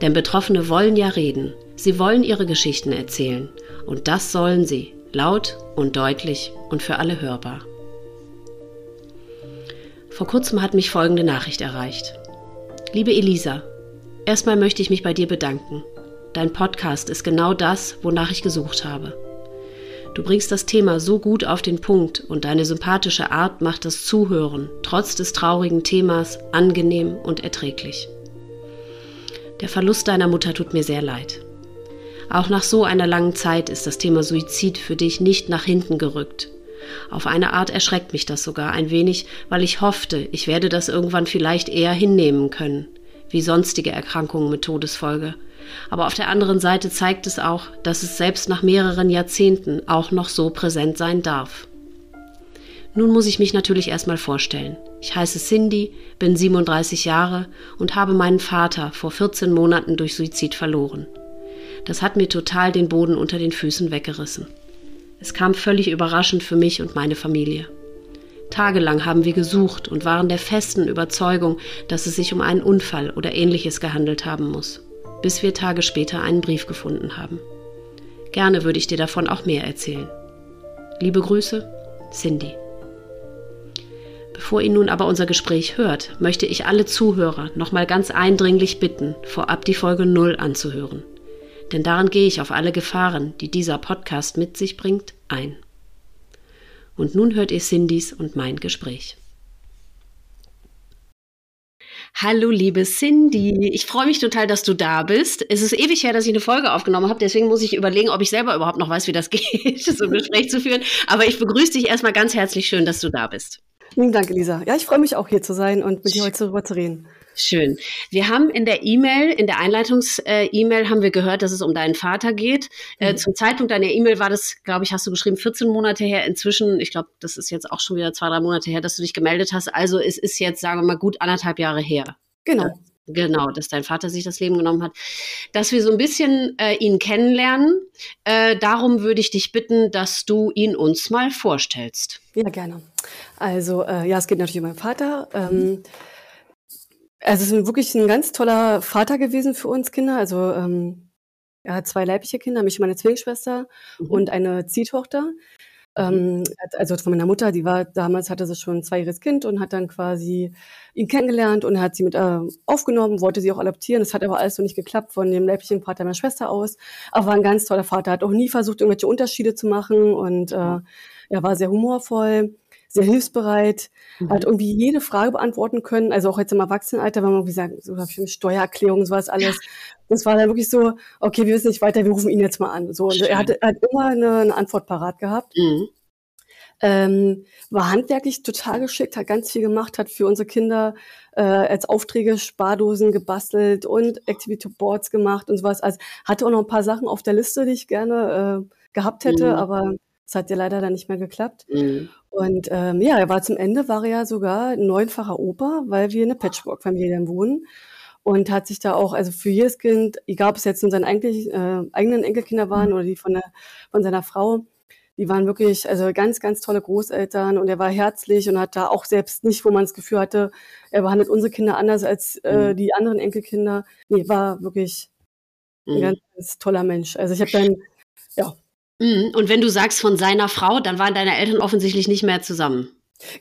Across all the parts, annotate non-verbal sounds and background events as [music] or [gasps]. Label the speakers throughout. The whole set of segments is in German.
Speaker 1: Denn Betroffene wollen ja reden, sie wollen ihre Geschichten erzählen und das sollen sie, laut und deutlich und für alle hörbar. Vor kurzem hat mich folgende Nachricht erreicht. Liebe Elisa, erstmal möchte ich mich bei dir bedanken. Dein Podcast ist genau das, wonach ich gesucht habe. Du bringst das Thema so gut auf den Punkt und deine sympathische Art macht das Zuhören, trotz des traurigen Themas, angenehm und erträglich. Der Verlust deiner Mutter tut mir sehr leid. Auch nach so einer langen Zeit ist das Thema Suizid für dich nicht nach hinten gerückt. Auf eine Art erschreckt mich das sogar ein wenig, weil ich hoffte, ich werde das irgendwann vielleicht eher hinnehmen können, wie sonstige Erkrankungen mit Todesfolge aber auf der anderen Seite zeigt es auch, dass es selbst nach mehreren Jahrzehnten auch noch so präsent sein darf. Nun muss ich mich natürlich erstmal vorstellen. Ich heiße Cindy, bin 37 Jahre und habe meinen Vater vor 14 Monaten durch Suizid verloren. Das hat mir total den Boden unter den Füßen weggerissen. Es kam völlig überraschend für mich und meine Familie. Tagelang haben wir gesucht und waren der festen Überzeugung, dass es sich um einen Unfall oder ähnliches gehandelt haben muss bis wir Tage später einen Brief gefunden haben. Gerne würde ich dir davon auch mehr erzählen. Liebe Grüße, Cindy. Bevor ihr nun aber unser Gespräch hört, möchte ich alle Zuhörer nochmal ganz eindringlich bitten, vorab die Folge 0 anzuhören. Denn daran gehe ich auf alle Gefahren, die dieser Podcast mit sich bringt, ein. Und nun hört ihr Cindys und mein Gespräch. Hallo, liebe Cindy. Ich freue mich total, dass du da bist. Es ist ewig her, dass ich eine Folge aufgenommen habe. Deswegen muss ich überlegen, ob ich selber überhaupt noch weiß, wie das [laughs] geht, so ein Gespräch zu führen. Aber ich begrüße dich erstmal ganz herzlich. Schön, dass du da bist.
Speaker 2: Vielen Dank, Lisa. Ja, ich freue mich auch hier zu sein und mit dir heute darüber zu reden.
Speaker 1: Schön. Wir haben in der E-Mail, in der Einleitungs-E-Mail haben wir gehört, dass es um deinen Vater geht. Äh, mhm. Zum Zeitpunkt deiner E-Mail war das, glaube ich, hast du geschrieben, 14 Monate her. Inzwischen, ich glaube, das ist jetzt auch schon wieder zwei, drei Monate her, dass du dich gemeldet hast. Also es ist jetzt, sagen wir mal, gut anderthalb Jahre her.
Speaker 2: Genau.
Speaker 1: Genau, dass dein Vater sich das Leben genommen hat. Dass wir so ein bisschen äh, ihn kennenlernen. Äh, darum würde ich dich bitten, dass du ihn uns mal vorstellst.
Speaker 2: Ja, gerne. Also, äh, ja, es geht natürlich um meinen Vater. Ähm, also es ist wirklich ein ganz toller Vater gewesen für uns Kinder. Also ähm, er hat zwei leibliche Kinder, mich und meine Zwillingsschwester mhm. und eine Ziehtochter. Ähm, mhm. also von meiner Mutter, die war damals hatte sie schon ein zweijähriges Kind und hat dann quasi ihn kennengelernt und hat sie mit äh, aufgenommen, wollte sie auch adoptieren. Das hat aber alles so nicht geklappt von dem leiblichen Vater meiner Schwester aus. Aber war ein ganz toller Vater, hat auch nie versucht, irgendwelche Unterschiede zu machen und äh, er war sehr humorvoll sehr hilfsbereit, mhm. hat irgendwie jede Frage beantworten können. Also auch jetzt im Erwachsenenalter, wenn man wie sagen, so Steuererklärung, sowas alles. Das war dann wirklich so, okay, wir wissen nicht weiter, wir rufen ihn jetzt mal an. So, und er hat, hat immer eine, eine, Antwort parat gehabt. Mhm. Ähm, war handwerklich total geschickt, hat ganz viel gemacht, hat für unsere Kinder äh, als Aufträge Spardosen gebastelt und Activity Boards gemacht und sowas. Also hatte auch noch ein paar Sachen auf der Liste, die ich gerne äh, gehabt hätte, mhm. aber es hat ja leider dann nicht mehr geklappt. Mhm. Und ähm, ja, er war zum Ende, war er ja sogar neunfacher Opa, weil wir eine Patchwork-Familie wohnen. Und hat sich da auch, also für jedes Kind, egal ob es jetzt nun seine eigentlich, äh, eigenen Enkelkinder waren mhm. oder die von, der, von seiner Frau, die waren wirklich, also ganz, ganz tolle Großeltern und er war herzlich und hat da auch selbst nicht, wo man das Gefühl hatte, er behandelt unsere Kinder anders als äh, mhm. die anderen Enkelkinder. Nee, war wirklich ein mhm. ganz, ganz toller Mensch. Also ich habe dann, ja.
Speaker 1: Und wenn du sagst von seiner Frau, dann waren deine Eltern offensichtlich nicht mehr zusammen.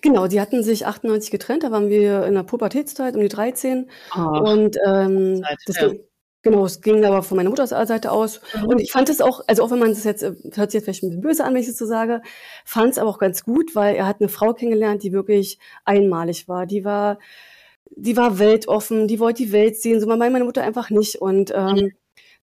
Speaker 2: Genau, die hatten sich 98 getrennt, da waren wir in der Pubertätszeit um die 13. Oh, und ähm, das ja. ging, genau, es ging aber von meiner Mutterseite aus. Mhm. Und ich fand es auch, also auch wenn man das jetzt, hört sich jetzt vielleicht ein bisschen böse an, wenn ich das so sage, fand es aber auch ganz gut, weil er hat eine Frau kennengelernt, die wirklich einmalig war. Die war, die war weltoffen, die wollte die Welt sehen, so meine Mutter einfach nicht. Und ähm, mhm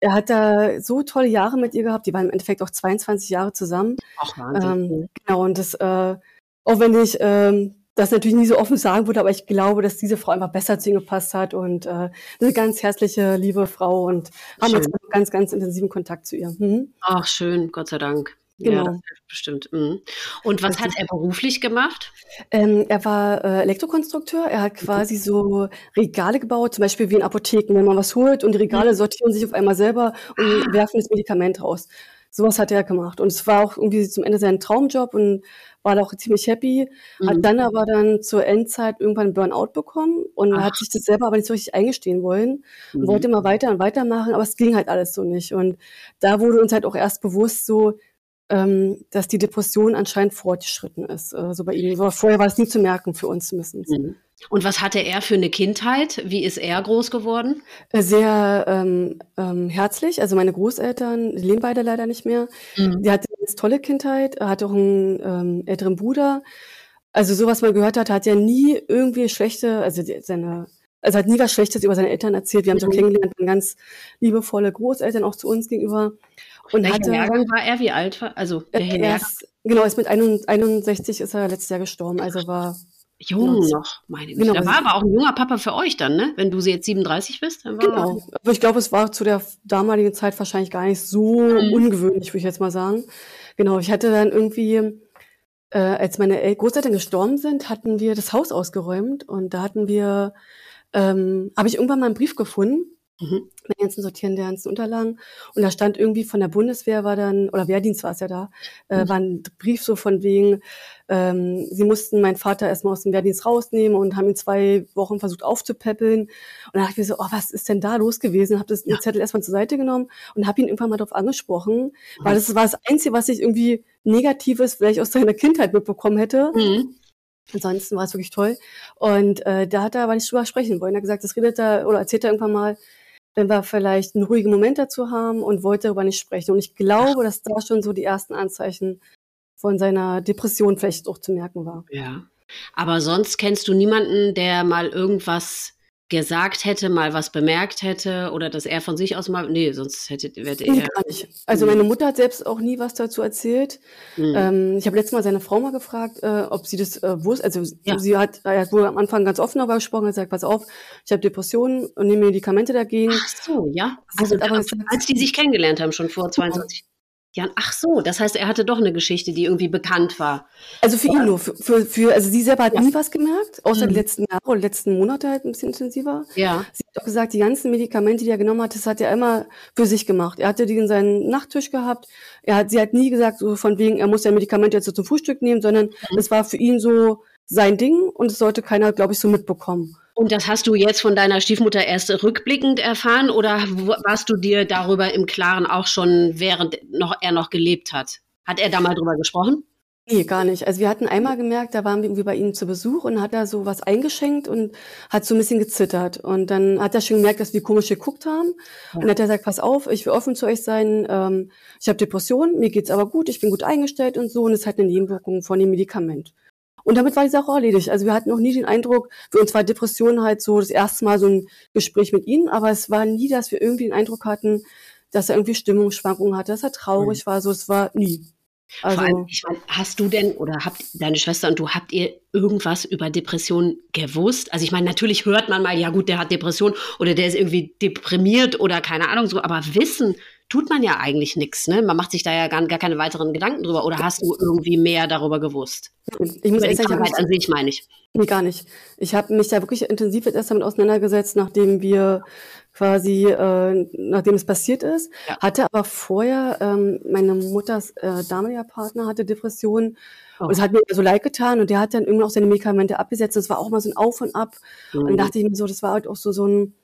Speaker 2: er hat da so tolle Jahre mit ihr gehabt. Die waren im Endeffekt auch 22 Jahre zusammen.
Speaker 1: Ach, Wahnsinn.
Speaker 2: Ähm, genau, und das, äh, auch wenn ich ähm, das natürlich nie so offen sagen würde, aber ich glaube, dass diese Frau einfach besser zu ihm gepasst hat und äh, eine ganz herzliche, liebe Frau und haben schön. jetzt ganz, ganz intensiven Kontakt zu ihr.
Speaker 1: Mhm. Ach, schön, Gott sei Dank. Genau. Ja, das hilft bestimmt. Mhm. Und was hat er beruflich gemacht?
Speaker 2: Ähm, er war äh, Elektrokonstrukteur. Er hat quasi so Regale gebaut, zum Beispiel wie in Apotheken, wenn man was holt und die Regale mhm. sortieren sich auf einmal selber und ah. werfen das Medikament raus. Sowas hat er gemacht. Und es war auch irgendwie zum Ende sein Traumjob und war da auch ziemlich happy. Mhm. Hat dann aber dann zur Endzeit irgendwann Burnout bekommen und Ach. hat sich das selber aber nicht so richtig eingestehen wollen. Mhm. Und wollte immer weiter und weitermachen, aber es ging halt alles so nicht. Und da wurde uns halt auch erst bewusst so, ähm, dass die Depression anscheinend fortgeschritten ist. Äh, so bei ihm. Vorher war es nie zu merken für uns zumindest.
Speaker 1: Mhm. Und was hatte er für eine Kindheit? Wie ist er groß geworden?
Speaker 2: Äh, sehr ähm, ähm, herzlich. Also meine Großeltern die leben beide leider nicht mehr. Mhm. Die hatte eine tolle Kindheit. Er hatte auch einen ähm, älteren Bruder. Also so was man gehört hat, hat er nie irgendwie schlechte, also die, seine also hat nie was Schlechtes über seine Eltern erzählt. Wir haben mhm. so kennengelernt, ganz liebevolle Großeltern auch zu uns gegenüber.
Speaker 1: Und hatte, Jahrgang war er? Wie alt war? Also der
Speaker 2: er ist, genau, ist mit 61 ist er letztes Jahr gestorben. Also war
Speaker 1: Jung genau. noch, meine Güte. Genau. Da war aber auch ein junger Papa für euch dann, ne? Wenn du sie jetzt 37 bist. Dann
Speaker 2: war genau. Aber ich glaube, es war zu der damaligen Zeit wahrscheinlich gar nicht so mhm. ungewöhnlich, würde ich jetzt mal sagen. Genau, ich hatte dann irgendwie, äh, als meine Großeltern gestorben sind, hatten wir das Haus ausgeräumt und da hatten wir, ähm, habe ich irgendwann mal einen Brief gefunden Mhm. Mit ganzen Sortieren der ganzen Unterlagen. Und da stand irgendwie von der Bundeswehr war dann, oder Wehrdienst war es ja da, äh, mhm. war ein Brief so von wegen, ähm, sie mussten meinen Vater erstmal aus dem Wehrdienst rausnehmen und haben ihn zwei Wochen versucht aufzupäppeln. Und dann dachte ich mir so, oh, was ist denn da los gewesen? Habe das ja. den Zettel erstmal zur Seite genommen und habe ihn irgendwann mal darauf angesprochen, mhm. weil das war das Einzige, was ich irgendwie Negatives vielleicht aus seiner Kindheit mitbekommen hätte. Mhm. Ansonsten war es wirklich toll. Und äh, da hat er aber nicht drüber sprechen wollen. Er hat gesagt, das redet er oder erzählt er irgendwann mal, wenn wir vielleicht einen ruhigen Moment dazu haben und wollte darüber nicht sprechen. Und ich glaube, dass da schon so die ersten Anzeichen von seiner Depression vielleicht auch zu merken war.
Speaker 1: Ja. Aber sonst kennst du niemanden, der mal irgendwas gesagt hätte, mal was bemerkt hätte oder dass er von sich aus mal. Nee, sonst hätte wäre er.
Speaker 2: Gar nicht. Also meine Mutter hat selbst auch nie was dazu erzählt. Mhm. Ähm, ich habe letztes Mal seine Frau mal gefragt, äh, ob sie das äh, wusste. Also ja. sie hat, er hat wohl am Anfang ganz offen darüber gesprochen, hat gesagt, pass auf, ich habe Depressionen und nehme Medikamente dagegen.
Speaker 1: Ach so, ja. Also, aber, als die sich kennengelernt haben, schon vor 22 Jahren. Ja, ach so, das heißt, er hatte doch eine Geschichte, die irgendwie bekannt war.
Speaker 2: Also für ihn nur, für, für, für also sie selber hat ja. nie was gemerkt, außer mhm. die letzten Jahre oder letzten Monate halt ein bisschen intensiver. Ja. Sie hat auch gesagt, die ganzen Medikamente, die er genommen hat, das hat er immer für sich gemacht. Er hatte die in seinem Nachttisch gehabt. Er hat, sie hat nie gesagt, so von wegen, er muss sein Medikament jetzt so zum Frühstück nehmen, sondern mhm. das war für ihn so sein Ding und es sollte keiner, glaube ich, so mitbekommen.
Speaker 1: Und das hast du jetzt von deiner Stiefmutter erst rückblickend erfahren oder warst du dir darüber im Klaren auch schon, während noch, er noch gelebt hat? Hat er da mal drüber gesprochen?
Speaker 2: Nee, gar nicht. Also wir hatten einmal gemerkt, da waren wir irgendwie bei ihm zu Besuch und hat er so was eingeschenkt und hat so ein bisschen gezittert. Und dann hat er schon gemerkt, dass wir komisch geguckt haben. Ja. Und hat er gesagt, pass auf, ich will offen zu euch sein, ähm, ich habe Depressionen, mir geht's aber gut, ich bin gut eingestellt und so. Und es hat eine Nebenwirkung von dem Medikament. Und damit war die Sache erledigt. Also wir hatten noch nie den Eindruck, für uns war Depression halt so das erste Mal so ein Gespräch mit ihm, aber es war nie, dass wir irgendwie den Eindruck hatten, dass er irgendwie Stimmungsschwankungen hatte, dass er traurig mhm. war. So, es war nie.
Speaker 1: Also, Vor allem, ich meine, hast du denn oder habt deine Schwester und du, habt ihr irgendwas über Depression gewusst? Also ich meine, natürlich hört man mal, ja gut, der hat Depression oder der ist irgendwie deprimiert oder keine Ahnung so, aber wissen tut man ja eigentlich nichts. Ne? Man macht sich da ja gar, gar keine weiteren Gedanken drüber. Oder hast du irgendwie mehr darüber gewusst?
Speaker 2: Ich muss ehrlich sagen, an sich meine ich. Nee, gar nicht. Ich habe mich da wirklich intensiv jetzt erst damit auseinandergesetzt, nachdem wir quasi, äh, nachdem es passiert ist. Ja. Hatte aber vorher, ähm, meine Mutters äh, damaliger Partner hatte Depressionen. Oh. Und es hat mir so leid getan und der hat dann irgendwann auch seine Medikamente abgesetzt. Das war auch mal so ein Auf und Ab. Mhm. Und dann dachte ich mir so, das war halt auch so, so ein,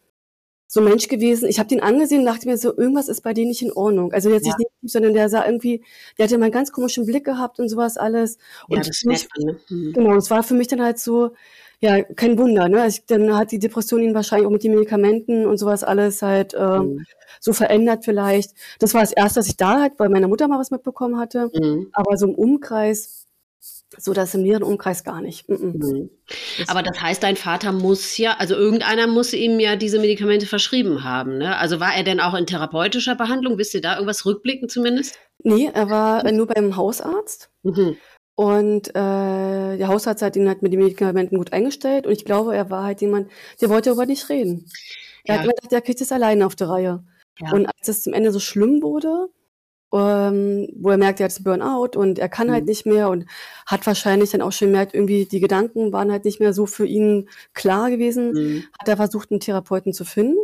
Speaker 2: so ein Mensch gewesen. Ich habe den angesehen und dachte mir so, irgendwas ist bei denen nicht in Ordnung. Also jetzt ja. nicht negativ, sondern der sah irgendwie, der hatte mal einen ganz komischen Blick gehabt und sowas alles. Und ja, das merkt man, ne? Mhm. Genau, es war für mich dann halt so, ja, kein Wunder, ne? Also dann hat die Depression ihn wahrscheinlich auch mit den Medikamenten und sowas alles halt äh, mhm. so verändert vielleicht. Das war das Erste, was ich da halt bei meiner Mutter mal was mitbekommen hatte. Mhm. Aber so im Umkreis so das im näheren Umkreis gar nicht. Mhm.
Speaker 1: Aber das heißt, dein Vater muss ja, also irgendeiner muss ihm ja diese Medikamente verschrieben haben. Ne? Also war er denn auch in therapeutischer Behandlung? Wisst ihr da irgendwas rückblicken zumindest?
Speaker 2: Nee, er war nur beim Hausarzt. Mhm. Und äh, der Hausarzt hat ihn halt mit den Medikamenten gut eingestellt. Und ich glaube, er war halt jemand, der wollte darüber nicht reden. Er ja. hat immer gedacht, er kriegt es alleine auf der Reihe. Ja. Und als es zum Ende so schlimm wurde, ähm, wo er merkt, er hat Burnout und er kann halt mhm. halt nicht mehr und hat wahrscheinlich dann auch schon gemerkt, irgendwie die Gedanken waren halt nicht mehr so für ihn klar gewesen, mhm. hat er versucht, einen Therapeuten zu finden.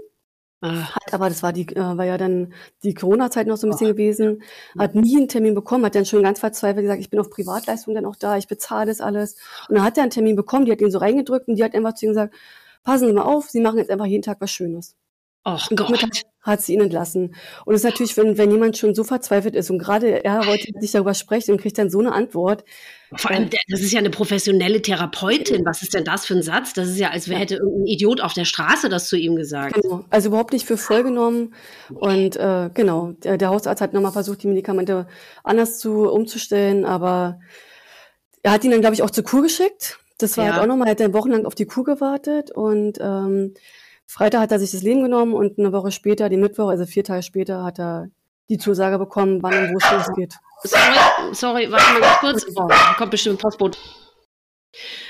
Speaker 2: Ach. Hat aber, das war die, äh, war ja dann die Corona-Zeit noch so ein bisschen Ach. gewesen, hat nie einen Termin bekommen, hat dann schon ganz verzweifelt gesagt, ich bin auf Privatleistung dann auch da, ich bezahle das alles. Und dann hat er einen Termin bekommen, die hat ihn so reingedrückt und die hat einfach zu ihm gesagt, passen Sie mal auf, Sie machen jetzt einfach jeden Tag was Schönes.
Speaker 1: Ach Gott. Hat,
Speaker 2: hat sie ihn entlassen. Und es ist natürlich, wenn, wenn jemand schon so verzweifelt ist und gerade er wollte nicht darüber sprechen und kriegt dann so eine Antwort.
Speaker 1: Vor allem, das ist ja eine professionelle Therapeutin. Was ist denn das für ein Satz? Das ist ja, als wäre hätte irgendein Idiot auf der Straße das zu ihm gesagt.
Speaker 2: Genau. Also überhaupt nicht für voll genommen. Und äh, genau, der, der Hausarzt hat nochmal versucht, die Medikamente anders zu umzustellen, aber er hat ihn dann, glaube ich, auch zur Kur geschickt. Das war ja. halt auch nochmal, er hat dann wochenlang auf die Kur gewartet und ähm, Freitag hat er sich das Leben genommen und eine Woche später, die Mittwoch, also vier Tage später, hat er die Zusage bekommen, wann und wo es losgeht.
Speaker 1: Sorry, sorry, warte mal ganz kurz. Kommt bestimmt ein Postbote.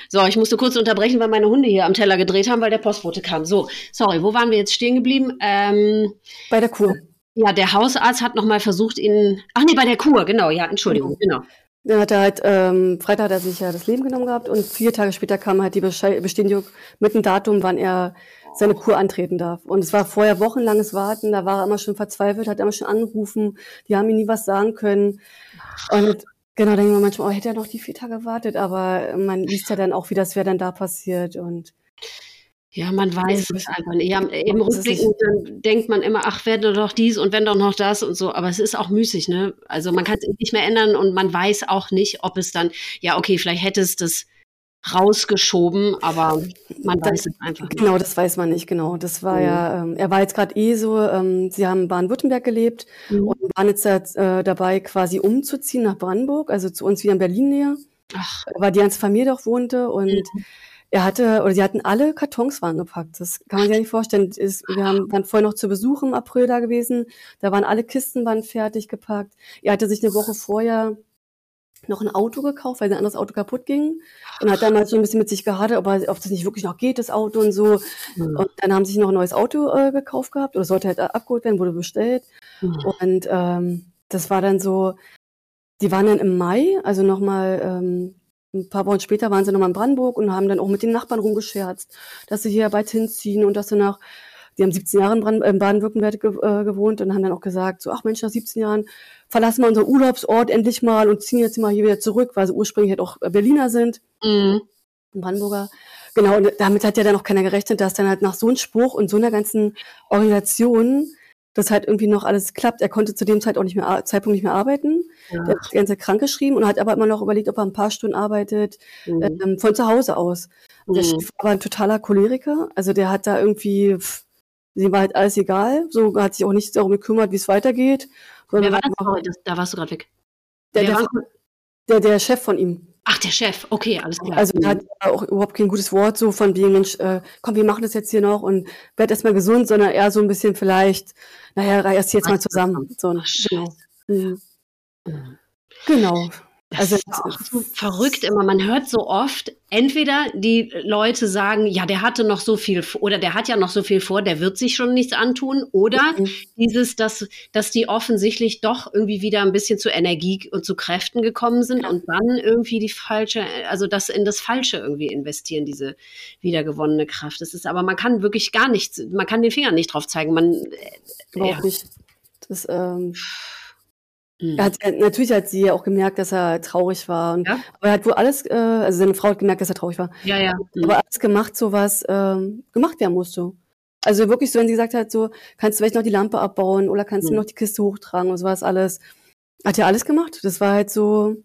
Speaker 1: So, ich musste kurz unterbrechen, weil meine Hunde hier am Teller gedreht haben, weil der Postbote kam. So, sorry, wo waren wir jetzt stehen geblieben? Ähm,
Speaker 2: bei der Kur.
Speaker 1: Ja, der Hausarzt hat nochmal versucht, ihn. Ach nee, bei der Kur, genau, ja, Entschuldigung, genau.
Speaker 2: Dann hat er halt, ähm, Freitag hat er sich ja das Leben genommen gehabt und vier Tage später kam halt die Bestätigung mit dem Datum, wann er seine Kur antreten darf. Und es war vorher wochenlanges Warten, da war er immer schon verzweifelt, hat immer schon angerufen, die haben ihm nie was sagen können. Und genau, denken wir manchmal, oh, hätte er noch die vier Tage gewartet, aber man liest ja dann auch, wie das wäre dann da passiert und
Speaker 1: ja, man weiß es einfach nicht. Ja, Im Rückblick denkt man immer, ach, wäre doch dies und wenn doch noch das und so. Aber es ist auch müßig, ne? Also man kann es nicht mehr ändern und man weiß auch nicht, ob es dann, ja, okay, vielleicht hätte es das rausgeschoben, aber man weiß es einfach
Speaker 2: nicht. Genau, das weiß man nicht, genau. Das war mhm. ja, ähm, er war jetzt gerade eh so, ähm, sie haben in Baden-Württemberg gelebt mhm. und waren jetzt äh, dabei, quasi umzuziehen nach Brandenburg, also zu uns wieder in Berlin näher, Ach. weil die ganze Familie doch wohnte und mhm. er hatte, oder sie hatten alle Kartons waren gepackt. Das kann man sich ja nicht vorstellen. Ist, wir haben, waren vorher noch zu Besuch im April da gewesen. Da waren alle Kisten waren fertig gepackt. Er hatte sich eine Woche vorher noch ein Auto gekauft, weil sein anderes Auto kaputt ging. Und hat dann mal so ein bisschen mit sich gehadert, ob, er, ob das nicht wirklich noch geht, das Auto und so. Mhm. Und dann haben sie sich noch ein neues Auto äh, gekauft gehabt oder sollte halt abgeholt werden, wurde bestellt. Mhm. Und ähm, das war dann so, die waren dann im Mai, also nochmal ähm, ein paar Wochen später waren sie nochmal in Brandenburg und haben dann auch mit den Nachbarn rumgescherzt, dass sie hier bald hinziehen und dass sie nach die haben 17 Jahre in, in Baden-Württemberg ge äh, gewohnt und haben dann auch gesagt, so, ach Mensch, nach 17 Jahren verlassen wir unseren Urlaubsort endlich mal und ziehen jetzt mal hier wieder zurück, weil sie ursprünglich halt auch Berliner sind. Mhm. Brandenburger. Genau, und damit hat ja dann auch keiner gerechnet, dass dann halt nach so einem Spruch und so einer ganzen Organisation das halt irgendwie noch alles klappt. Er konnte zu dem Zeit auch nicht mehr, Zeitpunkt nicht mehr arbeiten. Ja. Er hat die ganze Zeit krank geschrieben und hat aber immer noch überlegt, ob er ein paar Stunden arbeitet, mhm. ähm, von zu Hause aus. Mhm. Der Chef war ein totaler Choleriker. Also der hat da irgendwie, pff, sie war halt alles egal. So hat sich auch nicht darum gekümmert, wie es weitergeht.
Speaker 1: Wer war das? das? Da warst du gerade weg.
Speaker 2: Der, der, der, der, Chef von ihm.
Speaker 1: Ach, der Chef, okay, alles klar.
Speaker 2: Also er hat auch überhaupt kein gutes Wort so von wegen, Mensch, äh, komm, wir machen das jetzt hier noch und werd erstmal gesund, sondern eher so ein bisschen vielleicht, naja, reiß jetzt mal zusammen. So, Ach, genau. Mhm.
Speaker 1: mhm. Genau. Das also, ist auch so verrückt immer. Man hört so oft, entweder die Leute sagen, ja, der hatte noch so viel oder der hat ja noch so viel vor, der wird sich schon nichts antun. Oder mhm. dieses, dass, dass die offensichtlich doch irgendwie wieder ein bisschen zu Energie und zu Kräften gekommen sind ja. und dann irgendwie die falsche, also das in das Falsche irgendwie investieren, diese wiedergewonnene Kraft. Das ist aber, man kann wirklich gar nichts, man kann den Finger nicht drauf zeigen. Man, äh,
Speaker 2: ja. nicht. Das, ähm. Er hat, natürlich hat sie ja auch gemerkt, dass er traurig war. Und, ja? Aber er hat wohl alles, äh, also seine Frau hat gemerkt, dass er traurig war.
Speaker 1: Ja, ja.
Speaker 2: Mhm. Aber alles gemacht, so was ähm, gemacht werden musste. Also wirklich so, wenn sie gesagt hat, so, kannst du vielleicht noch die Lampe abbauen oder kannst mhm. du noch die Kiste hochtragen und sowas alles. Hat ja alles gemacht. Das war halt so,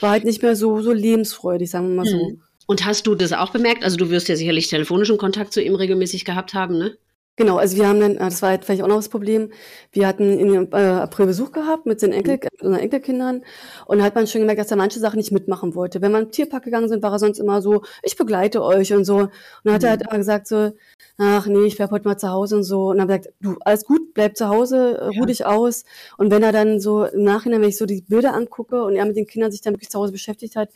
Speaker 2: war halt nicht mehr so, so lebensfreudig, sagen wir mal so.
Speaker 1: Mhm. Und hast du das auch bemerkt? Also du wirst ja sicherlich telefonischen Kontakt zu ihm regelmäßig gehabt haben, ne?
Speaker 2: Genau, also wir haben dann, äh, das war halt vielleicht auch noch das Problem, wir hatten im äh, April Besuch gehabt mit den Enkel, mhm. unseren Enkelkindern und da hat man schon gemerkt, dass er manche Sachen nicht mitmachen wollte. Wenn wir im Tierpark gegangen sind, war er sonst immer so, ich begleite euch und so. Und dann hat er halt mhm. immer gesagt so, ach nee, ich bleib heute mal zu Hause und so. Und dann hat er gesagt, du, alles gut, bleib zu Hause, ruh ja. dich aus. Und wenn er dann so im Nachhinein, wenn ich so die Bilder angucke und er mit den Kindern sich dann wirklich zu Hause beschäftigt hat,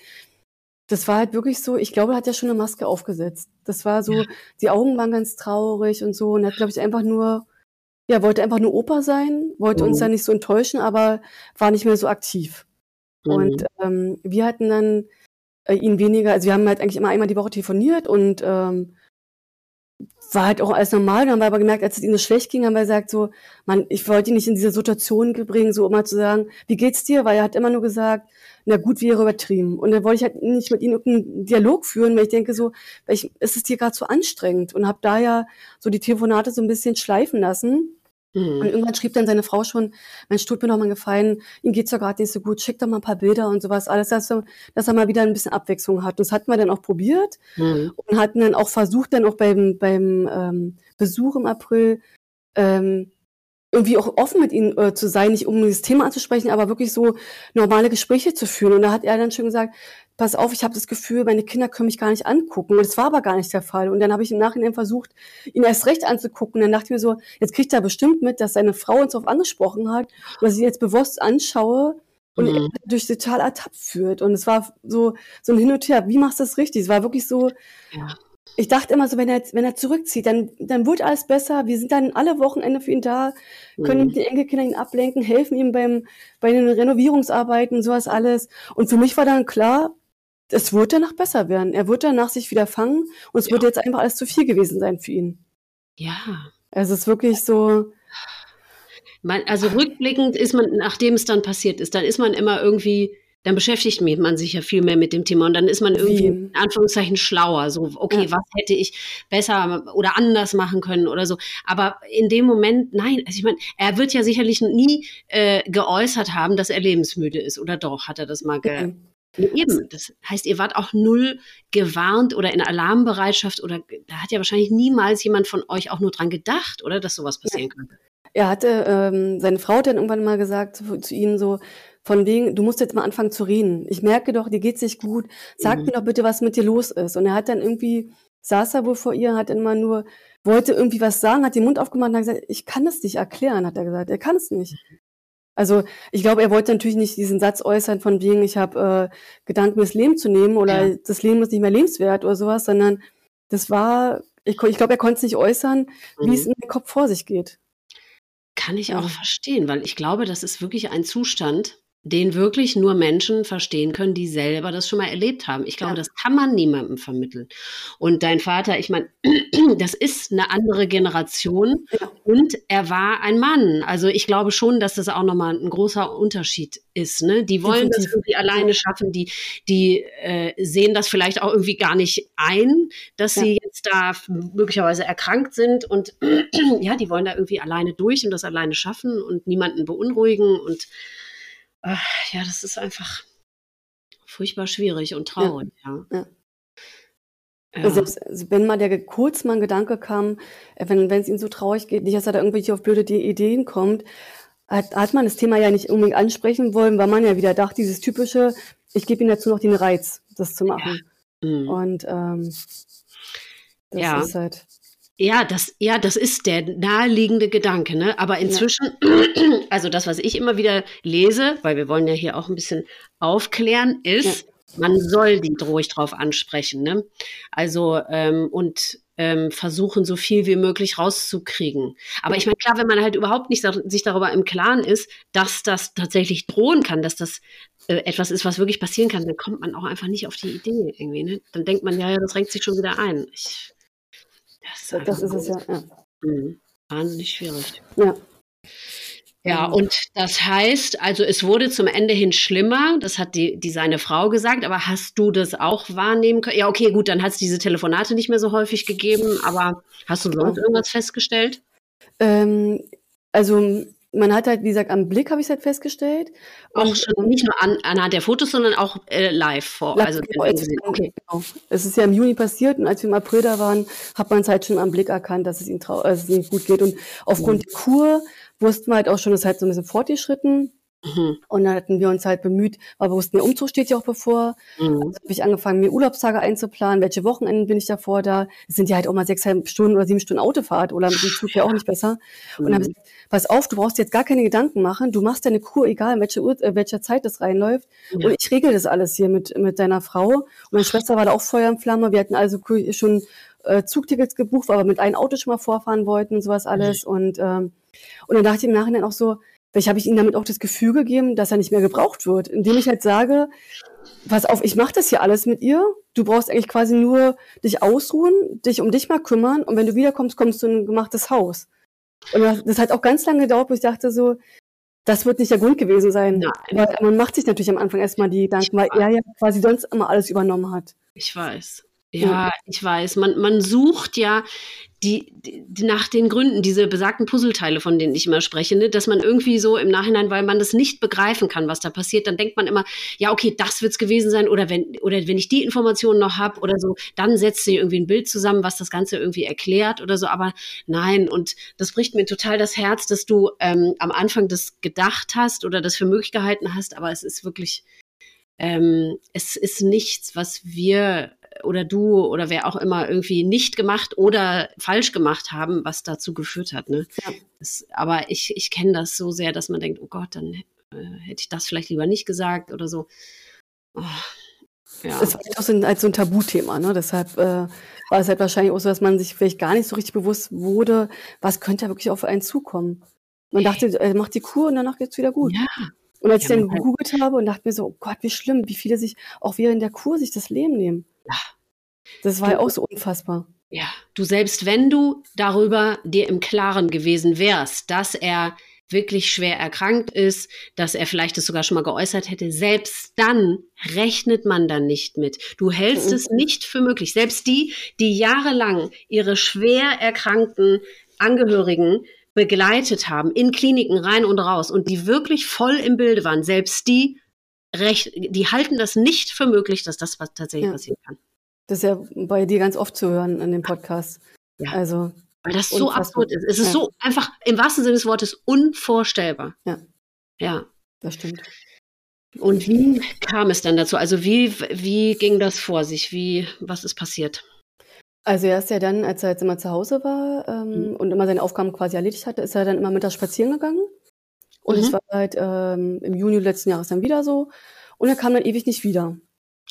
Speaker 2: das war halt wirklich so, ich glaube, er hat ja schon eine Maske aufgesetzt. Das war so, ja. die Augen waren ganz traurig und so. Und er hat, glaube ich, einfach nur, ja, wollte einfach nur Opa sein, wollte mhm. uns ja nicht so enttäuschen, aber war nicht mehr so aktiv. Mhm. Und ähm, wir hatten dann äh, ihn weniger, also wir haben halt eigentlich immer einmal die Woche telefoniert und ähm, war halt auch alles normal. Dann haben wir aber gemerkt, als es ihnen so schlecht ging, haben wir gesagt, so, man, ich wollte ihn nicht in diese Situation bringen, so immer zu sagen, wie geht's dir? Weil er hat immer nur gesagt, na gut wäre übertrieben. Und dann wollte ich halt nicht mit ihm irgendeinen Dialog führen, weil ich denke so, weil ich, ist es dir gerade so anstrengend und habe da ja so die Telefonate so ein bisschen schleifen lassen. Mhm. Und irgendwann schrieb dann seine Frau schon, Mensch, tut mir doch mal gefallen, ihm geht's ja gerade nicht so gut, schick doch mal ein paar Bilder und sowas, alles, dass er, dass er mal wieder ein bisschen Abwechslung hat. Und das hatten wir dann auch probiert mhm. und hatten dann auch versucht, dann auch beim, beim ähm, Besuch im April ähm, irgendwie auch offen mit ihnen äh, zu sein, nicht um dieses Thema anzusprechen, aber wirklich so normale Gespräche zu führen. Und da hat er dann schon gesagt, pass auf, ich habe das Gefühl, meine Kinder können mich gar nicht angucken. Und das war aber gar nicht der Fall. Und dann habe ich im Nachhinein versucht, ihn erst recht anzugucken. Und dann dachte ich mir so, jetzt kriegt er bestimmt mit, dass seine Frau uns darauf angesprochen hat, und dass ich jetzt bewusst anschaue und mhm. durch total ertappt führt. Und es war so, so ein Hin und Her. Wie machst du das richtig? Es war wirklich so, ja ich dachte immer so, wenn er, wenn er zurückzieht, dann, dann wird alles besser. Wir sind dann alle Wochenende für ihn da, können mhm. die Enkelkinder ihn ablenken, helfen ihm beim, bei den Renovierungsarbeiten, sowas alles. Und für mich war dann klar, es wird danach besser werden. Er wird danach sich wieder fangen und es ja. wird jetzt einfach alles zu viel gewesen sein für ihn.
Speaker 1: Ja.
Speaker 2: Also es ist wirklich so.
Speaker 1: Man, also rückblickend ist man, nachdem es dann passiert ist, dann ist man immer irgendwie dann beschäftigt man sich ja viel mehr mit dem Thema und dann ist man irgendwie in Anführungszeichen schlauer. So, okay, ja. was hätte ich besser oder anders machen können oder so. Aber in dem Moment, nein, also ich meine, er wird ja sicherlich nie äh, geäußert haben, dass er lebensmüde ist. Oder doch, hat er das mal ge mhm. Eben, das heißt, ihr wart auch null gewarnt oder in Alarmbereitschaft oder da hat ja wahrscheinlich niemals jemand von euch auch nur dran gedacht, oder, dass sowas passieren ja. könnte.
Speaker 2: Er hatte, ähm, seine Frau hat dann irgendwann mal gesagt zu, zu ihm so, von wegen, du musst jetzt mal anfangen zu reden. Ich merke doch, dir geht's nicht gut. Sag mhm. mir doch bitte, was mit dir los ist. Und er hat dann irgendwie, saß er wohl vor ihr, hat immer nur, wollte irgendwie was sagen, hat den Mund aufgemacht und hat gesagt, ich kann es nicht erklären, hat er gesagt. Er kann es nicht. Also ich glaube, er wollte natürlich nicht diesen Satz äußern von wegen, ich habe äh, Gedanken, mir das Leben zu nehmen oder ja. das Leben ist nicht mehr lebenswert oder sowas, sondern das war, ich, ich glaube, er konnte es nicht äußern, mhm. wie es in den Kopf vor sich geht.
Speaker 1: Kann ich auch verstehen, weil ich glaube, das ist wirklich ein Zustand, den wirklich nur Menschen verstehen können, die selber das schon mal erlebt haben. Ich glaube, ja. das kann man niemandem vermitteln. Und dein Vater, ich meine, [clears throat] das ist eine andere Generation ja. und er war ein Mann. Also ich glaube schon, dass das auch nochmal ein großer Unterschied ist. Ne? Die wollen das irgendwie alleine schaffen, die, die äh, sehen das vielleicht auch irgendwie gar nicht ein, dass ja. sie jetzt da möglicherweise erkrankt sind und [clears throat] ja, die wollen da irgendwie alleine durch und das alleine schaffen und niemanden beunruhigen und ach, ja, das ist einfach furchtbar schwierig und traurig, ja. ja.
Speaker 2: ja. Also selbst also wenn mal der kurz mal ein Gedanke kam, äh, wenn wenn es ihm so traurig geht, nicht, dass er da irgendwelche auf blöde Ideen kommt, hat, hat man das Thema ja nicht unbedingt ansprechen wollen, weil man ja wieder dachte, dieses typische, ich gebe ihm dazu noch den Reiz, das zu machen. Ja. Mhm. Und ähm,
Speaker 1: das ja. ist halt. Ja, das, ja, das ist der naheliegende Gedanke, ne? Aber inzwischen, ja. [clears throat] also das, was ich immer wieder lese, weil wir wollen ja hier auch ein bisschen aufklären, ist, ja. man soll die ruhig drauf ansprechen, ne? Also, ähm, und ähm, versuchen, so viel wie möglich rauszukriegen. Aber ich meine, klar, wenn man halt überhaupt nicht sich darüber im Klaren ist, dass das tatsächlich drohen kann, dass das äh, etwas ist, was wirklich passieren kann, dann kommt man auch einfach nicht auf die Idee irgendwie. Ne? Dann denkt man, ja, ja, das renkt sich schon wieder ein. Ich,
Speaker 2: das ist, das ist es ja. ja.
Speaker 1: Mhm. Wahnsinnig schwierig.
Speaker 2: Ja.
Speaker 1: Ja, und das heißt, also es wurde zum Ende hin schlimmer, das hat die, die seine Frau gesagt, aber hast du das auch wahrnehmen können? Ja, okay, gut, dann hat es diese Telefonate nicht mehr so häufig gegeben, aber hast du sonst irgendwas festgestellt?
Speaker 2: Ähm, also man hat halt, wie gesagt, am Blick habe ich es halt festgestellt.
Speaker 1: Auch und, schon nicht nur an, anhand der Fotos, sondern auch äh, live vor.
Speaker 2: Live, also, genau, okay. genau. Es ist ja im Juni passiert und als wir im April da waren, hat man es halt schon am Blick erkannt, dass es ihm, trau äh, dass es ihm gut geht. Und aufgrund mhm. der Kur wussten wir halt auch schon, es ist halt so ein bisschen fortgeschritten. Mhm. Und dann hatten wir uns halt bemüht, weil wir wussten, der Umzug steht ja auch bevor. Mhm. Also habe ich angefangen, mir Urlaubstage einzuplanen, welche Wochenenden bin ich davor da. Es sind ja halt auch mal sechseinhalb Stunden oder sieben Stunden Autofahrt oder mit dem Zug ja auch nicht besser. Mhm. Und dann habe ich gesagt, pass auf, du brauchst jetzt gar keine Gedanken machen. Du machst deine Kur, egal in welche Uhr, äh, welcher Zeit das reinläuft. Ja. Und ich regel das alles hier mit, mit deiner Frau. Und meine Schwester war da auch Feuer in Flamme. Wir hatten also schon äh, Zugtickets gebucht, weil wir mit einem Auto schon mal vorfahren wollten und sowas alles. Mhm. Und, ähm, und dann dachte ich im Nachhinein auch so, Vielleicht habe ich ihm damit auch das Gefühl gegeben, dass er nicht mehr gebraucht wird, indem ich halt sage, pass auf, ich mache das hier alles mit ihr. Du brauchst eigentlich quasi nur dich ausruhen, dich um dich mal kümmern und wenn du wiederkommst, kommst du in ein gemachtes Haus. Und das, das hat auch ganz lange gedauert, wo ich dachte so, das wird nicht der Grund gewesen sein. Nein. Weil man macht sich natürlich am Anfang erstmal die Gedanken, weil er ja quasi sonst immer alles übernommen hat.
Speaker 1: Ich weiß. Ja, ich weiß. Man, man sucht ja die, die, nach den Gründen, diese besagten Puzzleteile, von denen ich immer spreche, ne, dass man irgendwie so im Nachhinein, weil man das nicht begreifen kann, was da passiert, dann denkt man immer, ja, okay, das wird's gewesen sein, oder wenn, oder wenn ich die Informationen noch habe oder so, dann setzt sich irgendwie ein Bild zusammen, was das Ganze irgendwie erklärt oder so. Aber nein, und das bricht mir total das Herz, dass du ähm, am Anfang das gedacht hast oder das für möglich gehalten hast, aber es ist wirklich, ähm, es ist nichts, was wir oder du oder wer auch immer irgendwie nicht gemacht oder falsch gemacht haben, was dazu geführt hat. Ne? Ja. Das, aber ich, ich kenne das so sehr, dass man denkt, oh Gott, dann äh, hätte ich das vielleicht lieber nicht gesagt oder so.
Speaker 2: Oh, ja. Das war auch so ein, als so ein Tabuthema, ne? Deshalb äh, war es halt wahrscheinlich auch so, dass man sich vielleicht gar nicht so richtig bewusst wurde, was könnte ja wirklich auf einen zukommen. Man dachte, er macht die Kur und danach geht's wieder gut. Ja. Und als ja, ich dann gegoogelt habe und dachte mir so, oh Gott, wie schlimm, wie viele sich auch während der Kur sich das Leben nehmen. Ja. Das war du, ja auch so unfassbar.
Speaker 1: Ja, du selbst wenn du darüber dir im Klaren gewesen wärst, dass er wirklich schwer erkrankt ist, dass er vielleicht es sogar schon mal geäußert hätte, selbst dann rechnet man dann nicht mit. Du hältst mhm. es nicht für möglich. Selbst die, die jahrelang ihre schwer erkrankten Angehörigen begleitet haben, in Kliniken rein und raus und die wirklich voll im Bilde waren, selbst die recht, die halten das nicht für möglich, dass das tatsächlich ja. passieren kann.
Speaker 2: Das ist ja bei dir ganz oft zu hören in dem Podcast. Ja. Also.
Speaker 1: Weil das so absurd ist. Es ist ja. so einfach, im wahrsten Sinne des Wortes, unvorstellbar.
Speaker 2: Ja.
Speaker 1: Ja.
Speaker 2: Das stimmt.
Speaker 1: Und wie kam es dann dazu? Also wie, wie ging das vor sich? Wie, was ist passiert?
Speaker 2: Also er ist ja dann, als er jetzt immer zu Hause war ähm, mhm. und immer seine Aufgaben quasi erledigt hatte, ist er dann immer mittags spazieren gegangen. Und es mhm. war halt ähm, im Juni letzten Jahres dann wieder so. Und er kam dann ewig nicht wieder.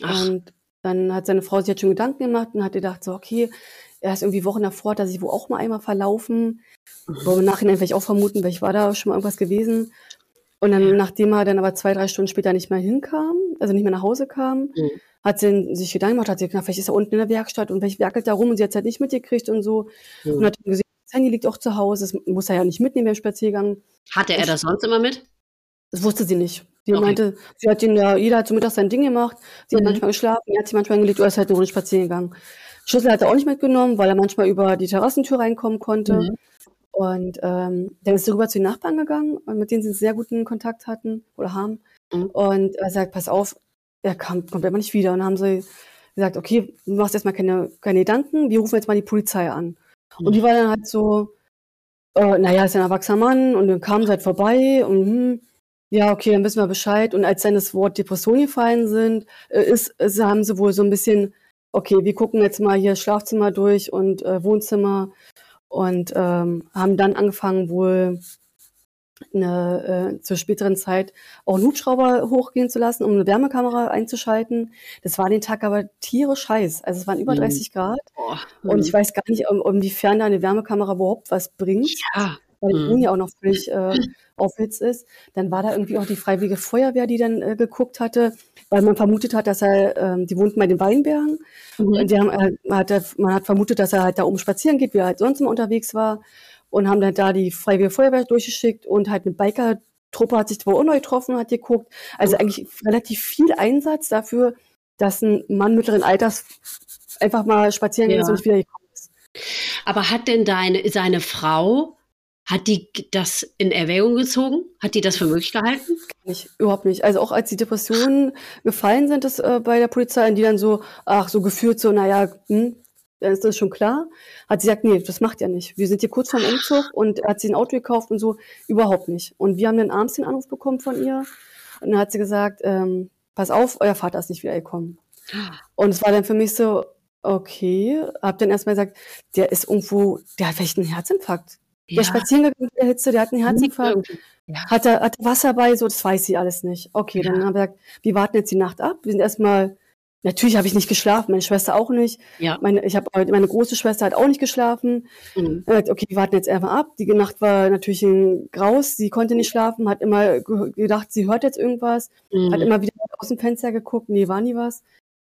Speaker 2: Ach. Und dann hat seine Frau sich jetzt schon Gedanken gemacht und hat gedacht, so, okay, er ist irgendwie Wochen davor, dass ich wohl auch mal einmal verlaufen. Mhm. Wo wir im Nachhinein vielleicht auch vermuten, weil ich war da schon mal irgendwas gewesen. Und dann, nachdem er dann aber zwei, drei Stunden später nicht mehr hinkam, also nicht mehr nach Hause kam, mhm. hat sie sich Gedanken gemacht, hat sie gedacht, vielleicht ist er unten in der Werkstatt und vielleicht werkelt da rum und sie hat es halt nicht mitgekriegt und so. Mhm. Und hat gesehen, das Handy liegt auch zu Hause, das muss er ja nicht mitnehmen beim Spaziergang.
Speaker 1: Hatte er das sonst immer mit?
Speaker 2: Das wusste sie nicht. Sie okay. meinte, sie hat ihn ja, jeder hat zum Mittag sein Ding gemacht. Sie mhm. hat manchmal geschlafen, er hat sich manchmal hingelegt oder ist halt eine Runde spazieren gegangen. Schlüssel hat er auch nicht mitgenommen, weil er manchmal über die Terrassentür reinkommen konnte. Mhm. Und ähm, dann ist sie rüber zu den Nachbarn gegangen, mit denen sie einen sehr guten Kontakt hatten oder haben. Mhm. Und er sagt, pass auf, er kam, kommt immer nicht wieder. Und dann haben sie gesagt, okay, du machst erstmal keine, keine Gedanken, wir rufen jetzt mal die Polizei an. Mhm. Und die war dann halt so, äh, naja, ist ja ein erwachsener Mann und dann kam sie halt vorbei und hm, ja, okay, dann wissen wir Bescheid. Und als dann das Wort Depression gefallen sind, äh, ist, ist, haben sie wohl so ein bisschen, okay, wir gucken jetzt mal hier Schlafzimmer durch und äh, Wohnzimmer und ähm, haben dann angefangen wohl eine, äh, zur späteren Zeit auch einen Hubschrauber hochgehen zu lassen, um eine Wärmekamera einzuschalten. Das war den Tag aber tierisch heiß. Also es waren über 30 mhm. Grad. Oh, und ich weiß gar nicht, um, inwiefern da eine Wärmekamera überhaupt was bringt. Ja. Weil die mhm. ja auch noch völlig äh, aufhitzt ist. Dann war da irgendwie auch die Freiwillige Feuerwehr, die dann äh, geguckt hatte, weil man vermutet hat, dass er, ähm, die wohnten bei den Weinbergen. Mhm. Und die haben, äh, hat, man hat vermutet, dass er halt da oben spazieren geht, wie er halt sonst immer unterwegs war. Und haben dann da die Freiwillige Feuerwehr durchgeschickt und halt eine Biker-Truppe hat sich zwar auch neu getroffen, hat geguckt. Also eigentlich relativ viel Einsatz dafür, dass ein Mann mittleren Alters einfach mal spazieren ja. geht und nicht wieder gekommen ist.
Speaker 1: Aber hat denn deine, seine Frau Hat die das in Erwägung gezogen? Hat die das für möglich gehalten?
Speaker 2: Nicht, überhaupt nicht. Also auch als die Depressionen gefallen sind, das äh, bei der Polizei, die dann so, ach, so geführt, so, naja, hm, dann ist das schon klar. Hat sie gesagt, nee, das macht er nicht. Wir sind hier kurz vorm Umzug und er hat sich ein Auto gekauft und so, überhaupt nicht. Und wir haben dann abends den Anruf bekommen von ihr und dann hat sie gesagt, ähm, pass auf, euer Vater ist nicht wiedergekommen. Und es war dann für mich so, okay, hab dann erstmal gesagt, der ist irgendwo, der hat vielleicht einen Herzinfarkt. Ja. Der spazieren gegangen in der Hitze, der hat einen Herzinfarkt. Ja. Hat, er, hat Wasser bei, so, das weiß sie alles nicht. Okay, ja. dann haben wir gesagt, wir warten jetzt die Nacht ab. Wir sind erstmal, natürlich habe ich nicht geschlafen, meine Schwester auch nicht. Ja. Meine, ich habe meine große Schwester hat auch nicht geschlafen. Mhm. Gesagt, okay, wir warten jetzt einfach ab. Die Nacht war natürlich ein Graus, sie konnte nicht schlafen, hat immer gedacht, sie hört jetzt irgendwas, mhm. hat immer wieder aus dem Fenster geguckt, nee, war nie was.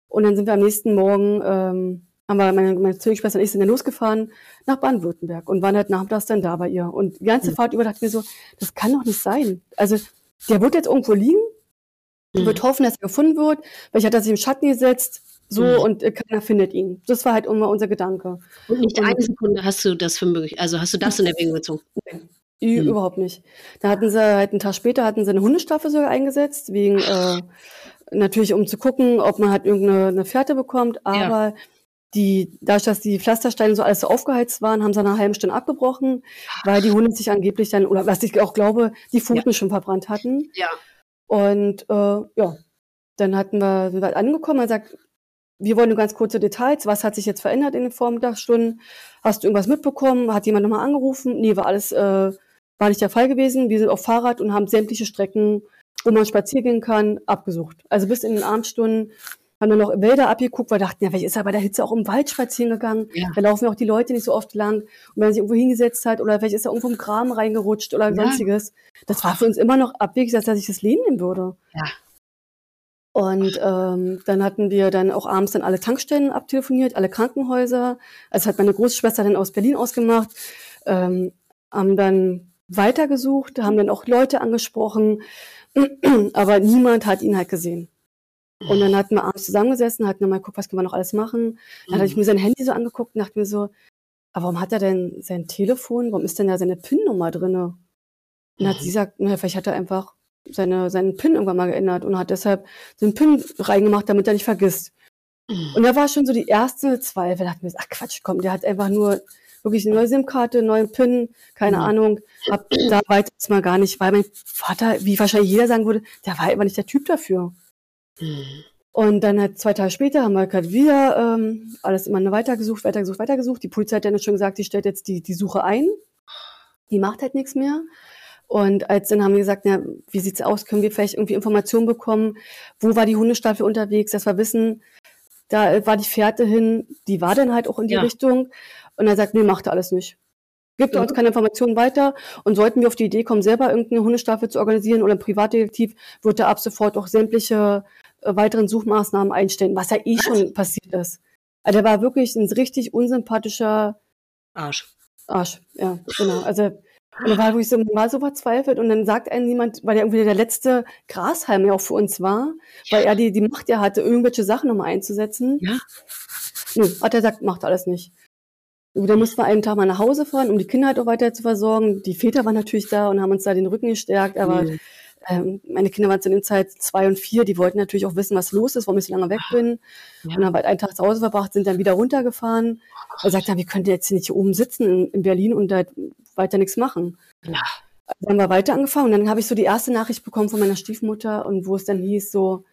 Speaker 2: Und dann sind wir am nächsten Morgen, ähm, haben wir, meine, meine Zwillingsschwester und ich sind dann losgefahren nach Baden-Württemberg und waren halt nachmittags dann da bei ihr. Und die ganze mhm. Fahrt über dachte ich mir so, das kann doch nicht sein. Also, der wird jetzt irgendwo liegen, mhm. wird hoffen, dass er gefunden wird. Vielleicht hat er sich im Schatten gesetzt, so, mhm. und äh, keiner findet ihn. Das war halt immer unser Gedanke.
Speaker 1: Und nicht und, eine Sekunde hast du das für möglich, also hast du das in Erwägung gezogen?
Speaker 2: Nee. Mhm. Überhaupt nicht. Da hatten sie halt einen Tag später hatten sie eine Hundestaffel sogar eingesetzt, wegen äh, natürlich um zu gucken, ob man halt irgendeine eine Fährte bekommt, aber ja. die, dadurch, dass die Pflastersteine so alles so aufgeheizt waren, haben sie nach einer halben Stunde abgebrochen, weil die Hunde sich angeblich dann, oder was ich auch glaube, die Pfoten ja. schon verbrannt hatten.
Speaker 1: Ja.
Speaker 2: Und äh, ja, dann hatten wir, sind wir angekommen, er sagt, wir wollen nur ganz kurze Details. Was hat sich jetzt verändert in den Vormittagsstunden? Hast du irgendwas mitbekommen? Hat jemand nochmal angerufen? Nee, war alles, äh, war nicht der Fall gewesen. Wir sind auf Fahrrad und haben sämtliche Strecken wo man spazieren gehen kann, abgesucht. Also bis in den Abendstunden haben wir noch Wälder abgeguckt, weil dachten, ja, vielleicht ist er bei der Hitze auch im Wald spazieren gegangen. Ja. Da laufen ja auch die Leute nicht so oft lang. Und wenn er sich irgendwo hingesetzt hat oder vielleicht ist er irgendwo im Kram reingerutscht oder ja. sonstiges. Das war für uns immer noch abwegig, dass er sich das Leben nehmen würde.
Speaker 1: Ja.
Speaker 2: Und ähm, dann hatten wir dann auch abends dann alle Tankstellen abtelefoniert, alle Krankenhäuser. Also hat meine Großschwester dann aus Berlin ausgemacht, ähm, haben dann weitergesucht, haben dann auch Leute angesprochen, [clears throat] aber niemand hat ihn halt gesehen. Und dann hatten wir abends zusammengesessen, hatten mal geguckt, was können wir noch alles machen. Dann hatte ich mir sein Handy so angeguckt und dachte mir so, aber warum hat er denn sein Telefon, warum ist denn da seine PIN-Nummer drinne? Und dann hat sie gesagt, na, vielleicht hat er einfach seine, seinen PIN irgendwann mal geändert und hat deshalb so einen PIN reingemacht, damit er nicht vergisst. Und da war schon so die erste Zweifel. Da dachte ich mir, ach Quatsch, komm, der hat einfach nur wirklich eine neue SIM-Karte, neuen PIN, keine mhm. Ahnung. Hab da weiter mal gar nicht, weil mein Vater, wie wahrscheinlich jeder sagen würde, der war immer nicht der Typ dafür. Mhm. Und dann halt zwei Tage später haben wir gerade wieder ähm, alles immer weitergesucht, weitergesucht, weitergesucht. Die Polizei hat dann schon gesagt, die stellt jetzt die, die Suche ein. Die macht halt nichts mehr. Und als dann haben wir gesagt, na, wie sieht's aus? Können wir vielleicht irgendwie Informationen bekommen? Wo war die Hundestaffel unterwegs? Dass wir wissen, da war die Fährte hin, die war dann halt auch in die ja. Richtung. Und er sagt, nee, macht er alles nicht. Gibt mhm. uns keine Informationen weiter und sollten wir auf die Idee kommen, selber irgendeine Hundestaffel zu organisieren oder ein Privatdetektiv, wird er ab sofort auch sämtliche äh, weiteren Suchmaßnahmen einstellen, was ja eh was? schon passiert ist. Also er war wirklich ein richtig unsympathischer
Speaker 1: Arsch.
Speaker 2: Arsch, ja, genau. Also und er war wirklich so, mal so verzweifelt und dann sagt einem niemand, weil er irgendwie der letzte Grashalm ja auch für uns war, weil er die, die Macht ja hatte, irgendwelche Sachen nochmal einzusetzen.
Speaker 1: Ja.
Speaker 2: Nö, hat er gesagt, macht alles nicht. Da mussten wir einen Tag mal nach Hause fahren, um die Kinder halt auch weiter zu versorgen. Die Väter waren natürlich da und haben uns da den Rücken gestärkt, aber mhm. Ähm, meine Kinder waren zu der Zeit zwei und vier, die wollten natürlich auch wissen, was los ist, warum ich so lange weg bin. Ja. Und haben halt einen Tag zu Hause verbracht, sind dann wieder runtergefahren. Oh und sagt dann, wir können jetzt nicht hier oben sitzen in, in Berlin und da weiter nichts machen.
Speaker 1: Ja.
Speaker 2: Also dann haben wir weiter angefangen und dann habe ich so die erste Nachricht bekommen von meiner Stiefmutter und wo es dann hieß so,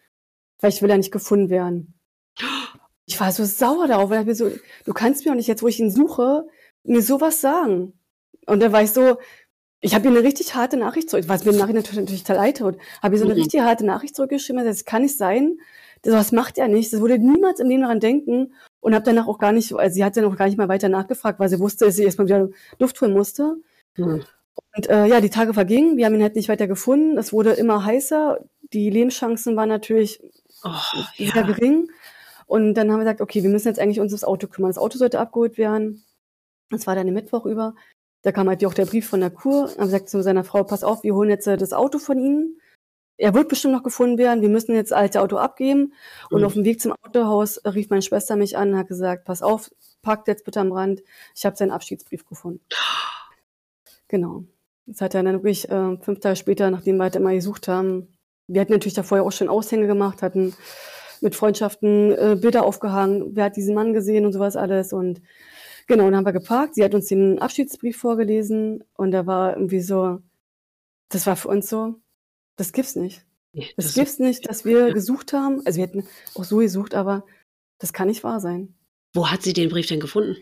Speaker 2: vielleicht will er nicht gefunden werden. [gasps] Ich war so sauer darauf, weil ich mir so, du kannst mir auch nicht jetzt, wo ich ihn suche, mir sowas sagen. Und dann war ich so, ich habe ihr eine richtig harte Nachricht zurück, was mir im Nachhinein natürlich, natürlich leid tut, habe ihr so eine mhm. richtig harte Nachricht zurückgeschrieben, das kann nicht sein, das macht er nicht, das würde niemals im Leben daran denken und habe danach auch gar nicht, also sie hat dann auch gar nicht mal weiter nachgefragt, weil sie wusste, dass sie erstmal wieder Luft holen musste. Mhm. Und äh, ja, die Tage vergingen, wir haben ihn halt nicht weiter gefunden, es wurde immer heißer, die Lebenschancen waren natürlich oh, sehr ja. gering. Und dann haben wir gesagt, okay, wir müssen jetzt eigentlich uns ums Auto kümmern. Das Auto sollte abgeholt werden. Das war dann im Mittwoch über. Da kam halt auch der Brief von der Kur. Haben gesagt zu seiner Frau, pass auf, wir holen jetzt äh, das Auto von Ihnen. Er wird bestimmt noch gefunden werden. Wir müssen jetzt das alte Auto abgeben. Und mhm. auf dem Weg zum Autohaus rief meine Schwester mich an und hat gesagt, pass auf, packt jetzt bitte am Rand. Ich habe seinen Abschiedsbrief gefunden. Genau. Das hat er dann wirklich äh, fünf Tage später, nachdem wir halt immer gesucht haben, wir hatten natürlich da vorher auch schon Aushänge gemacht, hatten mit Freundschaften äh, Bilder aufgehangen, wer hat diesen Mann gesehen und sowas alles. Und genau, dann haben wir geparkt. Sie hat uns den Abschiedsbrief vorgelesen und da war irgendwie so, das war für uns so, das gibt's nicht. Das, das gibt's nicht, dass wir gesucht haben. Also wir hätten auch so gesucht, aber das kann nicht wahr sein.
Speaker 1: Wo hat sie den Brief denn gefunden?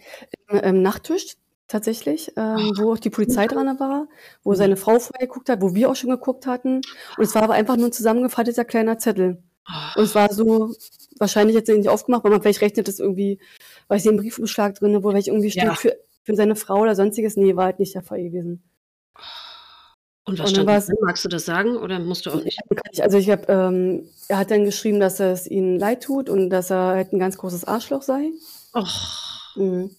Speaker 2: Im, im Nachttisch tatsächlich, ähm, wo auch die Polizei dran war, wo seine Frau vorher geguckt hat, wo wir auch schon geguckt hatten. Und es war aber einfach nur ein zusammengefalteter kleiner Zettel. Und es war so, wahrscheinlich jetzt nicht aufgemacht, weil man vielleicht rechnet, dass irgendwie, weiß ich, ein Briefumschlag drin, wo vielleicht irgendwie steht ja. für, für seine Frau oder sonstiges. Nee, war halt nicht der Fall gewesen.
Speaker 1: Und was und stand drin? Magst du das sagen oder musst du auch nicht?
Speaker 2: Also ich habe, ähm, er hat dann geschrieben, dass es ihnen leid tut und dass er halt ein ganz großes Arschloch sei.
Speaker 1: Och. Mhm.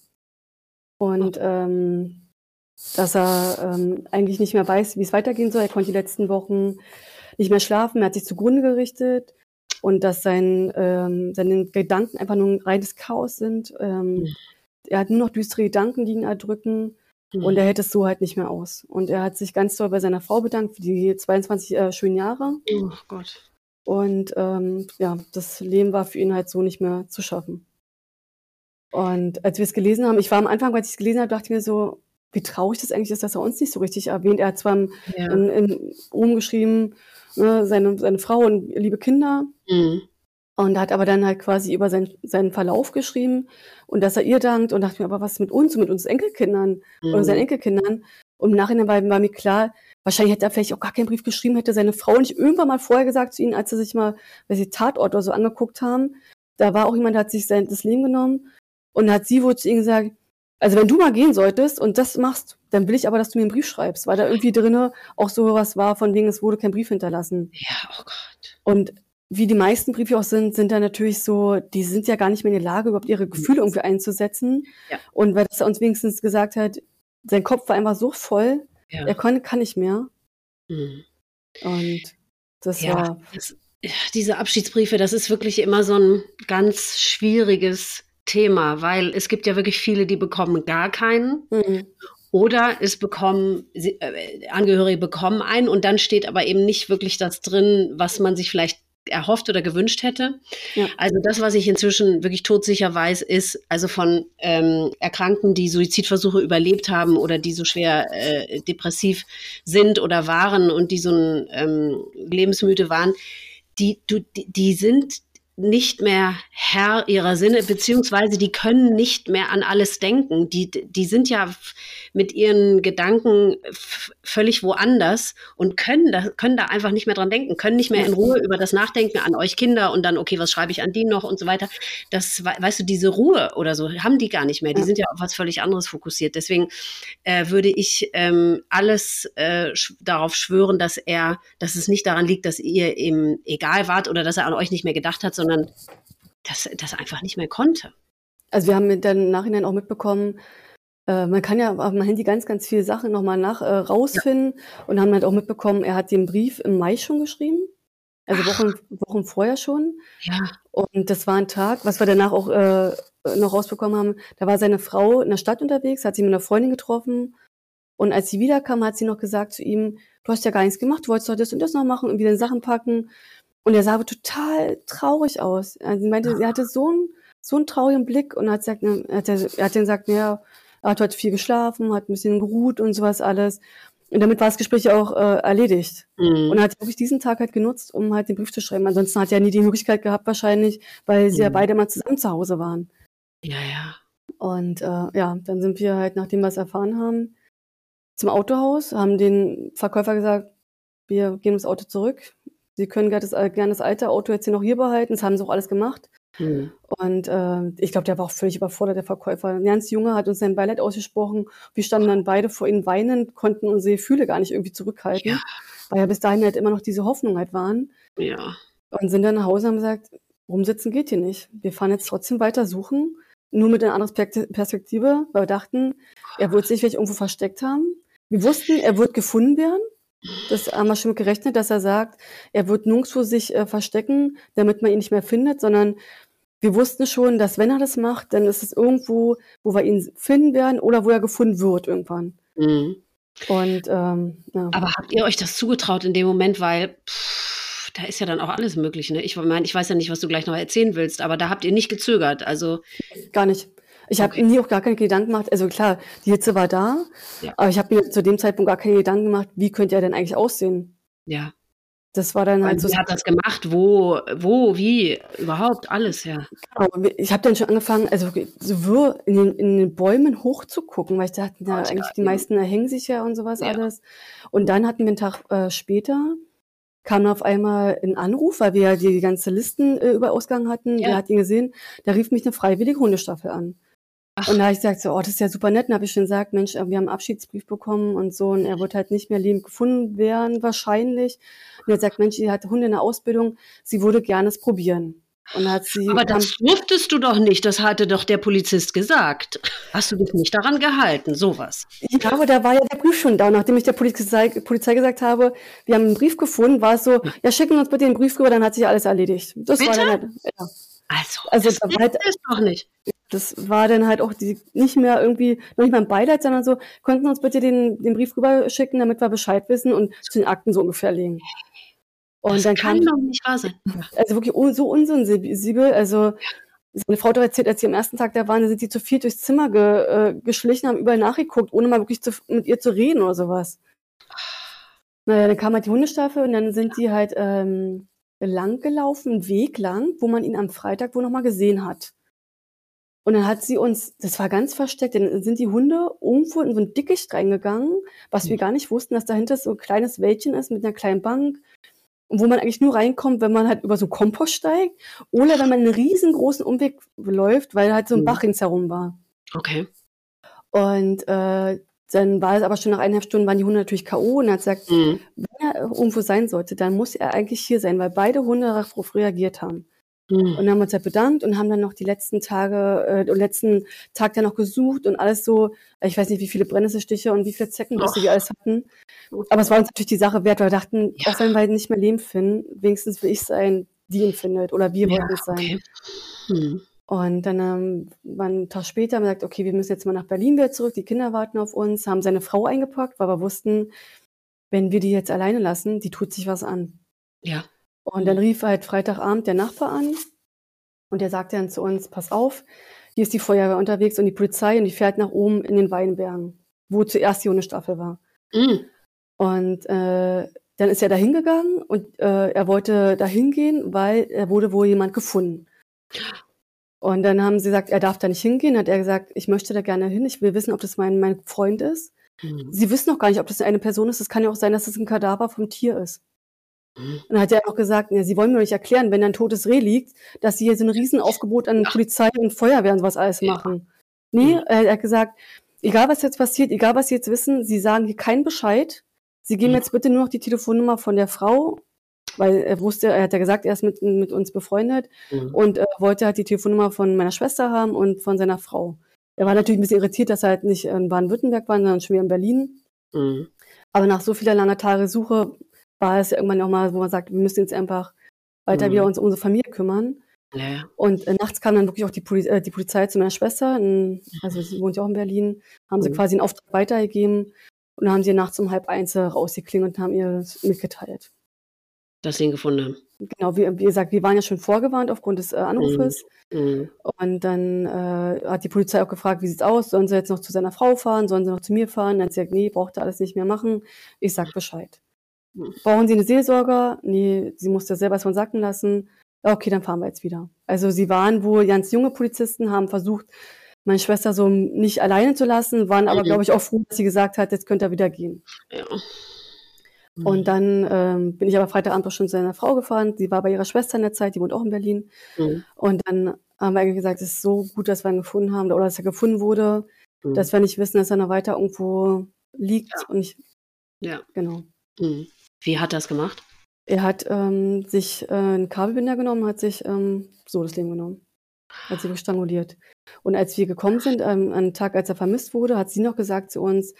Speaker 2: Und ähm, dass er ähm, eigentlich nicht mehr weiß, wie es weitergehen soll. Er konnte die letzten Wochen nicht mehr schlafen, er hat sich zugrunde gerichtet und dass sein, ähm, seine Gedanken einfach nur ein reines Chaos sind. Ähm, mhm. Er hat nur noch düstere Gedanken, die ihn erdrücken. Mhm. Und er hält es so halt nicht mehr aus. Und er hat sich ganz toll bei seiner Frau bedankt für die 22 äh, schönen Jahre.
Speaker 1: Oh Gott.
Speaker 2: Und ähm, ja, das Leben war für ihn halt so nicht mehr zu schaffen. Und als wir es gelesen haben, ich war am Anfang, als ich es gelesen habe, dachte ich mir so, wie traurig das eigentlich ist, dass er uns nicht so richtig erwähnt. Er hat zwar ja. in, in, umgeschrieben, ne, seine, seine Frau und liebe Kinder. Mhm. Und hat aber dann halt quasi über sein, seinen Verlauf geschrieben und dass er ihr dankt und dachte mir, aber was mit uns und mit uns Enkelkindern mhm. oder seinen Enkelkindern? Und im Nachhinein war, war, mir klar, wahrscheinlich hätte er vielleicht auch gar keinen Brief geschrieben, hätte seine Frau nicht irgendwann mal vorher gesagt zu ihnen, als sie sich mal, weil sie Tatort oder so angeguckt haben. Da war auch jemand, der hat sich sein, das Leben genommen und hat sie wohl zu ihm gesagt, also wenn du mal gehen solltest und das machst, dann will ich aber, dass du mir einen Brief schreibst, weil da irgendwie drinne auch so was war, von wegen es wurde kein Brief hinterlassen.
Speaker 1: Ja, oh Gott.
Speaker 2: Und wie die meisten Briefe auch sind, sind da natürlich so, die sind ja gar nicht mehr in der Lage, überhaupt ihre Gefühle irgendwie einzusetzen. Ja. Und weil das er uns wenigstens gesagt hat, sein Kopf war einfach so voll, ja. er konnte, kann nicht mehr. Mhm. Und das ja, war. Das,
Speaker 1: diese Abschiedsbriefe, das ist wirklich immer so ein ganz schwieriges Thema, weil es gibt ja wirklich viele, die bekommen gar keinen. Mhm. Oder es bekommen, äh, Angehörige bekommen einen und dann steht aber eben nicht wirklich das drin, was man sich vielleicht erhofft oder gewünscht hätte. Ja. Also das, was ich inzwischen wirklich todsicher weiß, ist also von ähm, Erkrankten, die Suizidversuche überlebt haben oder die so schwer äh, depressiv sind oder waren und die so ein ähm, lebensmüde waren, die, du, die, die sind nicht mehr Herr ihrer Sinne, beziehungsweise die können nicht mehr an alles denken. Die, die sind ja mit ihren Gedanken völlig woanders und können da, können da einfach nicht mehr dran denken, können nicht mehr in Ruhe über das Nachdenken an euch Kinder und dann, okay, was schreibe ich an die noch und so weiter. Das, weißt du, diese Ruhe oder so haben die gar nicht mehr. Die sind ja auf was völlig anderes fokussiert. Deswegen äh, würde ich ähm, alles äh, sch darauf schwören, dass er, dass es nicht daran liegt, dass ihr ihm egal wart oder dass er an euch nicht mehr gedacht hat, sondern dass das einfach nicht mehr konnte.
Speaker 2: Also wir haben mit im Nachhinein auch mitbekommen, äh, man kann ja auf dem Handy ganz, ganz viele Sachen nochmal nach äh, rausfinden ja. und haben halt auch mitbekommen, er hat den Brief im Mai schon geschrieben. Also Wochen, Wochen vorher schon.
Speaker 1: Ja.
Speaker 2: Und das war ein Tag, was wir danach auch äh, noch rausbekommen haben. Da war seine Frau in der Stadt unterwegs, hat sie mit einer Freundin getroffen. Und als sie wiederkam, hat sie noch gesagt zu ihm, du hast ja gar nichts gemacht, du wolltest doch das und das noch machen und wieder Sachen packen. Und er sah aber total traurig aus. Sie meinte, er hatte so einen, so einen traurigen Blick und hat gesagt, er hat, er hat dann gesagt, ja, er hat heute viel geschlafen, hat ein bisschen geruht und sowas alles. Und damit war das Gespräch auch äh, erledigt. Mhm. Und er hat wirklich diesen Tag halt genutzt, um halt den Brief zu schreiben. Ansonsten hat er nie die Möglichkeit gehabt, wahrscheinlich, weil sie mhm. ja beide mal zusammen zu Hause waren.
Speaker 1: Ja, ja.
Speaker 2: Und äh, ja, dann sind wir halt, nachdem wir es erfahren haben, zum Autohaus, haben den Verkäufer gesagt, wir gehen ins Auto zurück. Sie können gerne das, äh, gerne das alte Auto jetzt hier noch hier behalten. Das haben sie auch alles gemacht. Mhm. Und äh, ich glaube, der war auch völlig überfordert, der Verkäufer. Ein ganz Junge hat uns sein Beileid ausgesprochen. Wir standen dann beide vor ihm weinend, konnten unsere Gefühle gar nicht irgendwie zurückhalten, ja. weil ja bis dahin halt immer noch diese Hoffnung halt waren.
Speaker 1: Ja.
Speaker 2: Und sind dann nach Hause und haben gesagt, rumsitzen geht hier nicht. Wir fahren jetzt trotzdem weiter suchen, nur mit einer anderen Perspektive, weil wir dachten, er wird sich vielleicht irgendwo versteckt haben. Wir wussten, er wird gefunden werden. Das haben wir schon mit gerechnet, dass er sagt, er wird nirgendwo sich äh, verstecken, damit man ihn nicht mehr findet, sondern wir wussten schon, dass wenn er das macht, dann ist es irgendwo, wo wir ihn finden werden oder wo er gefunden wird irgendwann. Mhm. Und ähm, ja.
Speaker 1: Aber habt ihr euch das zugetraut in dem Moment, weil pff, da ist ja dann auch alles möglich, ne? Ich meine, ich weiß ja nicht, was du gleich noch erzählen willst, aber da habt ihr nicht gezögert, also
Speaker 2: gar nicht. Ich habe nie auch gar keine Gedanken gemacht. Also klar, die Hitze war da,
Speaker 1: Ja.
Speaker 2: aber ich habe mir zu dem Zeitpunkt gar keine Gedanken gemacht, wie könnte er denn eigentlich aussehen.
Speaker 1: ja.
Speaker 2: Das war dann halt
Speaker 1: Also,
Speaker 2: so.
Speaker 1: wer hat das gemacht? Wo, wo, wie, überhaupt alles, ja.
Speaker 2: Genau, ich habe dann schon angefangen, also so wirr in den, in den Bäumen hochzugucken, weil ich dachte, na, eigentlich
Speaker 1: ja,
Speaker 2: die
Speaker 1: eben.
Speaker 2: meisten erhängen sich ja und sowas
Speaker 1: Ja.
Speaker 2: alles. Und dann hatten wir einen Tag äh, später, kam auf einmal ein Anruf, weil wir ja die, die ganze Listen äh, über Ausgang hatten.
Speaker 1: Ja.
Speaker 2: Wer hat ihn gesehen? Da rief mich eine freiwillige Hundestaffel an.
Speaker 1: Ach.
Speaker 2: Und da habe ich gesagt, so, oh, das ist ja super nett. Und habe ich schon gesagt, Mensch, äh, wir haben einen Abschiedsbrief bekommen und so. Und er wird halt nicht mehr lebend gefunden werden, wahrscheinlich. Und er gesagt, Mensch, sie hat Hunde in der Ausbildung, sie würde gerne es probieren. Und hat sie
Speaker 1: Aber das durftest du doch nicht, das hatte doch der Polizist gesagt. Hast du dich nicht daran gehalten, sowas?
Speaker 2: Ja, aber da war ja der Brief schon da. Und nachdem ich der Polizei, Polizei gesagt habe, wir haben einen Brief gefunden, war es so, ja, schicken uns bitte den Brief rüber, dann hat sich alles erledigt. Das war
Speaker 1: Bitte?
Speaker 2: dann halt, ja,
Speaker 1: Also,
Speaker 2: Also,
Speaker 1: das
Speaker 2: da war halt-
Speaker 1: es doch nicht.
Speaker 2: Das war dann halt auch die, nicht mehr irgendwie, noch nicht mal ein Beileid, sondern so, könnten uns bitte den, den Brief rüber schicken, damit wir Bescheid wissen und zu den Akten so ungefähr legen. Und
Speaker 1: das
Speaker 2: dann
Speaker 1: kann
Speaker 2: kam,
Speaker 1: doch nicht wahr sein.
Speaker 2: also wirklich so unsensibel, also, meine Frau hat doch erzählt, als sie am ersten Tag da waren, da sind die zu viel durchs Zimmer ge, äh, geschlichen, haben überall nachgeguckt, ohne mal wirklich zu, mit ihr zu reden oder sowas. Naja, dann kam halt die Hundestaffel und dann sind die halt ähm, lang gelaufen, einen Weg lang, wo man ihn am Freitag wohl nochmal gesehen hat. Und dann hat sie uns, das war ganz versteckt, dann sind die Hunde irgendwo in so ein Dickicht reingegangen, was wir gar nicht wussten, dass dahinter so ein kleines Wäldchen ist mit einer kleinen Bank, wo man eigentlich nur reinkommt, wenn man halt über so Kompost steigt oder wenn man einen riesengroßen Umweg läuft, weil halt so ein
Speaker 1: Mhm.
Speaker 2: Bach ringsherum war.
Speaker 1: Okay.
Speaker 2: Und äh, dann war es aber schon nach eineinhalb Stunden waren die Hunde natürlich K.O. und er hat gesagt,
Speaker 1: Mhm.
Speaker 2: wenn er irgendwo sein sollte, dann muss er eigentlich hier sein, weil beide Hunde darauf reagiert haben.
Speaker 1: Mhm.
Speaker 2: Und dann haben wir uns halt bedankt und haben dann noch die letzten Tage, äh, den letzten Tag dann noch gesucht und alles so, ich weiß nicht, wie viele Brennnesselstiche und wie viele Zeckenbisse die alles hatten. Aber es war uns natürlich die Sache wert, weil wir dachten,
Speaker 1: Ja.
Speaker 2: auch wenn wir ihn nicht mehr leben finden, wenigstens will ich sein, die ihn findet oder wir
Speaker 1: Ja,
Speaker 2: wollten es sein.
Speaker 1: okay. Mhm.
Speaker 2: Und dann ähm, war ein Tag später, wir gesagt, okay, wir müssen jetzt mal nach Berlin wieder zurück, die Kinder warten auf uns, haben seine Frau eingepackt, weil wir wussten, wenn wir die jetzt alleine lassen, die tut sich was an.
Speaker 1: Ja.
Speaker 2: Und dann rief halt Freitagabend der Nachbar an und der sagte dann zu uns, pass auf, hier ist die Feuerwehr unterwegs und die Polizei und die fährt nach oben in den Weinbergen, wo zuerst die Hundestaffel war.
Speaker 1: Mhm.
Speaker 2: Und äh, dann ist er da hingegangen und äh, er wollte da hingehen, weil er wurde wohl jemand gefunden. Und dann haben sie gesagt, er darf da nicht hingehen. Hat er gesagt, ich möchte da gerne hin. Ich will wissen, ob das mein, mein Freund ist.
Speaker 1: Mhm.
Speaker 2: Sie wissen noch gar nicht, ob das eine Person ist. Es kann ja auch sein, dass es ein Kadaver vom Tier ist. Und dann hat er auch gesagt, ja, sie wollen mir nicht erklären, wenn da ein totes Reh liegt, dass sie hier so ein Riesenaufgebot an
Speaker 1: Ja.
Speaker 2: Polizei und Feuerwehr und sowas alles
Speaker 1: Ja.
Speaker 2: machen. Nee,
Speaker 1: Mhm.
Speaker 2: er hat gesagt, egal was jetzt passiert, egal was sie jetzt wissen, sie sagen hier keinen Bescheid. Sie geben
Speaker 1: Mhm.
Speaker 2: jetzt bitte nur noch die Telefonnummer von der Frau, weil er wusste, er hat ja gesagt, er ist mit, mit uns befreundet
Speaker 1: Mhm.
Speaker 2: und äh, wollte halt die Telefonnummer von meiner Schwester haben und von seiner Frau. Er war natürlich ein bisschen irritiert, dass er halt nicht in Baden-Württemberg war, sondern schon wieder in Berlin.
Speaker 1: Mhm.
Speaker 2: Aber nach so vieler langer Tage Suche war es ja irgendwann auch mal, wo man sagt, wir müssen jetzt einfach weiter
Speaker 1: Mhm.
Speaker 2: wieder uns um unsere Familie kümmern.
Speaker 1: Ja.
Speaker 2: Und äh, nachts kam dann wirklich auch die, Poli äh, die Polizei zu meiner Schwester, in, also sie wohnt ja auch in Berlin, haben sie
Speaker 1: Mhm.
Speaker 2: quasi einen Auftrag weitergegeben und dann haben sie nachts um halb eins äh, rausgeklingelt und haben ihr das mitgeteilt.
Speaker 1: Dass sie ihn gefunden haben.
Speaker 2: Genau, wie, wie gesagt, wir waren ja schon vorgewarnt aufgrund des äh, Anrufes.
Speaker 1: Mhm.
Speaker 2: Und dann äh, hat die Polizei auch gefragt, wie sieht's aus? Sollen sie jetzt noch zu seiner Frau fahren? Sollen sie noch zu mir fahren? Dann hat sie gesagt, nee, braucht ihr alles nicht mehr machen. Ich sag Bescheid. Brauchen Sie eine Seelsorger? Nee, sie musste selber erstmal sacken lassen. Ja, Okay, dann fahren wir jetzt wieder. Also sie waren wohl ganz junge Polizisten, haben versucht, meine Schwester so nicht alleine zu lassen, waren aber,
Speaker 1: Mhm.
Speaker 2: glaube ich, auch froh, dass sie gesagt hat, jetzt könnt ihr wieder gehen.
Speaker 1: Ja. Mhm.
Speaker 2: Und dann ähm, bin ich aber Freitagabend auch schon zu seiner Frau gefahren. Sie war bei ihrer Schwester in der Zeit, die wohnt auch in Berlin.
Speaker 1: Mhm.
Speaker 2: Und dann haben wir eigentlich gesagt, es ist so gut, dass wir ihn gefunden haben oder dass er gefunden wurde,
Speaker 1: Mhm.
Speaker 2: dass wir nicht wissen, dass er noch weiter irgendwo liegt.
Speaker 1: Ja.
Speaker 2: Und ich,
Speaker 1: Ja.
Speaker 2: genau.
Speaker 1: Mhm. Wie hat er das gemacht?
Speaker 2: Er hat ähm, sich äh, einen Kabelbinder genommen, hat sich ähm, so das Leben genommen. Hat sich stranguliert. Und als wir gekommen sind, ähm, an dem Tag, als er vermisst wurde, hat sie noch gesagt zu uns,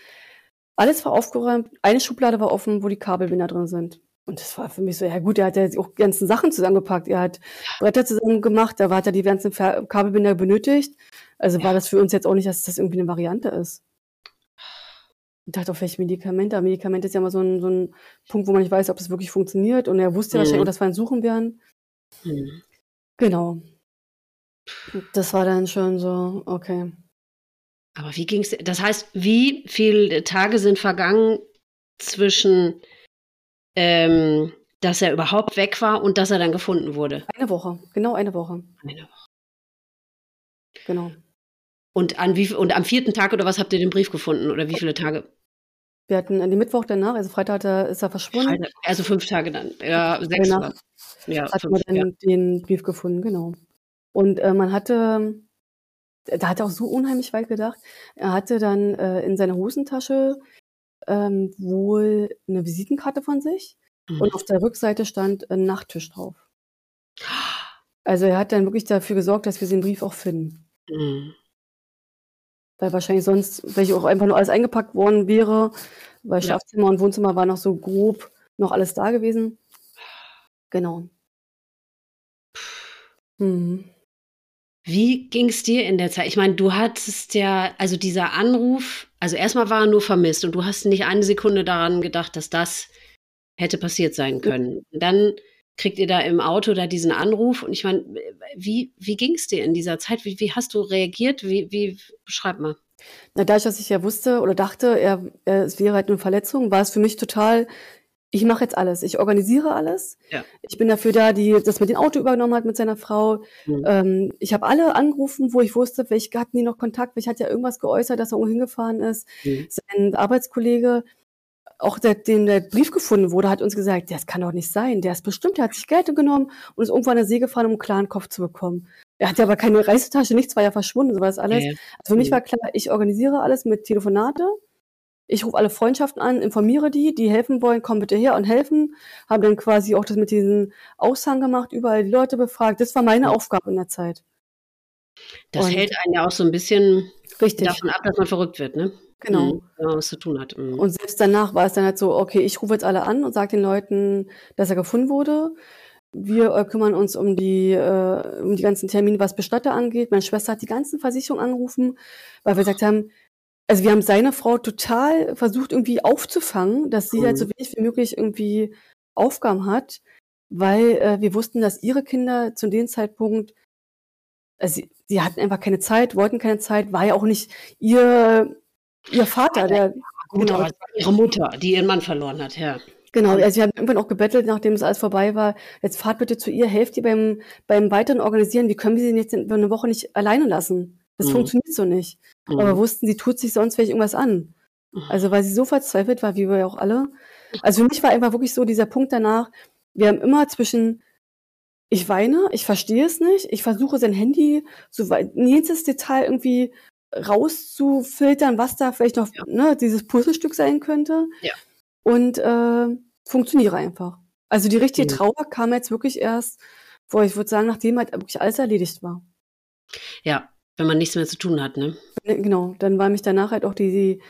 Speaker 2: alles war aufgeräumt, eine Schublade war offen, wo die Kabelbinder drin sind. Und das war für mich so, ja gut, er hat ja auch die ganzen Sachen zusammengepackt. Er hat Bretter zusammen gemacht, da hat er die ganzen Kabelbinder benötigt. Also
Speaker 1: Ja.
Speaker 2: war das für uns jetzt auch nicht, dass das irgendwie eine Variante ist. Ich dachte auch vielleicht Medikamente. Aber Medikamente ist ja immer so ein, so ein Punkt, wo man nicht weiß, ob es wirklich funktioniert. Und er wusste ja wahrscheinlich dass wir ihn suchen werden.
Speaker 1: Mhm.
Speaker 2: Genau. Das war dann schon so, okay.
Speaker 1: Aber wie ging's? Das heißt, wie viele Tage sind vergangen zwischen, ähm, dass er überhaupt weg war und dass er dann gefunden wurde?
Speaker 2: Eine Woche, genau eine Woche.
Speaker 1: Eine Woche.
Speaker 2: Genau.
Speaker 1: Und, an wie, und am vierten Tag oder was habt ihr den Brief gefunden? Oder wie viele Tage?
Speaker 2: Wir hatten an den Mittwoch danach, also Freitag ist er verschwunden.
Speaker 1: Freitag, also fünf Tage dann. Ja, sechs.
Speaker 2: Danach
Speaker 1: Ja,
Speaker 2: hat
Speaker 1: fünf,
Speaker 2: man dann
Speaker 1: ja.
Speaker 2: den Brief gefunden, genau. Und äh, man hatte, da hat er auch so unheimlich weit gedacht, er hatte dann äh, in seiner Hosentasche ähm, wohl eine Visitenkarte von sich
Speaker 1: Mhm.
Speaker 2: und auf der Rückseite stand ein Nachttisch drauf. Also er hat dann wirklich dafür gesorgt, dass wir den Brief auch finden.
Speaker 1: Mhm.
Speaker 2: Weil wahrscheinlich sonst vielleicht auch einfach nur alles eingepackt worden wäre, weil
Speaker 1: Ja.
Speaker 2: Schlafzimmer und Wohnzimmer war noch so grob noch alles da gewesen. Genau. Mhm.
Speaker 1: Wie ging es dir in der Zeit? Ich meine, du hattest ja, also dieser Anruf, also erstmal war er nur vermisst und du hast nicht eine Sekunde daran gedacht, dass das hätte passiert sein können. Dann kriegt ihr da im Auto da diesen Anruf und ich meine, wie, wie ging es dir in dieser Zeit? Wie, wie hast du reagiert? Wie, wie, beschreib mal.
Speaker 2: Na, dadurch, dass ich ja wusste oder dachte, er, er, es wäre halt eine Verletzung, war es für mich total, ich mache jetzt alles. Ich organisiere alles.
Speaker 1: Ja.
Speaker 2: Ich bin dafür da, die das mit dem Auto übernommen hat mit seiner Frau.
Speaker 1: Mhm.
Speaker 2: Ähm, ich habe alle angerufen, wo ich wusste, welche hatten die noch Kontakt, welche hat ja irgendwas geäußert, dass er irgendwo hingefahren ist.
Speaker 1: Mhm.
Speaker 2: Sein Arbeitskollege, auch der, dem der Brief gefunden wurde, hat uns gesagt, das kann doch nicht sein. Der ist bestimmt, der hat sich Geld genommen und ist irgendwo an der See gefahren, um einen klaren Kopf zu bekommen. Er hatte aber keine Reisetasche, nichts war ja verschwunden, so war das alles.
Speaker 1: Ja.
Speaker 2: Also für mich war klar, ich organisiere alles mit Telefonate. Ich rufe alle Freundschaften an, informiere die, die helfen wollen, kommen bitte her und helfen. Habe dann quasi auch das mit diesen Aushang gemacht, überall die Leute befragt. Das war meine Aufgabe in der Zeit.
Speaker 1: Das
Speaker 2: Und-
Speaker 1: hält einen ja auch so ein bisschen
Speaker 2: Richtig,
Speaker 1: davon ab, dass man verrückt wird, ne?
Speaker 2: Genau.
Speaker 1: Mhm. Wenn man was zu tun hat. Mhm.
Speaker 2: Und selbst danach war es dann halt so, okay, ich rufe jetzt alle an und sage den Leuten, dass er gefunden wurde. Wir äh, kümmern uns um die, äh, um die ganzen Termine, was Bestatter angeht. Meine Schwester hat die ganzen Versicherungen angerufen, weil wir gesagt haben, also wir haben seine Frau total versucht irgendwie aufzufangen, dass sie
Speaker 1: Mhm.
Speaker 2: halt so wenig wie möglich irgendwie Aufgaben hat, weil äh, wir wussten, dass ihre Kinder zu dem Zeitpunkt, also sie, sie hatten einfach keine Zeit, wollten keine Zeit, war ja auch nicht ihr, ihr Vater, der genau.
Speaker 1: war ihre Mutter, die ihren Mann verloren hat, ja.
Speaker 2: Genau, also wir haben irgendwann auch gebettelt, nachdem es alles vorbei war, jetzt fahrt bitte zu ihr, helft ihr beim, beim weiteren Organisieren, wie können wir sie jetzt in, eine Woche nicht alleine lassen? Das
Speaker 1: Mhm.
Speaker 2: funktioniert so nicht.
Speaker 1: Mhm.
Speaker 2: Aber wir wussten, sie tut sich sonst vielleicht irgendwas an. Also weil sie so verzweifelt war, wie wir ja auch alle. Also für mich war einfach wirklich so dieser Punkt danach, wir haben immer zwischen, ich weine, ich verstehe es nicht, ich versuche sein Handy so weit, jedes Detail irgendwie rauszufiltern, was da vielleicht noch
Speaker 1: Ja.
Speaker 2: ne, dieses Puzzlestück sein könnte.
Speaker 1: Ja.
Speaker 2: Und äh, funktioniere einfach. Also die richtige
Speaker 1: Mhm.
Speaker 2: Trauer kam jetzt wirklich erst, wo ich würde sagen, nachdem halt wirklich alles erledigt war.
Speaker 1: Ja, wenn man nichts mehr zu tun hat, ne?
Speaker 2: Ne, Genau, dann war mich danach halt auch die, die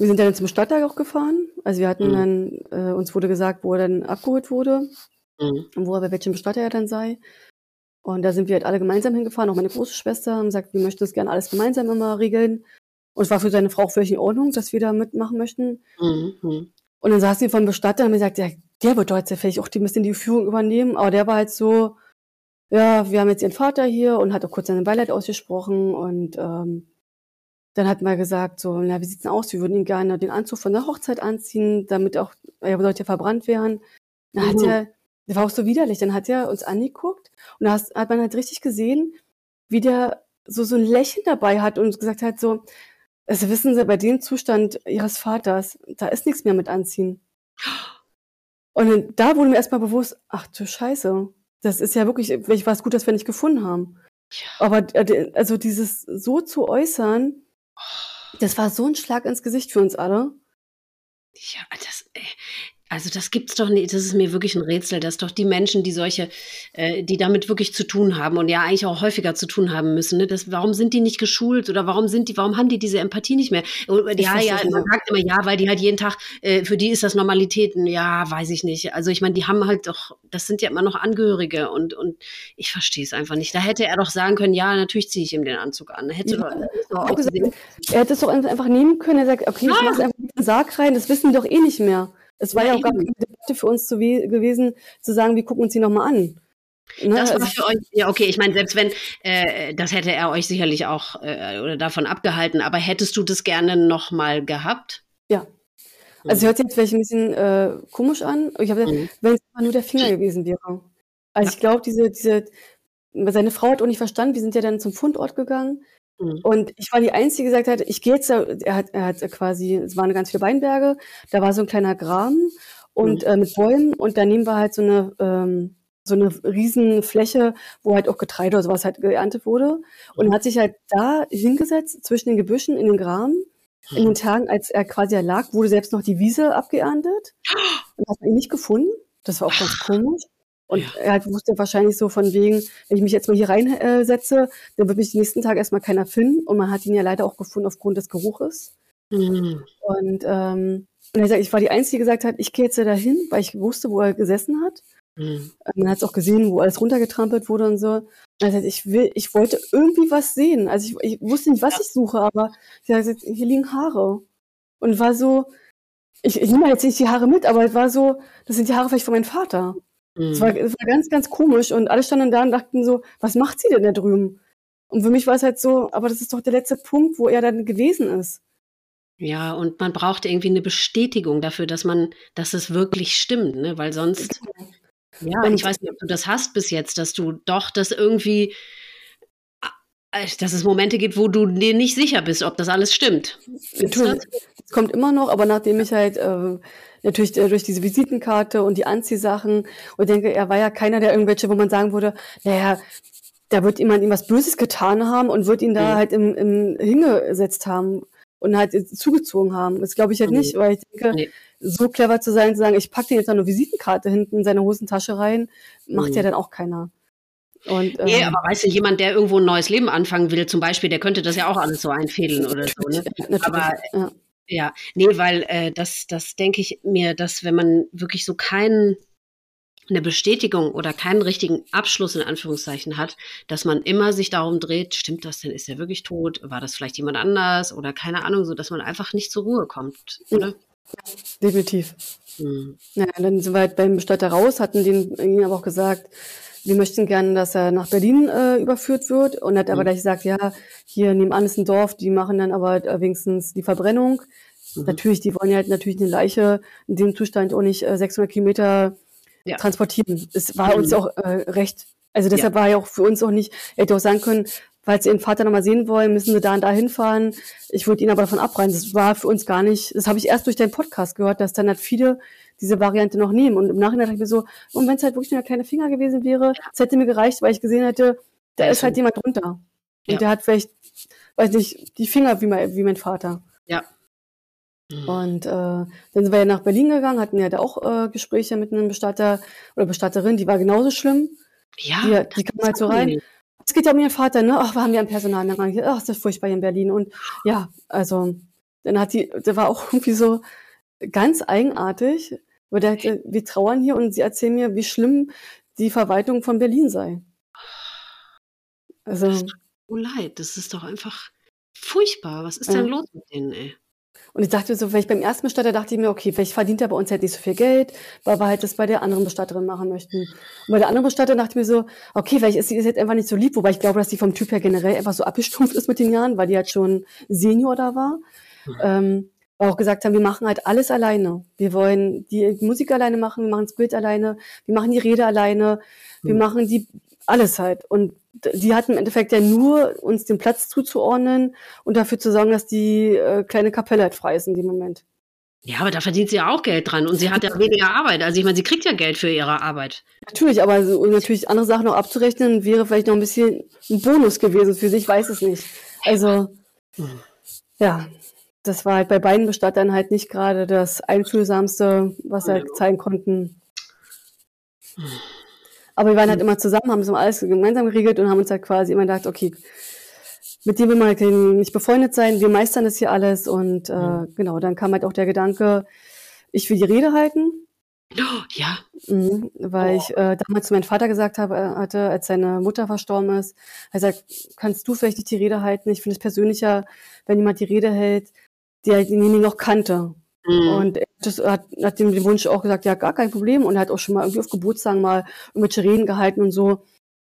Speaker 2: wir sind dann zum Stadtteil auch gefahren. Also wir hatten
Speaker 1: Mhm.
Speaker 2: dann, äh, uns wurde gesagt, wo er dann abgeholt wurde
Speaker 1: Mhm.
Speaker 2: und wo er bei welchem Stadtteil er dann sei. Und da sind wir halt alle gemeinsam hingefahren, auch meine große Schwester, haben gesagt, wir möchten das gerne alles gemeinsam immer regeln. Und es war für seine Frau auch völlig in Ordnung, dass wir da mitmachen möchten.
Speaker 1: Mhm.
Speaker 2: Und dann saßen wir vom Bestatter und haben gesagt, ja, der wird doch jetzt ja vielleicht auch die, ein bisschen die Führung übernehmen. Aber der war halt so, ja, wir haben jetzt ihren Vater hier und hat auch kurz seine Beileid ausgesprochen. Und ähm, dann hat man gesagt, so, na, wie sieht's denn aus? Wir würden ihn gerne den Anzug von der Hochzeit anziehen, damit auch, er sollte ja verbrannt werden. Dann hat
Speaker 1: Mhm.
Speaker 2: er, der war auch so widerlich, dann hat er uns angeguckt und da hat man halt richtig gesehen, wie der so, so ein Lächeln dabei hat und uns gesagt hat, so, also wissen Sie, bei dem Zustand Ihres Vaters, da ist nichts mehr mit anziehen. Und dann, da wurde mir erstmal bewusst, ach du Scheiße, das ist ja wirklich, vielleicht war es gut, dass wir nicht gefunden haben.
Speaker 1: Ja.
Speaker 2: Aber äh, also dieses so zu äußern, das war so ein Schlag ins Gesicht für uns alle.
Speaker 1: Ja, das, äh, Also das gibt's doch nicht, das ist mir wirklich ein Rätsel, dass doch die Menschen, die solche, äh, die damit wirklich zu tun haben und ja eigentlich auch häufiger zu tun haben müssen, ne, das, warum sind die nicht geschult oder warum sind die, warum haben die diese Empathie nicht mehr? Und, ja, ja, man sagt immer ja, weil die halt jeden Tag, äh, für die ist das Normalitäten, ja, weiß ich nicht. Also ich meine, die haben halt doch, das sind ja immer noch Angehörige und, und ich verstehe es einfach nicht. Da hätte er doch sagen können, ja, natürlich ziehe ich ihm den Anzug an. Hätte ja,
Speaker 2: doch, doch gesagt, er hätte es doch einfach nehmen können, er sagt, okay, ich ah. mache einfach den Sarg rein, das wissen die doch eh nicht mehr. Es war ja, ja auch gar keine Debatte für uns zu gewesen, zu sagen, wir gucken uns die nochmal an.
Speaker 1: Ne? Das war also für euch, ja, okay, ich meine, selbst wenn, äh, das hätte er euch sicherlich auch äh, oder davon abgehalten, aber hättest du das gerne nochmal gehabt?
Speaker 2: Ja. Also, mhm. hört sich jetzt vielleicht ein bisschen äh, komisch an. Ich habe, mhm. wenn es nur der Finger gewesen wäre. Also, ja. ich glaube, diese, diese, seine Frau hat auch nicht verstanden, wir sind ja dann zum Fundort gegangen. Mhm. Und ich war die Einzige, die gesagt hat, ich gehe jetzt, er hat, er hat quasi, es waren ganz viele Weinberge, da war so ein kleiner Graben und mhm. äh, mit Bäumen und daneben war halt so eine, ähm, so eine riesen Fläche, wo halt auch Getreide oder sowas halt geerntet wurde. Und er hat sich halt da hingesetzt, zwischen den Gebüschen in den Graben. In den Tagen, als er quasi lag, wurde selbst noch die Wiese abgeerntet. [gasps] Und hat man ihn nicht gefunden. Das war auch ganz komisch. Und ja. er wusste wahrscheinlich so von wegen, wenn ich mich jetzt mal hier reinsetze, äh, dann wird mich den nächsten Tag erstmal keiner finden. Und man hat ihn ja leider auch gefunden aufgrund des Geruches. Mhm. Und, ähm, und er sagt, ich war die Einzige, die gesagt hat, ich gehe jetzt da hin, weil ich wusste, wo er gesessen hat. Mhm. Man hat es auch gesehen, wo alles runtergetrampelt wurde und so. Und er sagt, ich will, ich wollte irgendwie was sehen. Also ich, ich wusste nicht, was ja. ich suche, aber ich habe gesagt, hier liegen Haare. Und war so, ich, ich nehme jetzt nicht die Haare mit, aber es war so, das sind die Haare vielleicht von meinem Vater. Es war, es war ganz, ganz komisch und alle standen da und dachten so, was macht sie denn da drüben? Und für mich war es halt so, aber das ist doch der letzte Punkt, wo er dann gewesen ist.
Speaker 1: Ja, und man braucht irgendwie eine Bestätigung dafür, dass man, dass es wirklich stimmt, ne? Weil sonst, ja, und ich weiß nicht, ob du das hast bis jetzt, dass du doch das irgendwie, äh, dass es Momente gibt, wo du dir nicht sicher bist, ob das alles stimmt.
Speaker 2: Es kommt immer noch, aber nachdem ich halt äh, natürlich äh, durch diese Visitenkarte und die Anziehsachen und denke, er war ja keiner der irgendwelche, wo man sagen würde, naja, da wird jemand ihm was Böses getan haben und wird ihn da mhm. halt im, im hingesetzt haben und halt zugezogen haben. Das glaube ich halt mhm. nicht, weil ich denke, nee. so clever zu sein, zu sagen, ich packe dir jetzt noch eine Visitenkarte hinten in seine Hosentasche rein, macht mhm. ja dann auch keiner.
Speaker 1: Und, nee, ähm, aber weißt du, jemand, der irgendwo ein neues Leben anfangen will, zum Beispiel, der könnte das ja auch alles so einfädeln oder so. Ne? [laughs] Aber ja. Ja, nee, weil äh, das, das denke ich mir, dass wenn man wirklich so keinen eine Bestätigung oder keinen richtigen Abschluss in Anführungszeichen hat, dass man immer sich darum dreht, stimmt das denn, ist er wirklich tot? War das vielleicht jemand anders oder keine Ahnung, so dass man einfach nicht zur Ruhe kommt, oder?
Speaker 2: Ja, definitiv. Hm. Ja, dann sind wir halt beim Bestatter raus, hatten den, ihnen aber auch gesagt, wir möchten gerne, dass er nach Berlin äh, überführt wird und hat aber mhm. gleich gesagt, ja, hier nebenan ist ein Dorf, die machen dann aber äh, wenigstens die Verbrennung. Mhm. Natürlich, die wollen ja halt natürlich eine Leiche in dem Zustand auch nicht äh, 600 Kilometer ja. transportieren. Es war mhm. uns auch äh, recht. Also deshalb ja. war ja auch für uns auch nicht, hätte auch sagen können, falls sie ihren Vater nochmal sehen wollen, müssen sie da und da hinfahren. Ich würde ihn aber davon abreisen. Das war für uns gar nicht, das habe ich erst durch deinen Podcast gehört, dass dann halt viele diese Variante noch nehmen. Und im Nachhinein dachte ich mir so, und wenn es halt wirklich nur ein kleiner Finger gewesen wäre, es hätte mir gereicht, weil ich gesehen hätte, da ist halt jemand drunter. Und ja. der hat vielleicht, weiß nicht, die Finger wie mein, wie mein Vater.
Speaker 1: Ja.
Speaker 2: Mhm. Und äh, dann sind wir ja nach Berlin gegangen, hatten ja da auch äh, Gespräche mit einem Bestatter oder Bestatterin, die war genauso schlimm.
Speaker 1: Ja.
Speaker 2: Die, die kam halt so rein. Es geht ja um ihren Vater, ne? Ach, wir haben ja ein Personalmangel. Ach, ist das furchtbar hier in Berlin. Und ja, also, dann hat die, der war auch [laughs] irgendwie so ganz eigenartig. Weil der hatte, wir trauern hier und sie erzählen mir, wie schlimm die Verwaltung von Berlin sei.
Speaker 1: Also. Das tut so leid. Das ist doch einfach furchtbar. Was ist denn los mit denen, ey?
Speaker 2: Und ich dachte so, vielleicht beim ersten Bestatter dachte ich mir, okay, vielleicht verdient er bei uns halt nicht so viel Geld, weil wir halt das bei der anderen Bestatterin machen möchten. Und bei der anderen Bestatter dachte ich mir so, okay, vielleicht ist sie jetzt einfach nicht so lieb, wobei ich glaube, dass sie vom Typ her generell einfach so abgestumpft ist mit den Jahren, weil die halt schon Senior da war. Mhm. Ähm, auch gesagt haben, wir machen halt alles alleine. Wir wollen die Musik alleine machen, wir machen das Bild alleine, wir machen die Rede alleine, wir mhm. machen die alles halt. Und die hatten im Endeffekt ja nur uns den Platz zuzuordnen und dafür zu sorgen, dass die äh, kleine Kapelle halt frei ist in dem Moment.
Speaker 1: Ja, aber da verdient sie ja auch Geld dran und sie hat ja [laughs] weniger Arbeit. Also ich meine, sie kriegt ja Geld für ihre Arbeit.
Speaker 2: Natürlich, aber so, natürlich andere Sachen noch abzurechnen, wäre vielleicht noch ein bisschen ein Bonus gewesen für sie, ich weiß es nicht. Also, hm. ja, das war halt bei beiden Bestattern halt nicht gerade das einfühlsamste, was sie halt zeigen konnten. Aber wir waren halt immer zusammen, haben so alles gemeinsam geregelt und haben uns halt quasi immer gedacht, okay, mit dem will man halt nicht befreundet sein, wir meistern das hier alles und äh, mhm. genau, dann kam halt auch der Gedanke, ich will die Rede halten.
Speaker 1: Oh, ja.
Speaker 2: Mhm, weil oh. ich äh, damals zu meinem Vater gesagt habe, äh, hatte, als seine Mutter verstorben ist, er sagt, kannst du vielleicht nicht die Rede halten? Ich finde es persönlicher, wenn jemand die Rede hält, der denjenigen noch kannte. Mhm. Und das hat, hat dem den Wunsch auch gesagt, ja, gar kein Problem. Und er hat auch schon mal irgendwie auf Geburtstagen mal irgendwelche Reden gehalten und so.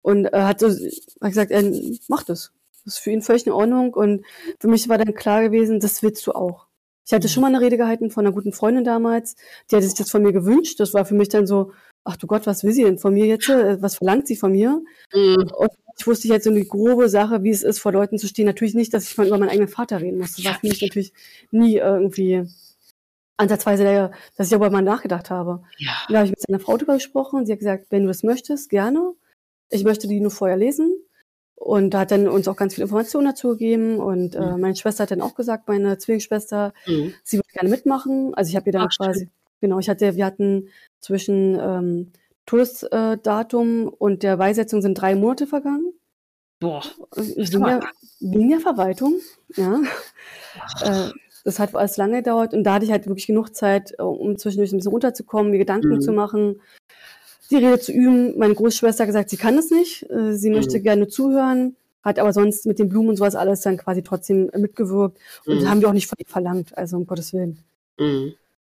Speaker 2: Und er hat so hat gesagt, er macht es. Das ist für ihn völlig in Ordnung. Und für mich war dann klar gewesen, das willst du auch. Ich hatte mhm. schon mal eine Rede gehalten von einer guten Freundin damals. Die hatte sich das von mir gewünscht. Das war für mich dann so, ach du Gott, was will sie denn von mir jetzt? Was verlangt sie von mir? Mhm. Und ich wusste jetzt so eine grobe Sache, wie es ist, vor Leuten zu stehen. Natürlich nicht, dass ich mal über meinen eigenen Vater reden musste. Das war für mich natürlich nie irgendwie ansatzweise, der, dass ich darüber mal nachgedacht habe. Ja. Da habe ich mit seiner Frau drüber gesprochen. Sie hat gesagt, wenn du das möchtest, gerne. Ich möchte die nur vorher lesen. Und da hat dann uns auch ganz viel Informationen dazu gegeben. Und äh, mhm. meine Schwester hat dann auch gesagt, meine Zwillingsschwester, mhm. sie würde gerne mitmachen. Also ich habe ihr dann Ach, quasi, stimmt. Genau, ich hatte, wir hatten zwischen ähm, Todesdatum und der Beisetzung sind drei Monate vergangen.
Speaker 1: Boah.
Speaker 2: Wegen der, wegen der Verwaltung, ja. Äh, das hat alles lange gedauert und da hatte ich halt wirklich genug Zeit, äh, um zwischendurch ein bisschen runterzukommen, mir Gedanken mhm. zu machen, die Rede zu üben. Meine Großschwester hat gesagt, sie kann das nicht, äh, sie mhm. möchte gerne zuhören, hat aber sonst mit den Blumen und sowas alles dann quasi trotzdem mitgewirkt und mhm. haben wir auch nicht von ihr verlangt, also um Gottes Willen. Mhm.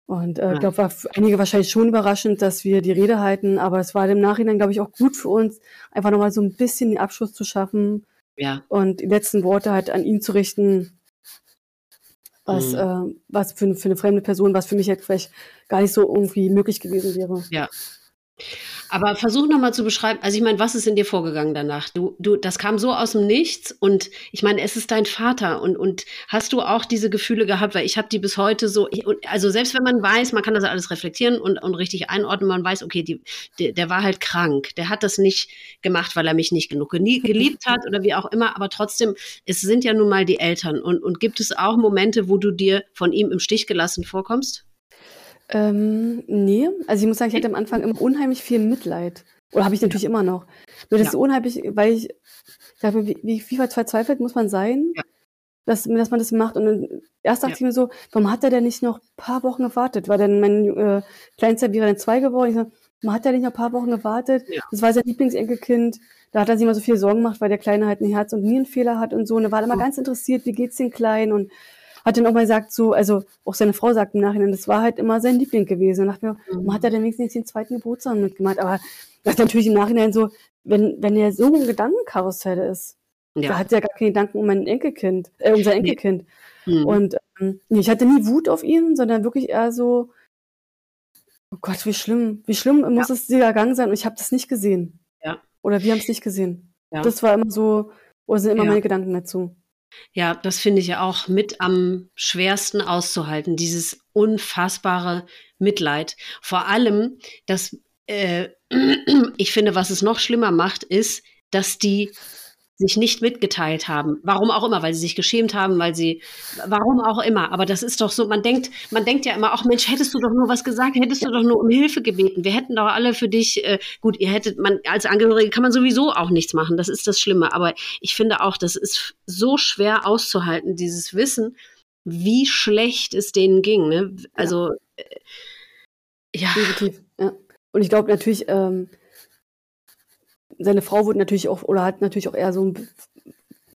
Speaker 2: Und äh, ich glaube, war für einige wahrscheinlich schon überraschend, dass wir die Rede halten, aber es war im Nachhinein, glaube ich, auch gut für uns, einfach nochmal so ein bisschen den Abschluss zu schaffen
Speaker 1: ja.
Speaker 2: und die letzten Worte halt an ihn zu richten, was, mhm. äh, was für, für eine fremde Person, was für mich jetzt vielleicht gar nicht so irgendwie möglich gewesen wäre.
Speaker 1: Ja. Aber versuch nochmal zu beschreiben, also ich meine, was ist in dir vorgegangen danach? Du, du, das kam so aus dem Nichts und ich meine, es ist dein Vater und, und hast du auch diese Gefühle gehabt, weil ich habe die bis heute so, also selbst wenn man weiß, man kann das alles reflektieren und, und richtig einordnen, man weiß, okay, die, der, der war halt krank, der hat das nicht gemacht, weil er mich nicht genug geliebt hat oder wie auch immer, aber trotzdem, es sind ja nun mal die Eltern und, und gibt es auch Momente, wo du dir von ihm im Stich gelassen vorkommst?
Speaker 2: Ähm, ne, also ich muss sagen, ich hatte am Anfang immer unheimlich viel Mitleid. Oder habe ich natürlich immer noch. Nur das ja. ist unheimlich, weil ich, ich dachte, wie, wie, wie verzweifelt muss man sein, ja. dass, dass man das macht. Und erst dachte ja. ich mir so, warum hat er denn nicht noch ein paar Wochen gewartet? Weil dann mein äh, Kleinster wäre dann zwei geworden. Ich so, warum hat er nicht noch ein paar Wochen gewartet? Das war sein Lieblingsenkelkind. Da hat er sich immer so viel Sorgen gemacht, weil der Kleine halt einen Herz- und Nierenfehler hat und so. Und er war immer ganz interessiert, wie geht's den Kleinen? Und hat dann auch mal gesagt, so, also auch seine Frau sagt im Nachhinein, das war halt immer sein Liebling gewesen. Und dachte mir, mhm. man hat er denn wenigstens den zweiten Geburtstag mitgemacht. Aber das ist natürlich im Nachhinein so, wenn, wenn er so ein Gedankenkarussell ist, ja. da hat er gar keine Gedanken um mein Enkelkind, äh, um sein Enkelkind. Mhm. Und ähm, ich hatte nie Wut auf ihn, sondern wirklich eher so, oh Gott, wie schlimm, wie schlimm ja. muss es dieser Gang sein und ich habe das nicht gesehen.
Speaker 1: Ja.
Speaker 2: Oder wir haben es nicht gesehen. Ja. Das war immer so, oder sind immer meine Gedanken dazu.
Speaker 1: Ja, das finde ich ja auch mit am schwersten auszuhalten, dieses unfassbare Mitleid. Vor allem, dass äh, [clears throat] ich finde, was es noch schlimmer macht, ist, dass die sich nicht mitgeteilt haben. Warum auch immer, weil sie sich geschämt haben, weil sie, warum auch immer. Aber das ist doch so, man denkt, man denkt ja immer, ach Mensch, hättest du doch nur was gesagt, hättest du doch nur um Hilfe gebeten. Wir hätten doch alle für dich, äh, gut, ihr hättet, man, als Angehörige kann man sowieso auch nichts machen. Das ist das Schlimme. Aber ich finde auch, das ist so schwer auszuhalten, dieses Wissen, wie schlecht es denen ging. Ne? Also, ja. Äh,
Speaker 2: ja. Und ich glaube natürlich, ähm, seine Frau wurde natürlich auch, oder hat natürlich auch eher so ein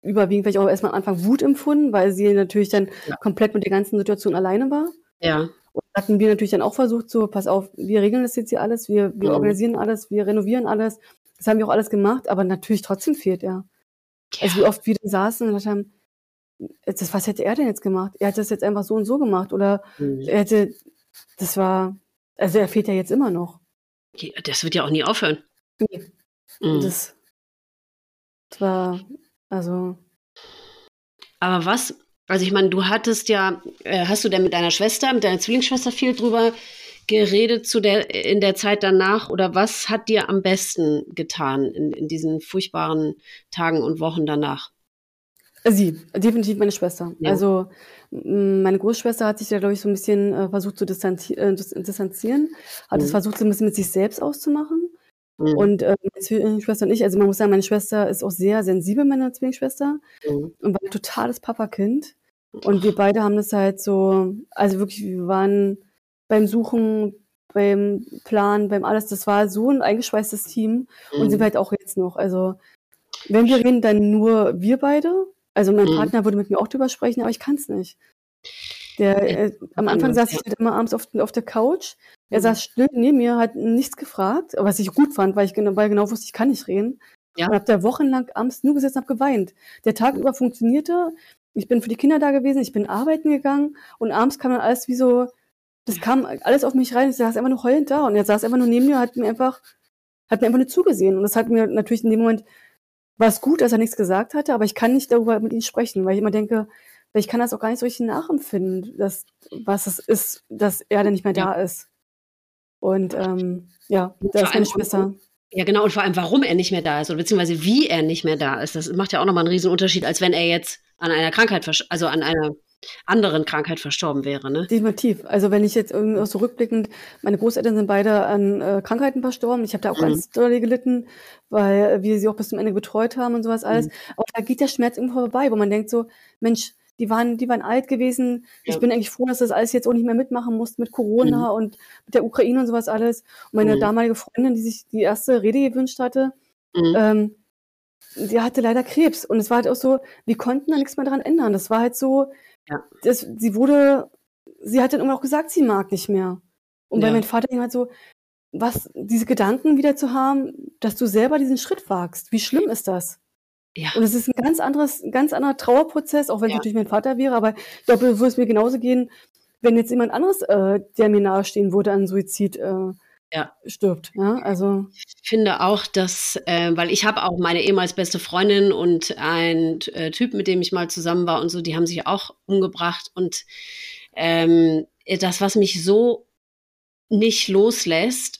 Speaker 2: überwiegend vielleicht auch erstmal am Anfang Wut empfunden, weil sie natürlich dann ja. komplett mit der ganzen Situation alleine war.
Speaker 1: Ja.
Speaker 2: Und hatten wir natürlich dann auch versucht, so, pass auf, wir regeln das jetzt hier alles, wir, wir mhm. organisieren alles, wir renovieren alles. Das haben wir auch alles gemacht, aber natürlich trotzdem fehlt er. Ja. Also wie oft wir saßen und haben, das, was hätte er denn jetzt gemacht? Er hat das jetzt einfach so und so gemacht oder mhm. er hätte, das war, also er fehlt ja jetzt immer noch.
Speaker 1: Das wird ja auch nie aufhören.
Speaker 2: Nee. Mhm. Das, das war, also.
Speaker 1: Aber was, also ich meine, du hattest ja, äh, hast du denn mit deiner Schwester, mit deiner Zwillingsschwester viel drüber geredet zu der, in der Zeit danach oder was hat dir am besten getan in, in diesen furchtbaren Tagen und Wochen danach?
Speaker 2: Sie, definitiv meine Schwester. Ja. Also meine Großschwester hat sich da, glaube ich, so ein bisschen äh, versucht zu distanzi äh, distanzieren, hat es mhm. versucht, so ein bisschen mit sich selbst auszumachen. Mhm. Und äh, meine Zwillingsschwester und ich, also man muss sagen, meine Schwester ist auch sehr sensibel, meine Zwillingsschwester, mhm. und war ein totales Papakind. Und wir beide haben das halt so, also wirklich, wir waren beim Suchen, beim Plan, beim alles, das war so ein eingeschweißtes Team mhm. und sind wir halt auch jetzt noch. Also wenn wir reden, dann nur wir beide. Also mein mhm. Partner würde mit mir auch drüber sprechen, aber ich kann es nicht. Der, äh, am Anfang saß ich halt immer abends auf, auf der Couch. Er mhm. saß still neben mir, hat nichts gefragt, was ich gut fand, weil ich genau, weil genau wusste, ich kann nicht reden. Ja. Und hab da wochenlang abends nur gesessen und hab geweint. Der Tag über funktionierte. Ich bin für die Kinder da gewesen, ich bin arbeiten gegangen und abends kam dann alles wie so, das kam alles auf mich rein. Ich saß einfach nur heulend da und er saß einfach nur neben mir, hat mir einfach, hat mir einfach nur zugesehen. Und das hat mir natürlich in dem Moment, war es gut, dass er nichts gesagt hatte, aber ich kann nicht darüber mit ihm sprechen, weil ich immer denke, ich kann das auch gar nicht so richtig nachempfinden, dass, was es ist, dass er dann nicht mehr da ist. Und ähm, ja, da ist meine Schwester.
Speaker 1: Ja, genau. Und vor allem, warum er nicht mehr da ist oder beziehungsweise wie er nicht mehr da ist. Das macht ja auch nochmal einen riesen Unterschied, als wenn er jetzt an einer Krankheit, also an einer anderen Krankheit verstorben wäre, ne?
Speaker 2: Definitiv. Also wenn ich jetzt irgendwie so rückblickend, meine Großeltern sind beide an äh, Krankheiten verstorben. Ich habe da auch mhm. ganz doll gelitten, weil wir sie auch bis zum Ende betreut haben und sowas alles. Mhm. Aber da geht der Schmerz irgendwo vorbei, wo man denkt so, Mensch, die waren, die waren alt gewesen. Ja. Ich bin eigentlich froh, dass das alles jetzt auch nicht mehr mitmachen muss mit Corona mhm. und mit der Ukraine und sowas alles. Und meine mhm. damalige Freundin, die sich die erste Rede gewünscht hatte, mhm. ähm, die hatte leider Krebs. Und es war halt auch so, wir konnten da nichts mehr dran ändern. Das war halt so, ja. das, sie wurde, sie hat dann immer auch gesagt, sie mag nicht mehr. Und ja. bei meinem Vater ging halt so, was, diese Gedanken wieder zu haben, dass du selber diesen Schritt wagst. Wie schlimm ist das? Ja. Und es ist ein ganz anderes, ein ganz anderer Trauerprozess, auch wenn es ja. natürlich mein Vater wäre, aber ich glaube, würde es mir genauso gehen, wenn jetzt jemand anderes, äh, der mir nahestehen würde, an Suizid äh, ja. stirbt. Ja, also
Speaker 1: ich finde auch, dass, äh, weil ich habe auch meine ehemals beste Freundin und ein äh, Typ, mit dem ich mal zusammen war und so, die haben sich auch umgebracht und ähm, das, was mich so nicht loslässt,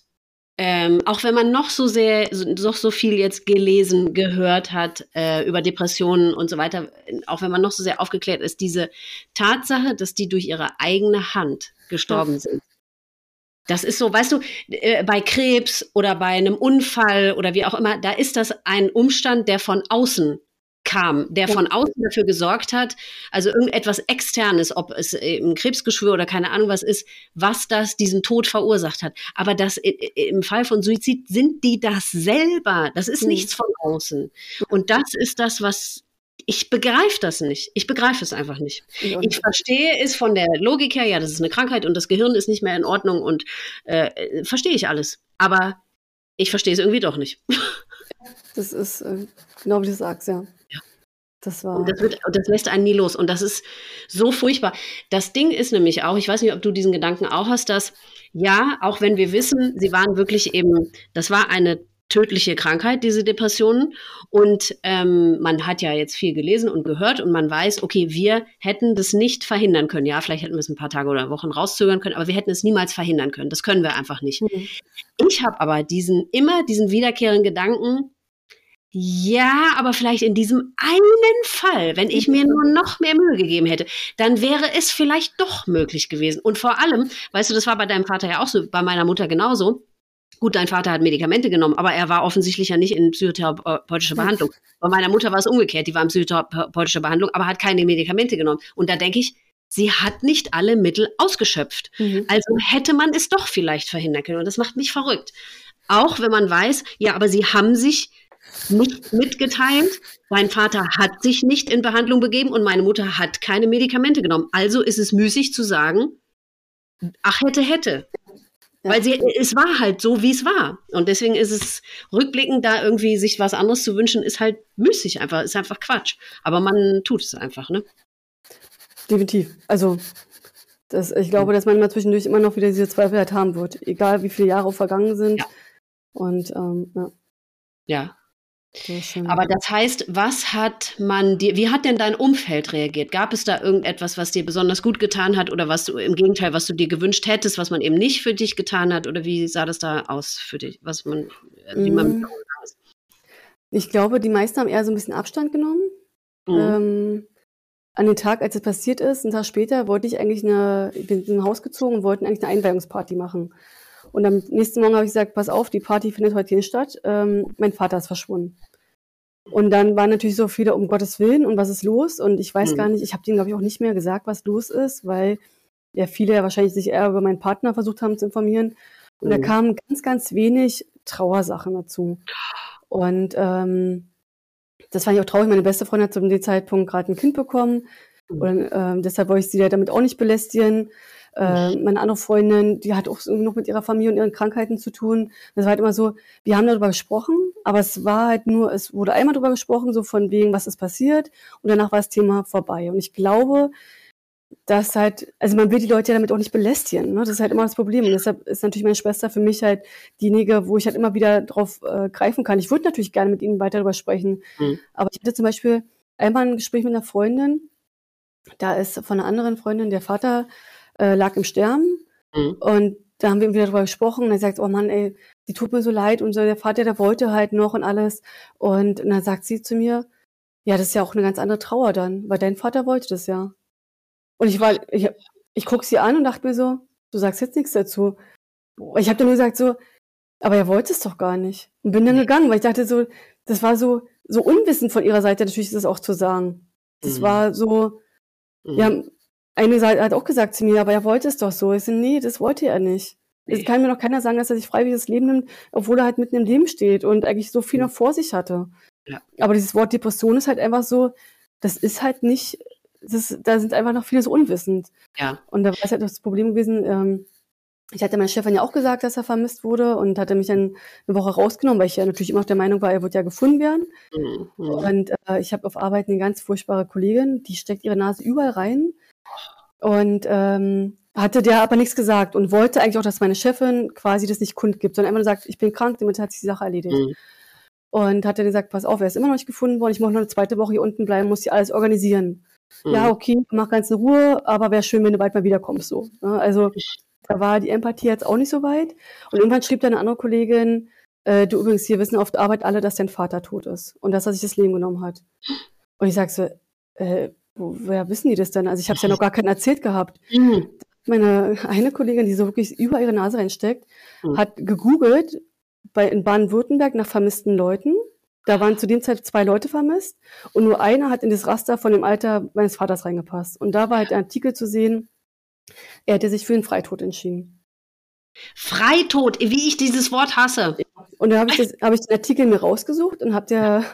Speaker 1: ähm, auch wenn man noch so sehr, noch so viel jetzt gelesen, gehört hat äh, über Depressionen und so weiter, auch wenn man noch so sehr aufgeklärt ist, diese Tatsache, dass die durch ihre eigene Hand gestorben ja. sind. Das ist so, weißt du, äh, bei Krebs oder bei einem Unfall oder wie auch immer, da ist das ein Umstand, der von außen kam, der von außen dafür gesorgt hat, also irgendetwas Externes, ob es ein Krebsgeschwür oder keine Ahnung was ist, was das diesen Tod verursacht hat. Aber das im Fall von Suizid sind die das selber. Das ist mhm. nichts von außen. Und das ist das, was ich begreife das nicht. Ich begreife es einfach nicht. Ich verstehe es von der Logik her, ja, das ist eine Krankheit und das Gehirn ist nicht mehr in Ordnung und äh, verstehe ich alles. Aber ich verstehe es irgendwie doch nicht. [laughs]
Speaker 2: Das ist äh, genau wie du sagst, ja.
Speaker 1: Das war. Und das, wird, das lässt einen nie los. Und das ist so furchtbar. Das Ding ist nämlich auch, ich weiß nicht, ob du diesen Gedanken auch hast, dass ja, auch wenn wir wissen, sie waren wirklich eben, das war eine tödliche Krankheit, diese Depressionen. Und ähm, man hat ja jetzt viel gelesen und gehört und man weiß, okay, wir hätten das nicht verhindern können. Ja, vielleicht hätten wir es ein paar Tage oder Wochen rauszögern können, aber wir hätten es niemals verhindern können. Das können wir einfach nicht. Mhm. Ich habe aber diesen immer diesen wiederkehrenden Gedanken, ja, aber vielleicht in diesem einen Fall, wenn ich mir nur noch mehr Mühe gegeben hätte, dann wäre es vielleicht doch möglich gewesen. Und vor allem, weißt du, das war bei deinem Vater ja auch so, bei meiner Mutter genauso. Gut, dein Vater hat Medikamente genommen, aber er war offensichtlich ja nicht in psychotherapeutischer Behandlung. Bei meiner Mutter war es umgekehrt, die war in psychotherapeutischer Behandlung, aber hat keine Medikamente genommen. Und da denke ich, sie hat nicht alle Mittel ausgeschöpft. Mhm. Also hätte man es doch vielleicht verhindern können. Und das macht mich verrückt. Auch wenn man weiß, ja, aber sie haben sich nicht mitgeteilt. Mein Vater hat sich nicht in Behandlung begeben und meine Mutter hat keine Medikamente genommen. Also ist es müßig zu sagen, ach hätte, hätte. Ja. Weil sie, es war halt so, wie es war. Und deswegen ist es rückblickend, da irgendwie sich was anderes zu wünschen, ist halt müßig einfach, ist einfach Quatsch. Aber man tut es einfach, ne?
Speaker 2: Definitiv. Also, das, ich glaube, dass man immer zwischendurch immer noch wieder diese Zweifel halt haben wird. Egal, wie viele Jahre vergangen sind. Ja. Und, ähm, ja.
Speaker 1: Ja, aber das heißt, was hat man dir, wie hat denn dein Umfeld reagiert? Gab es da irgendetwas, was dir besonders gut getan hat oder was du im Gegenteil, was du dir gewünscht hättest, was man eben nicht für dich getan hat? Oder wie sah das da aus für dich? Was man, wie man
Speaker 2: mm. Ich glaube, die meisten haben eher so ein bisschen Abstand genommen. Mhm. Ähm, an den Tag, als es passiert ist, einen Tag später, wollte ich eigentlich eine, ich bin in ein Haus gezogen und wollten eigentlich eine Einweihungsparty machen. Und am nächsten Morgen habe ich gesagt, pass auf, die Party findet heute hier statt. Ähm, mein Vater ist verschwunden. Und dann waren natürlich so viele, um Gottes Willen, und was ist los? Und ich weiß mhm. gar nicht, ich habe denen, glaube ich, auch nicht mehr gesagt, was los ist, weil ja viele ja wahrscheinlich sich eher über meinen Partner versucht haben zu informieren. Und mhm. da kamen ganz, ganz wenig Trauersachen dazu. Und ähm, das fand ich auch traurig. Meine beste Freundin hat zu dem Zeitpunkt gerade ein Kind bekommen. Mhm. Und äh, deshalb wollte ich sie ja damit auch nicht belästigen. Äh, meine andere Freundin, die hat auch noch mit ihrer Familie und ihren Krankheiten zu tun. Das war halt immer so, wir haben darüber gesprochen, aber es war halt nur, es wurde einmal darüber gesprochen, so von wegen, was ist passiert, und danach war das Thema vorbei. Und ich glaube, dass halt, also man will die Leute ja damit auch nicht belästigen. Ne? Das ist halt immer das Problem. Und deshalb ist natürlich meine Schwester für mich halt diejenige, wo ich halt immer wieder drauf äh, greifen kann. Ich würde natürlich gerne mit ihnen weiter darüber sprechen. Mhm. Aber ich hatte zum Beispiel einmal ein Gespräch mit einer Freundin, da ist von einer anderen Freundin der Vater äh, lag im Sterben. Mhm. Und da haben wir wieder darüber gesprochen und er sagt, oh Mann, ey, die tut mir so leid und so, der Vater, der wollte halt noch und alles. Und, und dann sagt sie zu mir, ja, das ist ja auch eine ganz andere Trauer dann, weil dein Vater wollte das ja. Und ich war, ich, ich guck sie an und dachte mir so, du sagst jetzt nichts dazu. Ich habe dann nur gesagt so, aber er wollte es doch gar nicht. Und bin dann gegangen, weil ich dachte so, das war so, so unwissend von ihrer Seite, natürlich ist das auch zu sagen. Das mhm. war so, mhm. ja, eine hat auch gesagt zu mir, aber er wollte es doch so. Ich so, nee, das wollte er nicht. Nee. Es kann mir noch keiner sagen, dass er sich freiwillig das Leben nimmt, obwohl er halt mitten im Leben steht und eigentlich so viel mhm. noch vor sich hatte. Ja. Aber dieses Wort Depression ist halt einfach so, das ist halt nicht, das, da sind einfach noch viele so unwissend. Ja. Und da war es halt das Problem gewesen, ähm, ich hatte meiner Chefin ja auch gesagt, dass er vermisst wurde und hatte mich dann eine Woche rausgenommen, weil ich ja natürlich immer noch der Meinung war, er wird ja gefunden werden. Mhm. Und äh, ich habe auf Arbeit eine ganz furchtbare Kollegin, die steckt ihre Nase überall rein. Und ähm, hatte der aber nichts gesagt und wollte eigentlich auch, dass meine Chefin quasi das nicht kundgibt, sondern einfach nur sagt, ich bin krank, damit hat sich die Sache erledigt. Mhm. Und hat dann gesagt, pass auf, er ist immer noch nicht gefunden worden, ich muss noch eine zweite Woche hier unten bleiben, muss hier alles organisieren. Mhm. Ja, okay, mach ganz in Ruhe, aber wäre schön, wenn du bald mal wiederkommst. So. Ne? Also da war die Empathie jetzt auch nicht so weit. Und irgendwann schrieb dann eine andere Kollegin, äh, du übrigens, hier wissen auf der Arbeit alle, dass dein Vater tot ist und dass er sich das Leben genommen hat. Und ich sag so, äh, woher wissen die das denn? Also ich habe es ja noch gar keinen erzählt gehabt. Mhm. Meine eine Kollegin, die so wirklich über ihre Nase reinsteckt, mhm. hat gegoogelt bei in Baden-Württemberg nach vermissten Leuten. Da waren zu dem Zeit zwei Leute vermisst und nur einer hat in das Raster von dem Alter meines Vaters reingepasst. Und da war halt ein Artikel zu sehen, er hätte sich für den Freitod entschieden.
Speaker 1: Freitod, wie ich dieses Wort hasse.
Speaker 2: Und da habe ich, hab ich den Artikel mir rausgesucht und habe der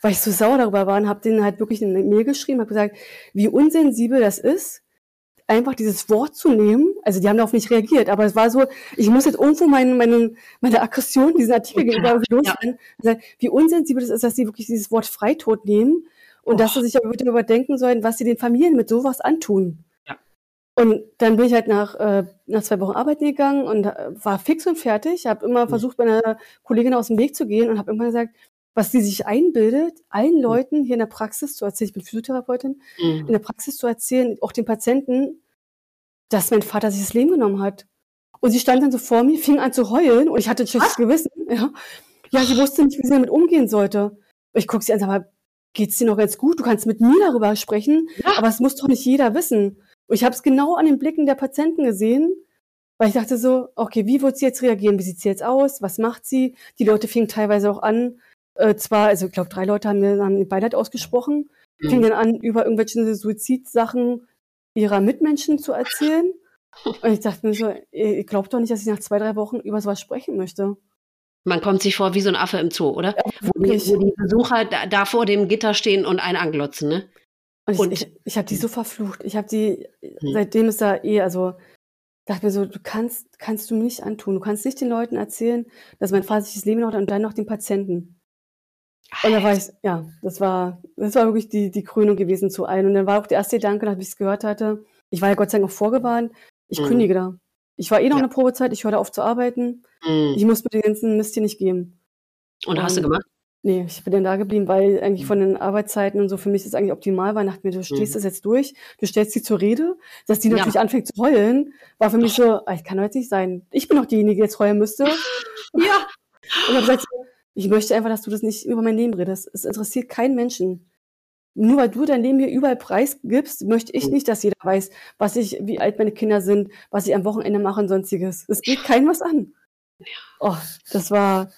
Speaker 2: weil ich so sauer darüber war und habe denen halt wirklich eine Mail geschrieben, habe gesagt, wie unsensibel das ist, einfach dieses Wort zu nehmen. Also die haben darauf nicht reagiert, aber es war so, ich muss jetzt irgendwo meine, meine, meine Aggression diesen Artikel gegenüber loswerden. Ja. Wie unsensibel das ist, dass sie wirklich dieses Wort Freitod nehmen und oh. dass sie sich aber bitte überdenken sollen, was sie den Familien mit sowas antun. Ja. Und dann bin ich halt nach, äh, nach zwei Wochen arbeiten gegangen und äh, war fix und fertig. Habe immer mhm. versucht, meiner Kollegin aus dem Weg zu gehen und habe immer gesagt, was sie sich einbildet, allen mhm. Leuten hier in der Praxis zu erzählen, ich bin Physiotherapeutin, mhm. in der Praxis zu erzählen, auch den Patienten, dass mein Vater sich das Leben genommen hat. Und sie stand dann so vor mir, fing an zu heulen und ich hatte ein schlechtes Gewissen. Ja. ja, sie wusste nicht, wie sie damit umgehen sollte. Ich gucke sie an, sag mal, geht's dir noch ganz gut? Du kannst mit mir darüber sprechen, ja. aber es muss doch nicht jeder wissen. Und ich habe es genau an den Blicken der Patienten gesehen, weil ich dachte so, okay, wie wird sie jetzt reagieren? Wie sieht sie jetzt aus? Was macht sie? Die Leute fingen teilweise auch an, äh, zwar, also ich glaube, drei Leute haben mir haben Beileid ausgesprochen, mhm. fingen dann an, über irgendwelche Suizidsachen ihrer Mitmenschen zu erzählen. [laughs] Und ich dachte mir so, ihr glaubt doch nicht, dass ich nach zwei, drei Wochen über sowas sprechen möchte.
Speaker 1: Man kommt sich vor wie so ein Affe im Zoo, oder? Ja, wo, die, wo, die, Besucher da, da, vor dem Gitter stehen und einen anglotzen, ne?
Speaker 2: Und ich, und, ich, ich habe die so verflucht. Ich habe die, hm. seitdem ist da eh, also dachte mir so, du kannst, kannst du mir nicht antun. Du kannst nicht den Leuten erzählen, dass mein Vater sich das Leben noch und dann noch den Patienten. Und da war ich, ja, das war, das war wirklich die, die Krönung gewesen zu allen. Und dann war auch der erste Gedanke, nachdem ich es gehört hatte, ich war ja Gott sei Dank auch vorgewarnt, ich mhm. kündige da. Ich war eh noch ja. in der Probezeit, ich höre auf zu arbeiten. Mhm. Ich muss mir den ganzen Mist hier nicht geben.
Speaker 1: Und, und hast du gemacht?
Speaker 2: Nee, ich bin dann da geblieben, weil eigentlich von den Arbeitszeiten und so für mich das eigentlich optimal war. Ich dachte mir, du stehst mhm. das jetzt durch, du stellst sie zur Rede, dass die natürlich ja. anfängt zu heulen, war für mich so, ah, ich kann doch jetzt nicht sein. Ich bin doch diejenige, die jetzt heulen müsste. [laughs] ja. Und habe gesagt, ich möchte einfach, dass du das nicht über mein Leben redest. Es interessiert keinen Menschen. nur weil du dein Leben hier überall preisgibst, möchte ich nicht, dass jeder weiß, was ich, wie alt meine Kinder sind, was ich am Wochenende mache und sonstiges. Es geht keinem was an. Oh, das war.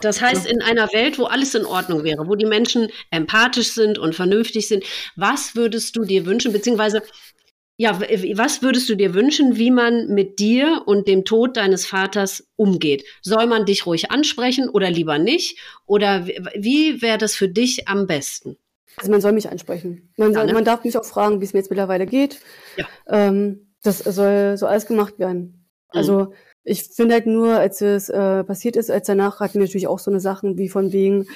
Speaker 1: Das heißt, in einer Welt, wo alles in Ordnung wäre, wo die Menschen empathisch sind und vernünftig sind, was würdest du dir wünschen, beziehungsweise ja, was würdest du dir wünschen, wie man mit dir und dem Tod deines Vaters umgeht? Soll man dich ruhig ansprechen oder lieber nicht? Oder wie wäre das für dich am besten?
Speaker 2: Also man soll mich ansprechen. Man, soll, ja, ne? man darf mich auch fragen, wie es mir jetzt mittlerweile geht. Ja. Ähm, das soll so alles gemacht werden. Mhm. Also ich finde halt nur, als es äh, passiert ist, als danach hatten wir natürlich auch so eine Sachen wie von wegen,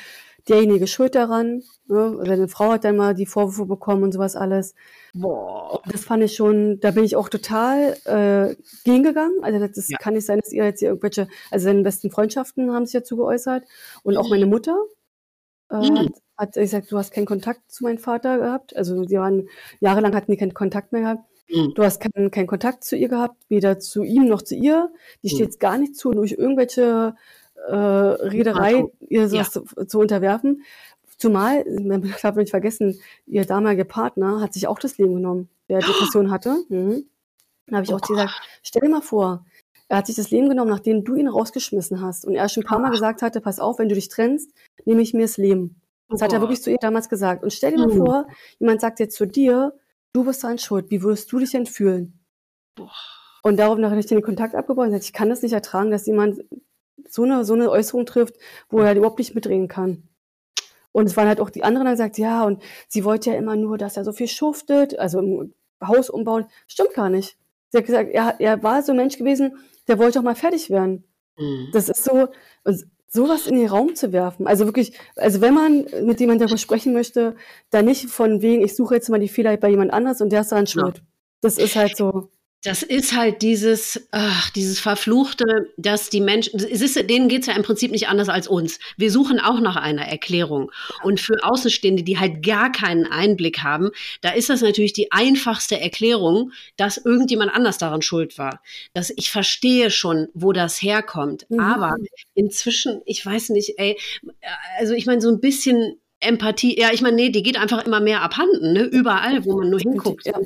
Speaker 2: derjenige schuld daran. Ne? Seine Frau hat dann mal die Vorwürfe bekommen und sowas alles. Boah. Das fand ich schon, da bin ich auch total äh, gegengegangen. Also das ja. kann nicht sein, dass ihr jetzt hier irgendwelche, also seine besten Freundschaften haben sich dazu geäußert. Und auch meine Mutter äh, mhm. hat gesagt, du hast keinen Kontakt zu meinem Vater gehabt. Also sie waren jahrelang hatten die keinen Kontakt mehr gehabt. Mhm. Du hast keinen, keinen Kontakt zu ihr gehabt, weder zu ihm noch zu ihr. Die mhm. steht es gar nicht zu, durch irgendwelche äh, Reederei ihr sowas ja. zu, zu, unterwerfen. Zumal, man darf nicht vergessen, ihr damaliger Partner hat sich auch das Leben genommen, der [gasps] Depression hatte. Mhm. Da habe ich oh auch gesagt, stell dir mal vor, er hat sich das Leben genommen, nachdem du ihn rausgeschmissen hast. Und er schon ein paar Mal gesagt hatte, pass auf, wenn du dich trennst, nehme ich mir das Leben. Das oh hat er wirklich zu ihr damals gesagt. Und stell dir mal mhm. vor, jemand sagt jetzt zu dir, du bist daran schuld. Wie würdest du dich denn fühlen? Boah. Und darauf habe ich den Kontakt abgebaut und gesagt, ich kann das nicht ertragen, dass jemand so eine, so eine Äußerung trifft, wo er überhaupt nicht mitreden kann. Und es waren halt auch die anderen, die gesagt, ja, und sie wollte ja immer nur, dass er so viel schuftet, also im Haus umbaut. Stimmt gar nicht. Sie hat gesagt, er, er war so ein Mensch gewesen, der wollte auch mal fertig werden. Mhm. Das ist so, sowas in den Raum zu werfen. Also wirklich, also wenn man mit jemandem darüber sprechen möchte, dann nicht von wegen, ich suche jetzt mal die Fehler bei jemand anders und der ist daran schuld. Ja. Das ist halt so.
Speaker 1: Das ist halt dieses, ach, dieses Verfluchte, dass die Menschen, es ist, denen geht's ja im Prinzip nicht anders als uns. Wir suchen auch nach einer Erklärung. Und für Außenstehende, die halt gar keinen Einblick haben, da ist das natürlich die einfachste Erklärung, dass irgendjemand anders daran schuld war. Dass ich verstehe schon, wo das herkommt. Mhm. Aber inzwischen, ich weiß nicht, ey, also ich meine, so ein bisschen Empathie, ja, ich meine, nee, die geht einfach immer mehr abhanden, ne? Überall, wo man nur hinguckt. Ja.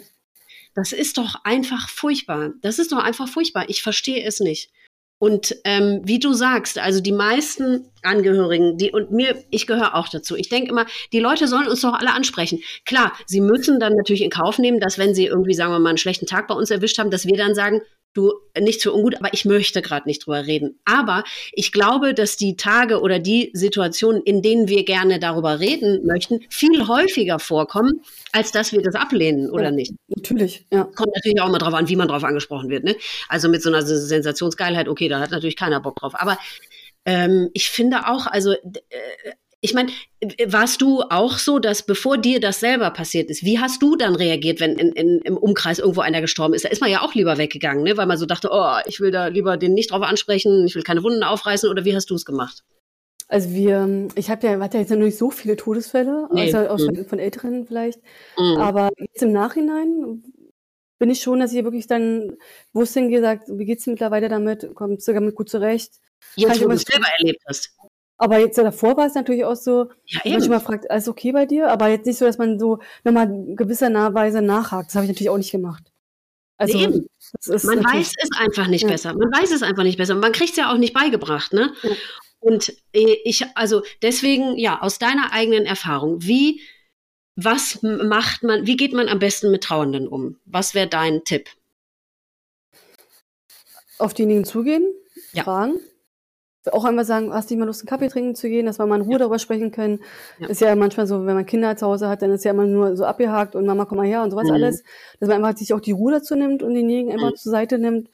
Speaker 1: Das ist doch einfach furchtbar. Das ist doch einfach furchtbar. Ich verstehe es nicht. Und ähm, wie du sagst, also die meisten Angehörigen, die und mir, ich gehöre auch dazu. Ich denke immer, die Leute sollen uns doch alle ansprechen. Klar, sie müssen dann natürlich in Kauf nehmen, dass wenn sie irgendwie, sagen wir mal, einen schlechten Tag bei uns erwischt haben, dass wir dann sagen, du nichts für ungut, aber ich möchte gerade nicht drüber reden. Aber ich glaube, dass die Tage oder die Situationen, in denen wir gerne darüber reden möchten, viel häufiger vorkommen, als dass wir das ablehnen oder ja, nicht.
Speaker 2: Natürlich, ja.
Speaker 1: Kommt natürlich auch mal drauf an, wie man drauf angesprochen wird. Ne? Also mit so einer Sensationsgeilheit, okay, da hat natürlich keiner Bock drauf. Aber ähm, ich finde auch, also äh, ich meine, warst du auch so, dass bevor dir das selber passiert ist, wie hast du dann reagiert, wenn in, in, im Umkreis irgendwo einer gestorben ist? Da ist man ja auch lieber weggegangen, ne? weil man so dachte, oh, ich will da lieber den nicht drauf ansprechen, ich will keine Wunden aufreißen oder wie hast du es gemacht?
Speaker 2: Also wir, ich habe ja, hatte jetzt noch nicht so viele Todesfälle, nee. außer auch mhm. von Älteren vielleicht. Mhm. Aber jetzt im Nachhinein bin ich schon, dass ich wirklich dann wusste und gesagt, wie geht's mittlerweile damit? Kommst du damit gut zurecht?
Speaker 1: Jetzt, wo du es selber erlebt hast.
Speaker 2: Aber jetzt davor war es natürlich auch so, ja, manchmal fragt, alles okay bei dir? Aber jetzt nicht so, dass man so nochmal gewisser Weise nachhakt. Das habe ich natürlich auch nicht gemacht.
Speaker 1: Also, eben. man weiß es einfach nicht ja. besser. Man weiß es einfach nicht besser. Man kriegt es ja auch nicht beigebracht, ne? Ja. Und äh, ich, also deswegen, ja, aus deiner eigenen Erfahrung, wie, was macht man, wie geht man am besten mit Trauernden um? Was wäre dein Tipp?
Speaker 2: Auf diejenigen zugehen, ja. fragen, auch einmal sagen, hast du nicht mal Lust, einen Kaffee trinken zu gehen, dass wir mal in Ruhe ja. darüber sprechen können. Ja. Ist ja manchmal so, wenn man Kinder zu Hause hat, dann ist ja immer nur so abgehakt und Mama, komm mal her und sowas mhm. alles. Dass man einfach sich auch die Ruhe dazu nimmt und denjenigen einfach mhm. zur Seite nimmt.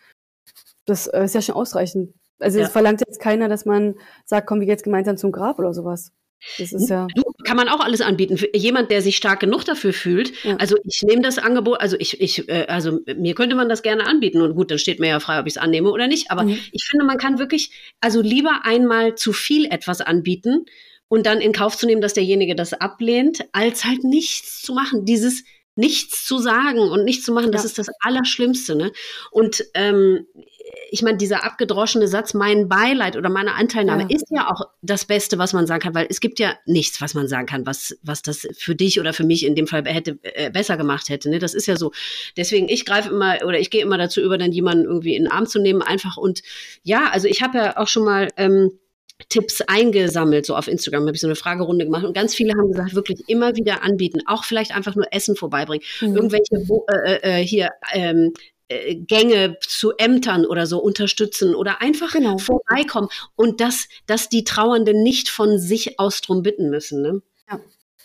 Speaker 2: Das äh, ist ja schon ausreichend. Also es verlangt jetzt keiner, dass man sagt, komm, wir gehen jetzt gemeinsam zum Grab oder sowas.
Speaker 1: Das ist ja. Du, kann man auch alles anbieten. Für jemand, der sich stark genug dafür fühlt. Ja. Also ich nehme das Angebot, also ich, ich, äh, also mir könnte man das gerne anbieten. Und gut, dann steht mir ja frei, ob ich es annehme oder nicht. Aber mhm. ich finde, man kann wirklich, also lieber einmal zu viel etwas anbieten und dann in Kauf zu nehmen, dass derjenige das ablehnt, als halt nichts zu machen. Dieses nichts zu sagen und nichts zu machen, das ist das Allerschlimmste. Ne? Und ähm, ich meine, dieser abgedroschene Satz, mein Beileid oder meine Anteilnahme
Speaker 2: Ja.
Speaker 1: ist ja auch das Beste, was man sagen kann, weil es gibt ja nichts, was man sagen kann, was, was das für dich oder für mich in dem Fall hätte äh, besser gemacht hätte. Ne? Das ist ja so. Deswegen, ich greife immer oder ich gehe immer dazu über, dann jemanden irgendwie in den Arm zu nehmen, einfach und ja, also ich habe ja auch schon mal ähm, Tipps eingesammelt, so auf Instagram habe ich so eine Fragerunde gemacht und ganz viele haben gesagt, wirklich immer wieder anbieten, auch vielleicht einfach nur Essen vorbeibringen,
Speaker 2: Mhm.
Speaker 1: irgendwelche wo, äh, äh, hier ähm, äh, Gänge zu Ämtern oder so unterstützen oder einfach
Speaker 2: Genau.
Speaker 1: vorbeikommen und dass, dass die Trauernden nicht von sich aus drum bitten müssen. Ne?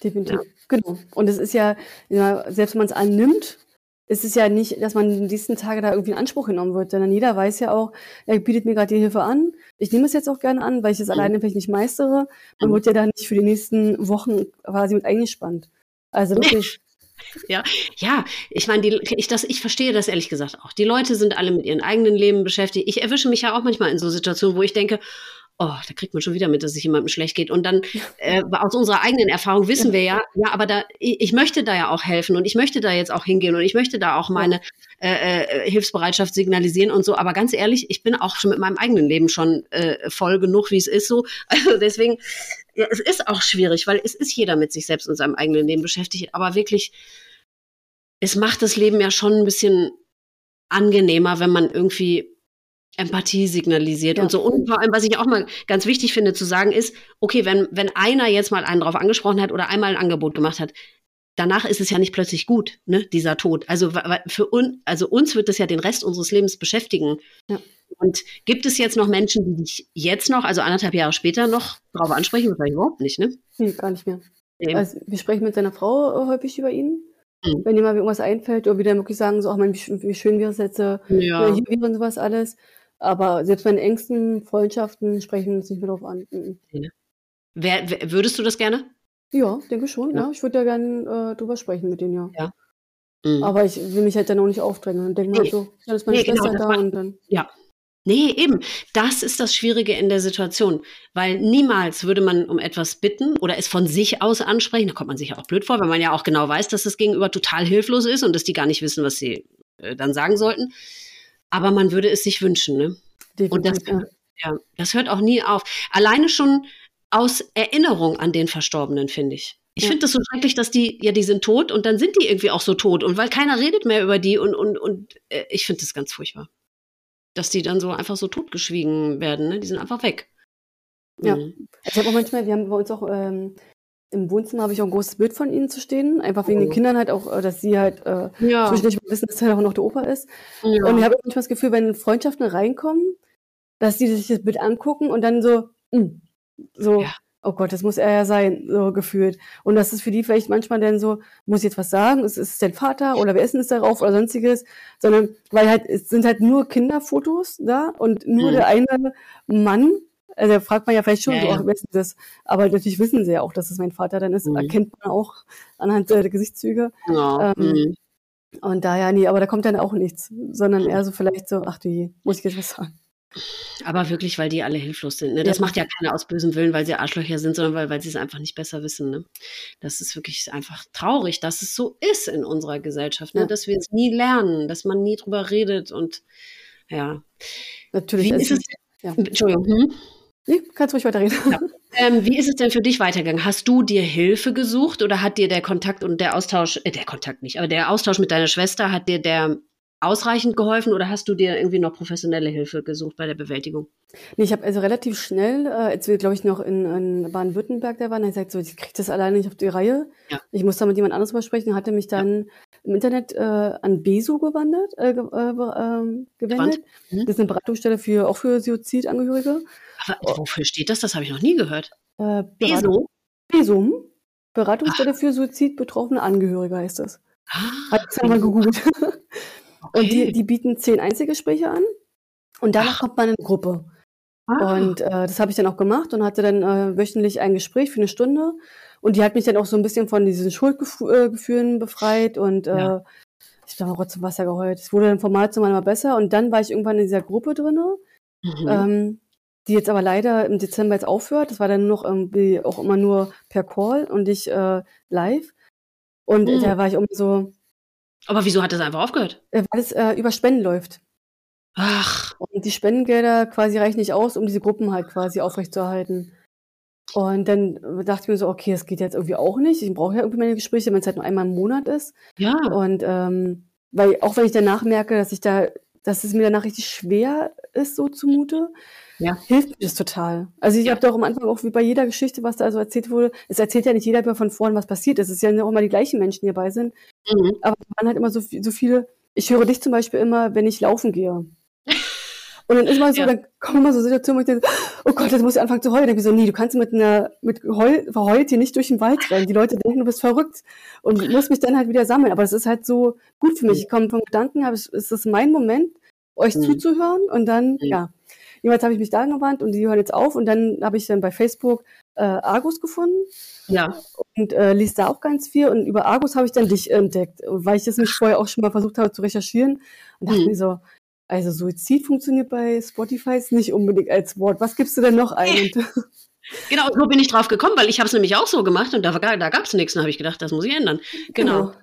Speaker 2: Definitiv. Genau. Und es ist ja, ja selbst wenn man es annimmt, ist es ja nicht, dass man in den nächsten Tagen da irgendwie in Anspruch genommen wird, sondern jeder weiß ja auch, er bietet mir gerade die Hilfe an. Ich nehme es jetzt auch gerne an, weil ich es
Speaker 1: Mhm.
Speaker 2: alleine vielleicht nicht meistere. Man
Speaker 1: Mhm.
Speaker 2: wird ja da nicht für die nächsten Wochen quasi mit eingespannt. Also wirklich, [laughs]
Speaker 1: Ja, ich meine, die, ich, das, ich verstehe das ehrlich gesagt auch. Die Leute sind alle mit ihrem eigenen Leben beschäftigt. Ich erwische mich ja auch manchmal in so Situationen, wo ich denke, oh, da kriegt man schon wieder mit, dass es jemandem schlecht geht. Und dann [laughs] äh, aus unserer eigenen Erfahrung wissen wir ja, ja, aber da, ich, möchte da ja auch helfen und ich möchte da jetzt auch hingehen und ich möchte da auch meine äh, äh, Hilfsbereitschaft signalisieren und so. Aber ganz ehrlich, ich bin auch schon mit meinem eigenen Leben schon äh, voll genug, wie es ist so. [laughs] Also deswegen, ja, es ist auch schwierig, weil es ist jeder mit sich selbst und seinem eigenen Leben beschäftigt. Aber wirklich, es macht das Leben ja schon ein bisschen angenehmer, wenn man irgendwie Empathie signalisiert
Speaker 2: Ja.
Speaker 1: und so. Und vor allem, was ich auch mal ganz wichtig finde zu sagen, ist, okay, wenn, wenn einer jetzt mal einen drauf angesprochen hat oder einmal ein Angebot gemacht hat, danach ist es ja nicht plötzlich gut, ne, dieser Tod. Also für uns, also uns wird das ja den Rest unseres Lebens beschäftigen.
Speaker 2: Ja.
Speaker 1: Und gibt es jetzt noch Menschen, die dich jetzt noch, also anderthalb Jahre später noch drauf ansprechen? Wahrscheinlich überhaupt nicht, ne?
Speaker 2: nee, gar nicht mehr.
Speaker 1: Nee.
Speaker 2: Also wir sprechen mit seiner Frau äh, häufig über ihn.
Speaker 1: Mhm.
Speaker 2: Wenn ihm mal irgendwas einfällt oder wieder wirklich sagen, so, ach man, wie, sch- wie schön wir es jetzt äh,
Speaker 1: ja.
Speaker 2: hier wäre und sowas alles. Aber selbst meine engsten Freundschaften sprechen uns nicht mehr drauf an. Mhm.
Speaker 1: Wer, wer, würdest du das gerne?
Speaker 2: Ja, denke schon,
Speaker 1: Ja.
Speaker 2: ja. Ich würde ja gerne äh, drüber sprechen mit denen, ja.
Speaker 1: Mhm.
Speaker 2: Aber ich will mich halt dann auch nicht aufdrängen und denke
Speaker 1: Nee.
Speaker 2: mal so, ja, das ist meine
Speaker 1: Nee, genau,
Speaker 2: Schwester
Speaker 1: das
Speaker 2: da
Speaker 1: war-
Speaker 2: und dann.
Speaker 1: Nee, eben. Das ist das Schwierige in der Situation. Weil niemals würde man um etwas bitten oder es von sich aus ansprechen. Da kommt man sich ja auch blöd vor, weil man ja auch genau weiß, dass das Gegenüber total hilflos ist und dass die gar nicht wissen, was sie äh, dann sagen sollten. Aber man würde es sich wünschen, ne? Und das,
Speaker 2: Definitiv, ja.
Speaker 1: ja, das hört auch nie auf. Alleine schon aus Erinnerung an den Verstorbenen, finde ich. Ich
Speaker 2: Ja.
Speaker 1: finde das so schrecklich, dass die, ja, die sind tot und dann sind die irgendwie auch so tot. Und weil keiner redet mehr über die und, und, und äh, ich finde das ganz furchtbar. Dass die dann so einfach so totgeschwiegen werden, ne? Die sind einfach weg.
Speaker 2: Ja.
Speaker 1: Mhm.
Speaker 2: Ich habe auch manchmal, wir haben bei uns auch ähm, im Wohnzimmer habe ich auch ein großes Bild von ihnen zu stehen. Einfach wegen
Speaker 1: Oh.
Speaker 2: den Kindern halt auch, äh, dass sie halt äh,
Speaker 1: Ja.
Speaker 2: zwischendurch wissen, dass er auch noch der Opa ist.
Speaker 1: ja.
Speaker 2: Und ich habe manchmal das Gefühl, wenn Freundschaften reinkommen, dass die sich das Bild angucken und dann so, mm, so,
Speaker 1: Ja.
Speaker 2: oh Gott, das muss er ja sein, so gefühlt. Und das ist für die vielleicht manchmal dann so, muss ich jetzt was sagen? Ist es dein Vater oder wer ist denn das darauf oder sonstiges? Sondern, weil halt, es sind halt nur Kinderfotos da und nur
Speaker 1: Mhm.
Speaker 2: der eine Mann, also da fragt man ja vielleicht schon,
Speaker 1: Ja,
Speaker 2: so,
Speaker 1: ja.
Speaker 2: wer ist das? Aber natürlich wissen sie ja auch, dass es mein Vater dann ist,
Speaker 1: Mhm.
Speaker 2: erkennt man auch anhand der Gesichtszüge.
Speaker 1: ja.
Speaker 2: ähm,
Speaker 1: mhm.
Speaker 2: Und daher, nee, aber da kommt dann auch nichts, sondern eher so vielleicht so, ach du, muss ich jetzt was sagen?
Speaker 1: Aber wirklich, weil die alle hilflos sind. Ne? Das
Speaker 2: Ja.
Speaker 1: macht ja keiner aus bösem Willen, weil sie Arschlöcher sind, sondern weil, weil sie es einfach nicht besser wissen. Ne? Das ist wirklich einfach traurig, dass es so ist in unserer Gesellschaft, ne?
Speaker 2: Ja.
Speaker 1: dass wir es nie lernen, dass man nie drüber redet und ja.
Speaker 2: Natürlich.
Speaker 1: Wie
Speaker 2: also-
Speaker 1: ist es?
Speaker 2: Ja.
Speaker 1: Entschuldigung. Hm?
Speaker 2: Nee, kannst ruhig weiterreden.
Speaker 1: Ja. [laughs] Ähm, wie ist es denn für dich weitergegangen? Hast du dir Hilfe gesucht oder hat dir der Kontakt und der Austausch, äh, der Kontakt nicht, aber der Austausch mit deiner Schwester, hat dir der ausreichend geholfen oder hast du dir irgendwie noch professionelle Hilfe gesucht bei der Bewältigung?
Speaker 2: Nee, ich habe also relativ schnell, äh, als wir, glaube ich, noch in, in Baden-Württemberg da waren, habe ich gesagt, so, ich kriege das alleine nicht auf die Reihe.
Speaker 1: Ja.
Speaker 2: Ich muss da mit jemand anderes mal sprechen. Hatte mich dann im Internet äh, an Beso gewandert, äh, ge äh, ähm, gewendet.
Speaker 1: Mhm.
Speaker 2: Das ist eine Beratungsstelle für auch für Suizidangehörige.
Speaker 1: Aber wofür steht das? Das habe ich noch nie gehört.
Speaker 2: Äh,
Speaker 1: Beso?
Speaker 2: Besum. Beratungsstelle für Suizidbetroffene Angehörige heißt das.
Speaker 1: Ah,
Speaker 2: Habe ich mal gegoogelt. [laughs] Und die, die bieten zehn Einzelgespräche an. Und danach
Speaker 1: Ach.
Speaker 2: kommt man in eine Gruppe.
Speaker 1: Ah.
Speaker 2: Und äh, das habe ich dann auch gemacht und hatte dann äh, wöchentlich ein Gespräch für eine Stunde. Und die hat mich dann auch so ein bisschen von diesen Schuldgefühlen befreit und äh,
Speaker 1: Ja.
Speaker 2: ich habe Rotz zum Wasser geheult. Es wurde dann von Mal zu Mal immer besser. Und dann war ich irgendwann in dieser Gruppe drinne,
Speaker 1: Mhm.
Speaker 2: ähm, die jetzt aber leider im Dezember jetzt aufhört. Das war dann noch irgendwie auch immer nur per Call und nicht äh, live. Und
Speaker 1: Mhm.
Speaker 2: da war ich immer so,
Speaker 1: Aber wieso hat das einfach aufgehört?
Speaker 2: äh, weil es äh, über Spenden läuft.
Speaker 1: Ach.
Speaker 2: Und die Spendengelder quasi reichen nicht aus, um diese Gruppen halt quasi aufrechtzuerhalten. Und dann dachte ich mir so, okay, das geht jetzt irgendwie auch nicht. Ich brauche ja irgendwie meine Gespräche, wenn es halt nur einmal im Monat ist.
Speaker 1: Ja.
Speaker 2: Und ähm, weil auch wenn ich danach merke, dass ich da, dass es mir danach richtig schwer ist, so zumute,
Speaker 1: ja.
Speaker 2: hilft mir das total. Also ich habe doch am Anfang auch wie bei jeder Geschichte, was da also erzählt wurde, es erzählt ja nicht jeder mehr von vorn, was passiert ist. Es sind ja auch immer die gleichen Menschen, die dabei sind. Mhm. Aber es waren halt immer so, so viele, ich höre dich zum Beispiel immer, wenn ich laufen gehe. [laughs] Und dann ist mal so, ja. dann kommen immer so Situationen, wo ich denke, oh Gott, jetzt muss ich anfangen zu heulen. Dann denke ich so, nee, du kannst mit einer, mit Heul, verheult hier nicht durch den Wald rennen. Die Leute denken, du bist verrückt. Und ich muss mich dann halt wieder sammeln. Aber das ist halt so gut für mich. Ich komme vom Gedanken, habe, es ist mein Moment, euch mhm. zuzuhören. Und dann, mhm. ja, Jeweils habe ich mich da gewandt und die hören jetzt auf und dann habe ich dann bei Facebook äh, Argus gefunden.
Speaker 1: Ja.
Speaker 2: Und äh, liest da auch ganz viel und über Argus habe ich dann dich entdeckt, weil ich das mich vorher auch schon mal versucht habe zu recherchieren und dachte mhm. mir so, also Suizid funktioniert bei Spotify nicht unbedingt als Wort. Was gibst du denn noch ein? [laughs]
Speaker 1: genau, so bin ich drauf gekommen, weil ich habe es nämlich auch so gemacht und da, da gab es nichts. Und habe ich gedacht, das muss ich ändern. Genau. genau.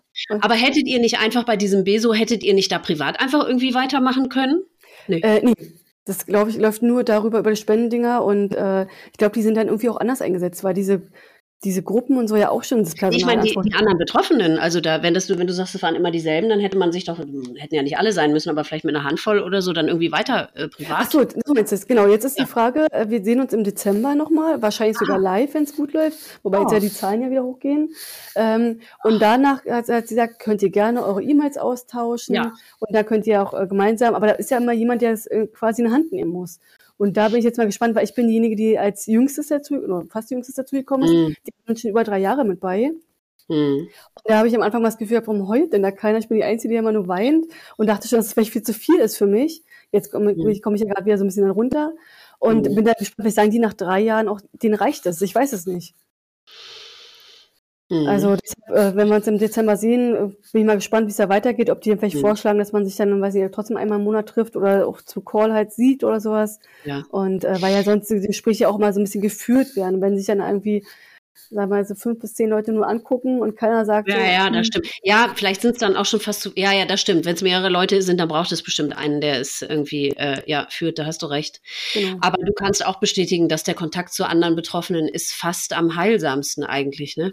Speaker 1: Aber hättet ihr nicht einfach bei diesem Beso, hättet ihr nicht da privat einfach irgendwie weitermachen können?
Speaker 2: Nee. Äh, nee. Das, glaube ich, läuft nur darüber, über die Spendendinger und äh, ich glaube, die sind dann irgendwie auch anders eingesetzt, weil diese diese Gruppen und so ja auch schon das
Speaker 1: Personal. Ich meine, die, die, anderen Betroffenen, also da, wenn das, wenn du sagst, es waren immer dieselben, dann hätte man sich doch, hätten ja nicht alle sein müssen, aber vielleicht mit einer Handvoll oder so dann irgendwie weiter äh, privat.
Speaker 2: Ach so, so meinst du es. Genau, jetzt ist ja. die Frage, äh, wir sehen uns im Dezember nochmal, wahrscheinlich sogar ah. live, wenn es gut läuft, wobei oh. jetzt ja die Zahlen ja wieder hochgehen. Ähm, und danach hat, hat sie gesagt, könnt ihr gerne eure E-Mails austauschen
Speaker 1: ja.
Speaker 2: und da könnt ihr auch äh, gemeinsam, aber da ist ja immer jemand, der es äh, quasi in die Hand nehmen muss. Und da bin ich jetzt mal gespannt, weil ich bin diejenige, die als jüngstes dazu, oder fast jüngstes dazu gekommen ist. Mm. Die sind schon über drei Jahre mit bei. Mm. Und da habe ich am Anfang mal das Gefühl, warum heult denn da keiner? Ich bin die Einzige, die immer nur weint und dachte schon, dass es vielleicht viel zu viel ist für mich. Jetzt komme mm. komm ich ja gerade wieder so ein bisschen runter und mm. bin da gespannt, vielleicht sagen die nach drei Jahren auch, denen reicht es. Ich weiß es nicht. Mhm. Also deshalb, äh, wenn wir uns im Dezember sehen, äh, bin ich mal gespannt, wie es da weitergeht, ob die dann vielleicht mhm. vorschlagen, dass man sich dann, weiß ich, trotzdem einmal im Monat trifft oder auch zu Call halt sieht oder sowas.
Speaker 1: Ja.
Speaker 2: Und äh, weil ja sonst die Gespräche auch mal so ein bisschen geführt werden. Wenn sich dann irgendwie sagen wir mal, so fünf bis zehn Leute nur angucken und keiner sagt.
Speaker 1: Ja,
Speaker 2: so,
Speaker 1: ja, das hm. stimmt. Ja, vielleicht sind es dann auch schon fast zu. Ja, ja, das stimmt. Wenn es mehrere Leute sind, dann braucht es bestimmt einen, der es irgendwie äh, ja, führt, da hast du recht. Genau. Aber du kannst auch bestätigen, dass der Kontakt zu anderen Betroffenen ist fast am heilsamsten eigentlich, ne?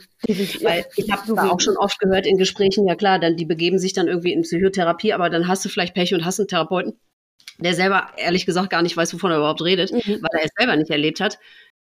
Speaker 1: Weil ich habe auch schon oft gehört in Gesprächen, ja klar, dann die begeben sich dann irgendwie in Psychotherapie, aber dann hast du vielleicht Pech und hast einen Therapeuten, der selber ehrlich gesagt gar nicht weiß, wovon er überhaupt redet, mhm. weil er es selber nicht erlebt hat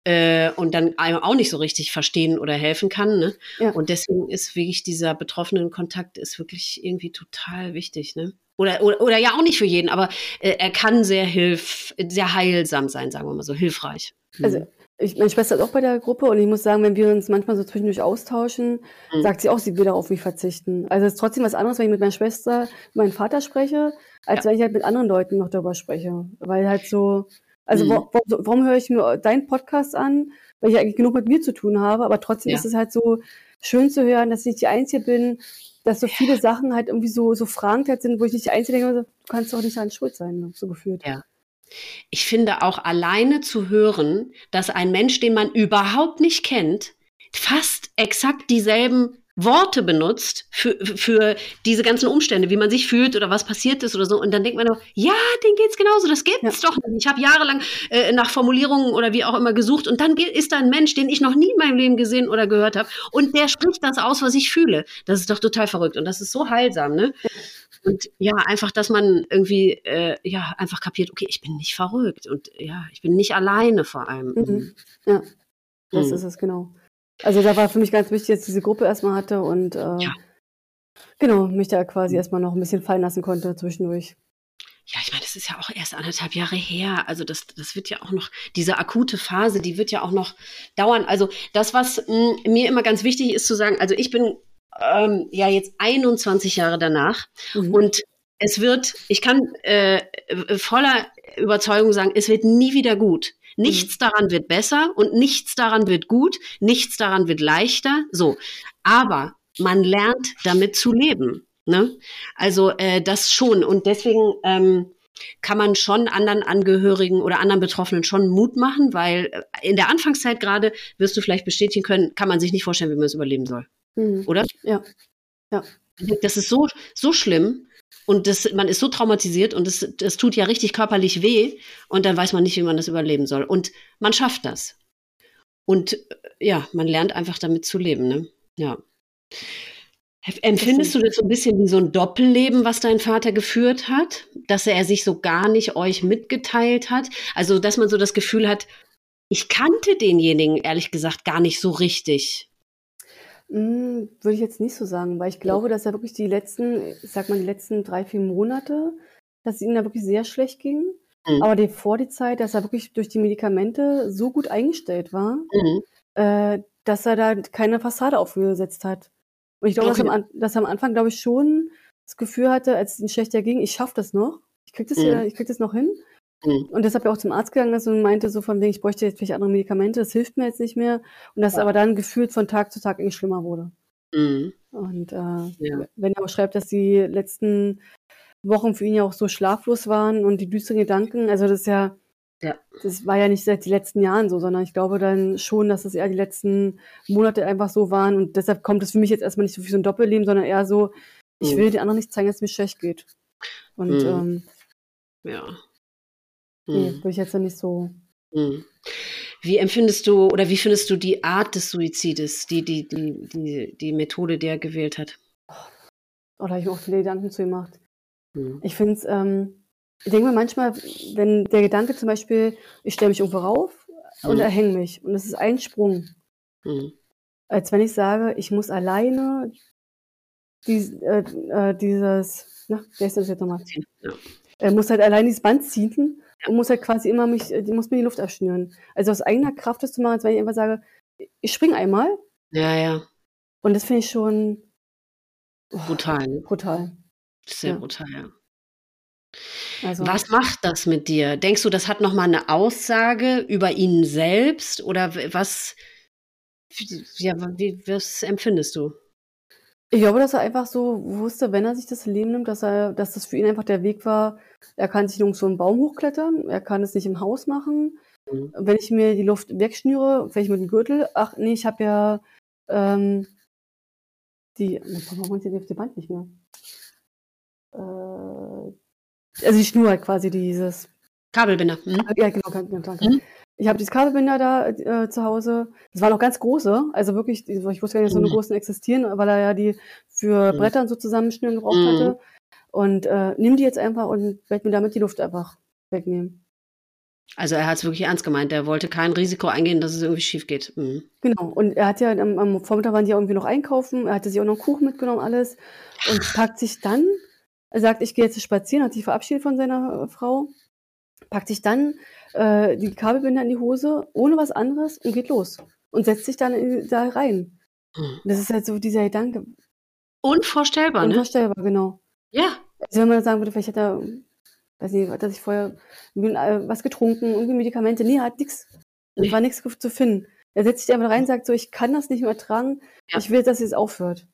Speaker 1: äh, und dann einem auch nicht so richtig verstehen oder helfen kann. Ne? Ja. Und deswegen ist wirklich dieser betroffenen Kontakt ist wirklich irgendwie total wichtig. Ne? Oder, oder, oder ja auch nicht für jeden, aber äh, er kann sehr hilf, sehr heilsam sein, sagen wir mal so, hilfreich.
Speaker 2: Mhm. Also ich, meine Schwester ist auch bei der Gruppe und ich muss sagen, wenn wir uns manchmal so zwischendurch austauschen, mhm. sagt sie auch, sie will darauf nicht verzichten. Also es ist trotzdem was anderes, wenn ich mit meiner Schwester, meinem Vater spreche, als ja. wenn ich halt mit anderen Leuten noch darüber spreche. Weil halt so, also mhm. warum, warum höre ich mir deinen Podcast an, weil ich eigentlich genug mit mir zu tun habe, aber trotzdem ja. ist es halt so schön zu hören, dass ich nicht die Einzige bin, dass so viele Sachen halt irgendwie so, so fragend halt sind, wo ich nicht die Einzige denke, du kannst doch nicht an Schuld sein, ne, so gefühlt.
Speaker 1: Ja. Ich finde auch alleine zu hören, dass ein Mensch, den man überhaupt nicht kennt, fast exakt dieselben Worte benutzt für, für diese ganzen Umstände, wie man sich fühlt oder was passiert ist oder so. Und dann denkt man nur, ja, denen geht's genauso, das gibt's ja. doch nicht. Ich habe jahrelang äh, nach Formulierungen oder wie auch immer gesucht und dann ist da ein Mensch, den ich noch nie in meinem Leben gesehen oder gehört habe und der spricht das aus, was ich fühle. Das ist doch total verrückt und das ist so heilsam, ne? Und ja, einfach, dass man irgendwie äh, ja einfach kapiert, okay, ich bin nicht verrückt und ja, ich bin nicht alleine vor allem.
Speaker 2: Mhm. Ja, das mhm. ist es genau. Also da war für mich ganz wichtig, dass ich diese Gruppe erstmal hatte und äh, ja. genau, mich da quasi erstmal noch ein bisschen fallen lassen konnte zwischendurch.
Speaker 1: Ja, ich meine, das ist ja auch erst anderthalb Jahre her. Also das, das wird ja auch noch, diese akute Phase, die wird ja auch noch dauern. Also das, was mh, hm, mir immer ganz wichtig ist zu sagen, also ich bin ähm, ja jetzt 21 Jahre danach mhm. und es wird, ich kann äh, voller Überzeugung sagen, es wird nie wieder gut. Nichts mhm. daran wird besser und nichts daran wird gut, nichts daran wird leichter. So. Aber man lernt damit zu leben. Ne? Also äh, das schon. Und deswegen ähm, kann man schon anderen Angehörigen oder anderen Betroffenen schon Mut machen, weil äh, in der Anfangszeit gerade, wirst du vielleicht bestätigen können, kann man sich nicht vorstellen, wie man es überleben soll. Mhm. Oder?
Speaker 2: Ja. ja.
Speaker 1: Das ist so, so schlimm. Und das, man ist so traumatisiert und das, das tut ja richtig körperlich weh und dann weiß man nicht, wie man das überleben soll. Und man schafft das. Und äh, ja, man lernt einfach damit zu leben. Ne? Ja. Empfindest du das so ein bisschen wie so ein Doppelleben, was dein Vater geführt hat? Dass er sich so gar nicht euch mitgeteilt hat? Also, dass man so das Gefühl hat, ich kannte denjenigen ehrlich gesagt gar nicht so richtig.
Speaker 2: Hm, würde ich jetzt nicht so sagen, weil ich glaube, dass er wirklich die letzten, ich sag mal, die letzten drei, vier Monate, dass es ihm da wirklich sehr schlecht ging. Mhm. Aber die, vor die Zeit, dass er wirklich durch die Medikamente so gut eingestellt war, mhm. äh, dass er da keine Fassade aufgesetzt hat. Und ich glaube, okay. dass, am, dass er am Anfang, glaube ich, schon das Gefühl hatte, als es ihm schlechter ging, ich schaffe das noch. Ich krieg das, mhm. hier, ich krieg das noch hin. Mhm. Und deshalb ja auch zum Arzt gegangen ist und meinte so von wegen, ich bräuchte jetzt vielleicht andere Medikamente, das hilft mir jetzt nicht mehr. Und das ja. aber dann gefühlt von Tag zu Tag irgendwie schlimmer wurde. Mhm. Und äh, ja. wenn er auch schreibt, dass die letzten Wochen für ihn ja auch so schlaflos waren und die düsteren Gedanken, also das ist ja, ja. Das war ja nicht seit den letzten Jahren so, sondern ich glaube dann schon, dass es eher die letzten Monate einfach so waren und deshalb kommt es für mich jetzt erstmal nicht so wie so ein Doppelleben, sondern eher so, ich mhm. will den anderen nicht zeigen, dass es mir schlecht geht. Und mhm. ähm, ja. Nee, mhm. würde ich jetzt nicht so.
Speaker 1: Mhm. Wie empfindest du oder wie findest du die Art des Suizides, die, die, die, die, die Methode, die er gewählt hat?
Speaker 2: Da habe ich mir auch viele Gedanken zu gemacht. Mhm. Ich finde es, ähm, ich denke mir manchmal, wenn der Gedanke zum Beispiel, ich stelle mich irgendwo rauf und mhm. erhänge mich und es ist ein Sprung. Mhm. Als wenn ich sage, ich muss alleine dies, äh, äh, dieses, na, wer ist das jetzt nochmal? Ja. Er muss halt allein dieses Band ziehen muss halt quasi immer mich, die muss mir die Luft abschnüren. Also aus eigener Kraft das zu machen, als wenn ich einfach sage, ich spring einmal.
Speaker 1: Ja, ja.
Speaker 2: Und das finde ich schon
Speaker 1: oh, brutal. Ne?
Speaker 2: Brutal.
Speaker 1: Sehr ja. brutal, ja. Also, was macht das mit dir? Denkst du, das hat noch mal eine Aussage über ihn selbst oder was? Ja, wie, was empfindest du?
Speaker 2: Ich glaube, dass er einfach so wusste, wenn er sich das Leben nimmt, dass er, dass das für ihn einfach der Weg war. Er kann sich nirgends so einen Baum hochklettern, er kann es nicht im Haus machen. Mhm. Wenn ich mir die Luft wegschnüre, vielleicht mit dem Gürtel, ach nee, ich habe ja ähm, die, warum die, die Band nicht mehr? Äh, also die Schnur halt quasi dieses
Speaker 1: Kabelbinder.
Speaker 2: Mhm. Ja, genau, danke. Mhm. Ich habe dieses Kabelbinder da äh, zu Hause. Das waren auch ganz große. Also wirklich, ich wusste gar nicht, dass so eine mhm. großen existieren, weil er ja die für mhm. Brettern so zusammenschnüren gebraucht mhm. hatte. Und äh, nimm die jetzt einfach und werde mir damit die Luft einfach wegnehmen.
Speaker 1: Also er hat es wirklich ernst gemeint. Er wollte kein Risiko eingehen, dass es irgendwie schief geht. Mhm.
Speaker 2: Genau. Und er hat ja am, am, Vormittag waren die ja irgendwie noch einkaufen. Er hatte sich auch noch einen Kuchen mitgenommen, alles. Und packt sich dann, er sagt, ich gehe jetzt spazieren, hat sich verabschiedet von seiner äh, Frau, packt sich dann äh, die Kabelbinder in die Hose, ohne was anderes und geht los. Und setzt sich dann in, da rein. Mhm. Das ist halt so dieser Gedanke.
Speaker 1: Unvorstellbar,
Speaker 2: ne? Unvorstellbar, genau.
Speaker 1: Ja.
Speaker 2: Also wenn man sagen würde, vielleicht hat er, weiß nicht, hat er sich vorher äh, was getrunken, irgendwie Medikamente. Nee, er hat nichts. Nee. war nichts zu finden. Er setzt sich einfach rein und sagt so, ich kann das nicht mehr tragen. Ja. Ich will, dass es aufhört.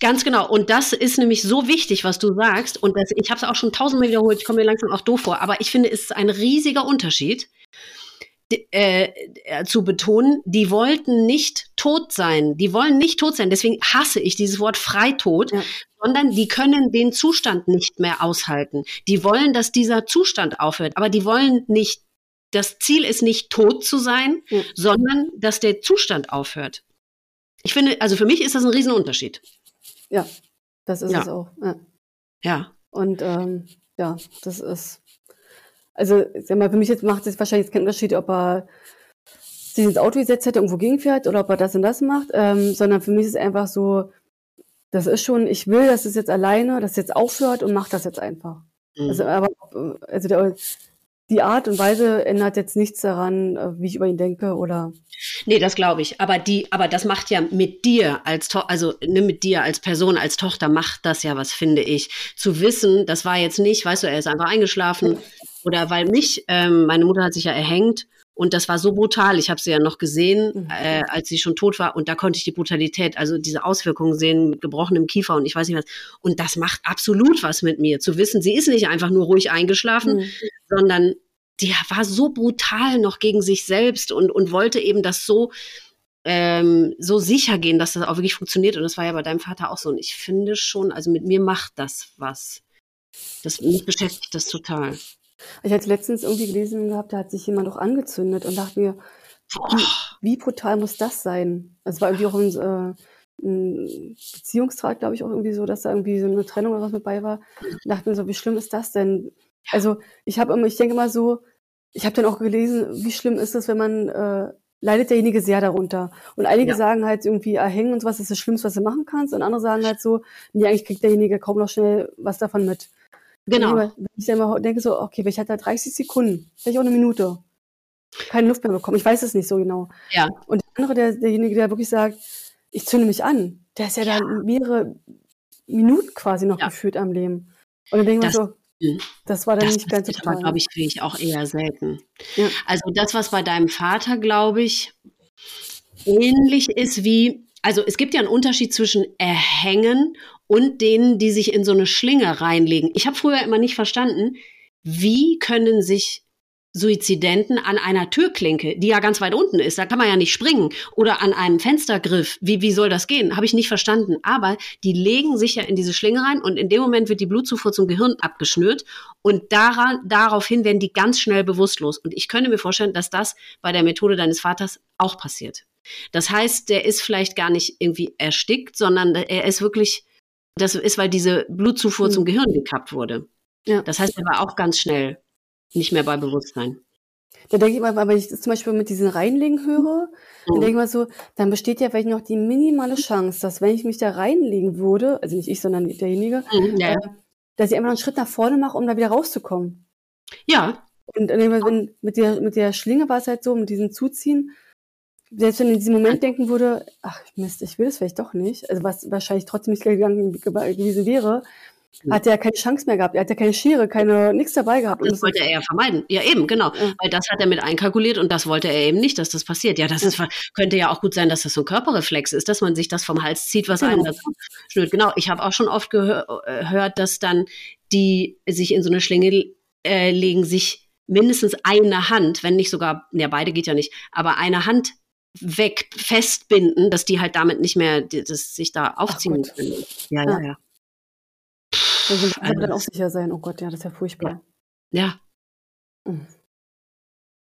Speaker 1: Ganz genau. Und das ist nämlich so wichtig, was du sagst. Und das, ich habe es auch schon tausendmal wiederholt. Ich komme mir langsam auch doof vor. Aber ich finde, es ist ein riesiger Unterschied äh, äh, zu betonen. Die wollten nicht tot sein. Die wollen nicht tot sein. Deswegen hasse ich dieses Wort Freitod. Ja. Sondern die können den Zustand nicht mehr aushalten. Die wollen, dass dieser Zustand aufhört. Aber die wollen nicht das Ziel ist nicht tot zu sein, ja. sondern dass der Zustand aufhört. Ich finde, also für mich ist das ein Riesenunterschied.
Speaker 2: Ja, das ist ja. es auch. Ja.
Speaker 1: ja.
Speaker 2: Und ähm, ja, das ist. Also, sag mal, für mich jetzt macht es wahrscheinlich keinen Unterschied, ob er sich ins Auto gesetzt hätte, irgendwo gegenfährt oder ob er das und das macht, ähm, sondern für mich ist es einfach so, das ist schon, ich will, dass es jetzt alleine, dass es jetzt aufhört und macht das jetzt einfach. Mhm. Also, aber, also der, die Art und Weise ändert jetzt nichts daran, äh, wie ich über ihn denke oder.
Speaker 1: Nee, das glaube ich. Aber die, aber das macht ja mit dir als to also ne, mit dir als Person, als Tochter macht das ja was, finde ich. Zu wissen, das war jetzt nicht, weißt du, er ist einfach eingeschlafen oder weil mich, ähm, meine Mutter hat sich ja erhängt und das war so brutal. Ich habe sie ja noch gesehen, mhm. äh, als sie schon tot war. Und da konnte ich die Brutalität, also diese Auswirkungen sehen mit gebrochenem Kiefer und ich weiß nicht was. Und das macht absolut was mit mir. Zu wissen, sie ist nicht einfach nur ruhig eingeschlafen, mhm. sondern die war so brutal noch gegen sich selbst und, und wollte eben das so, ähm, so sicher gehen, dass das auch wirklich funktioniert. Und das war ja bei deinem Vater auch so. Und ich finde schon, also mit mir macht das was. Das, mich beschäftigt das total.
Speaker 2: Ich hatte letztens irgendwie gelesen gehabt, da hat sich jemand auch angezündet und dachte mir, wie, wie, brutal muss das sein? Also es war irgendwie auch ein, äh, ein Beziehungstrag, glaube ich, auch irgendwie so, dass da irgendwie so eine Trennung oder was mit bei war. Und dachte mir so, wie schlimm ist das denn? Also ich habe immer, ich denke immer so, ich habe dann auch gelesen, wie schlimm ist es, wenn man äh, leidet derjenige sehr darunter. Und einige ja. sagen halt irgendwie, erhängen und sowas ist das Schlimmste, was du machen kannst. Und andere sagen halt so, nee, eigentlich kriegt derjenige kaum noch schnell was davon mit.
Speaker 1: Genau.
Speaker 2: Wenn ich immer denke so, okay, ich hatte da 30 Sekunden, vielleicht auch eine Minute, keine Luft mehr bekommen. Ich weiß es nicht so genau.
Speaker 1: Ja.
Speaker 2: Und der andere, der, derjenige, der wirklich sagt, ich zünde mich an, der ist ja, ja. dann mehrere Minuten quasi noch ja. gefühlt am Leben. Und dann denke ich so, das war dann das nicht ganz so
Speaker 1: toll. glaube ich, kriege ich auch eher selten. Ja. Also das, was bei deinem Vater, glaube ich, ähnlich ist wie, also es gibt ja einen Unterschied zwischen erhängen und denen, die sich in so eine Schlinge reinlegen. Ich habe früher immer nicht verstanden, wie können sich Suizidenten an einer Türklinke, die ja ganz weit unten ist, da kann man ja nicht springen, oder an einem Fenstergriff. Wie, wie soll das gehen? Habe ich nicht verstanden. Aber die legen sich ja in diese Schlinge rein und in dem Moment wird die Blutzufuhr zum Gehirn abgeschnürt und daran, daraufhin werden die ganz schnell bewusstlos. Und ich könnte mir vorstellen, dass das bei der Methode deines Vaters auch passiert. Das heißt, der ist vielleicht gar nicht irgendwie erstickt, sondern er ist wirklich, das ist, weil diese Blutzufuhr mhm. zum Gehirn gekappt wurde. Ja. Das heißt, er war auch ganz schnell nicht mehr bei Bewusstsein.
Speaker 2: Da denke ich mal, wenn ich das zum Beispiel mit diesen Reinlegen höre, dann denke ich mal so, dann besteht ja vielleicht noch die minimale Chance, dass wenn ich mich da reinlegen würde, also nicht ich, sondern derjenige, mhm, ja. äh, dass ich einfach einen Schritt nach vorne mache, um da wieder rauszukommen.
Speaker 1: Ja.
Speaker 2: Und wenn, mit, der, mit der Schlinge war es halt so, mit diesem Zuziehen, selbst wenn in diesem Moment denken würde, ach Mist, ich will das vielleicht doch nicht, also was wahrscheinlich trotzdem nicht gegangen gewesen wäre, hat er keine Chance mehr gehabt. Er hat ja keine Schere, keine nichts dabei gehabt.
Speaker 1: Das wollte er ja vermeiden. Ja, eben, genau. Ja. Weil das hat er mit einkalkuliert und das wollte er eben nicht, dass das passiert. Ja, das ist, könnte ja auch gut sein, dass das so ein Körperreflex ist, dass man sich das vom Hals zieht, was genau. einen dazu schnürt. Genau. Ich habe auch schon oft gehört, äh, dass dann die sich in so eine Schlinge äh, legen, sich mindestens eine Hand, wenn nicht sogar, ja, beide geht ja nicht, aber eine Hand weg festbinden, dass die halt damit nicht mehr das, sich da aufziehen können.
Speaker 2: Ja, ja, ja. Da will ich also, dann auch sicher sein. Oh Gott, ja, das ist ja furchtbar.
Speaker 1: Ja. Mhm.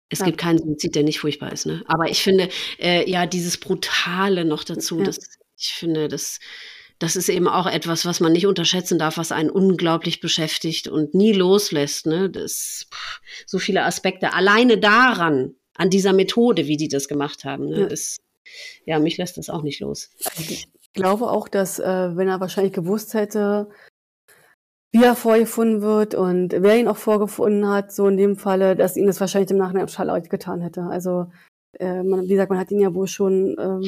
Speaker 1: Es ja. gibt keinen Suizid, der nicht furchtbar ist, ne? Aber ich finde, äh, ja, dieses Brutale noch dazu, ja. das, ich finde, das, das ist eben auch etwas, was man nicht unterschätzen darf, was einen unglaublich beschäftigt und nie loslässt, ne? Das, pff, so viele Aspekte. Alleine daran, an dieser Methode, wie die das gemacht haben, ne? Ja. Das, ja, mich lässt das auch nicht los.
Speaker 2: Ich glaube auch, dass, äh, wenn er wahrscheinlich gewusst hätte, wie er vorgefunden wird und wer ihn auch vorgefunden hat, so in dem Falle, dass ihn das wahrscheinlich im Nachhinein total leid getan hätte. Also äh, man, wie gesagt, man hat ihn ja wohl schon ähm,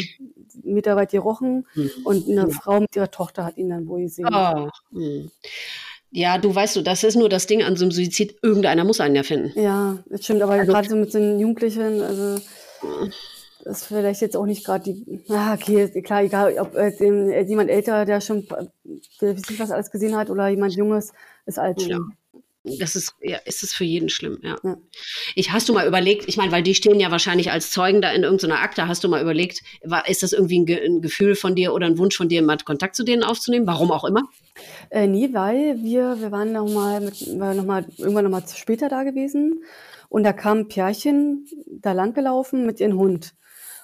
Speaker 2: Meter weit gerochen mhm. und eine mhm. Frau mit ihrer Tochter hat ihn dann wohl gesehen. Oh.
Speaker 1: Mhm. Ja, du weißt du, das ist nur das Ding an so einem Suizid. Irgendeiner muss einen ja finden.
Speaker 2: Ja, das stimmt, aber also, gerade so mit den Jugendlichen, also mhm ist vielleicht jetzt auch nicht gerade die, ah, okay, klar, egal, ob äh, äh, jemand älter, der schon der sich was alles gesehen hat, oder jemand Junges, ist alt.
Speaker 1: Ja. Das ist, ja, ist es für jeden schlimm, ja. ja. Ich, hast du mal überlegt, ich meine, weil die stehen ja wahrscheinlich als Zeugen da in irgendeiner Akte, hast du mal überlegt, war, ist das irgendwie ein, ein, Gefühl von dir oder ein Wunsch von dir, mal Kontakt zu denen aufzunehmen? Warum auch immer?
Speaker 2: Äh, nie, weil wir, wir waren noch mal, mit, noch mal irgendwann noch mal später da gewesen und da kam ein Pärchen da lang gelaufen mit ihrem Hund.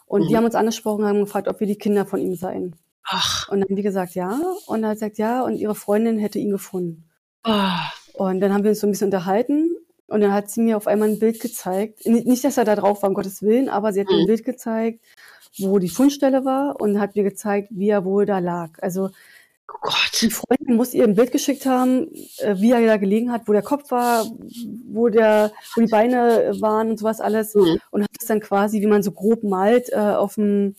Speaker 2: Und mhm. die haben uns angesprochen, haben gefragt, ob wir die Kinder von ihm seien. Ach. Und dann haben die gesagt, ja. Und er hat gesagt, ja. Und ihre Freundin hätte ihn gefunden. Ach. Und dann haben wir uns so ein bisschen unterhalten. Und dann hat sie mir auf einmal ein Bild gezeigt. Nicht, dass er da drauf war, um Gottes Willen, aber sie hat mir ein mhm. Bild gezeigt, wo die Fundstelle war und hat mir gezeigt, wie er wohl da lag. Also Oh Gott. Die Freundin muss ihr ein Bild geschickt haben, äh, wie er da gelegen hat, wo der Kopf war, wo der, wo die Beine waren und sowas alles. Mhm. Und hat es dann quasi, wie man so grob malt, äh, auf dem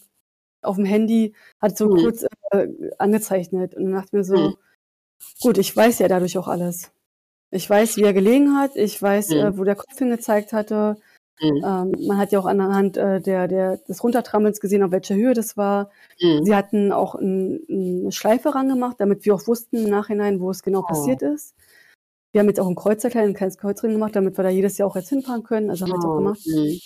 Speaker 2: auf dem Handy, hat so mhm. kurz äh, angezeichnet. Und dann dachte ich mir so, mhm. gut, ich weiß ja dadurch auch alles. Ich weiß, wie er gelegen hat, ich weiß, äh, mhm. wo der Kopf hingezeigt hatte, Mhm. Ähm, man hat ja auch anhand äh, der, der, des Runtertrampelns gesehen, auf welcher Höhe das war. Mhm. Sie hatten auch ein, eine Schleife rangemacht, damit wir auch wussten im Nachhinein, wo es genau oh. passiert ist. Wir haben jetzt auch ein Kreuzerkleid, ein kleines Kreuzring gemacht, damit wir da jedes Jahr auch jetzt hinfahren können. Also haben wir oh. jetzt auch gemacht. Mhm.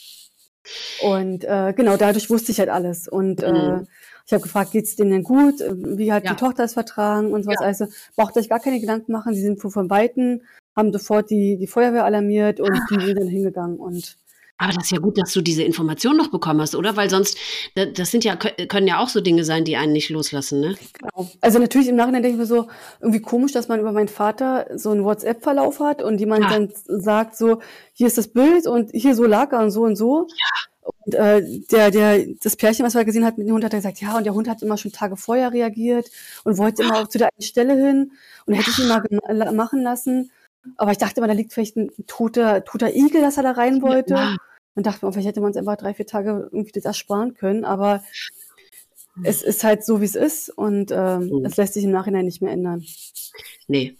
Speaker 2: Und äh, genau, dadurch wusste ich halt alles. Und äh, mhm. äh, ich habe gefragt, geht's denen denn gut? Wie hat ja. die Tochter es vertragen und sowas? Ja. Also braucht euch gar keine Gedanken machen. Sie sind von Weitem, haben sofort die, die Feuerwehr alarmiert und ah. die sind dann hingegangen und
Speaker 1: aber das ist ja gut, dass du diese Information noch bekommen hast, oder? Weil sonst, das sind ja, können ja auch so Dinge sein, die einen nicht loslassen, ne?
Speaker 2: Genau. Also natürlich im Nachhinein denke ich mir so, irgendwie komisch, dass man über meinen Vater so einen WhatsApp-Verlauf hat und jemand ja. dann sagt so, hier ist das Bild und hier so lag er und so und so. Ja. Und äh, der, der, das Pärchen, was wir gesehen hat mit dem Hund, hat gesagt, ja, und der Hund hat immer schon Tage vorher reagiert und wollte immer auch zu der einen Stelle hin und hätte ich ihn mal machen lassen. Aber ich dachte immer, da liegt vielleicht ein toter, toter Igel, dass er da rein wollte. Ja. Und dachte mir, vielleicht hätte man uns einfach drei, vier Tage irgendwie das ersparen können. Aber mhm. es ist halt so, wie es ist. Und mhm. es lässt sich im Nachhinein nicht mehr ändern.
Speaker 1: Nee.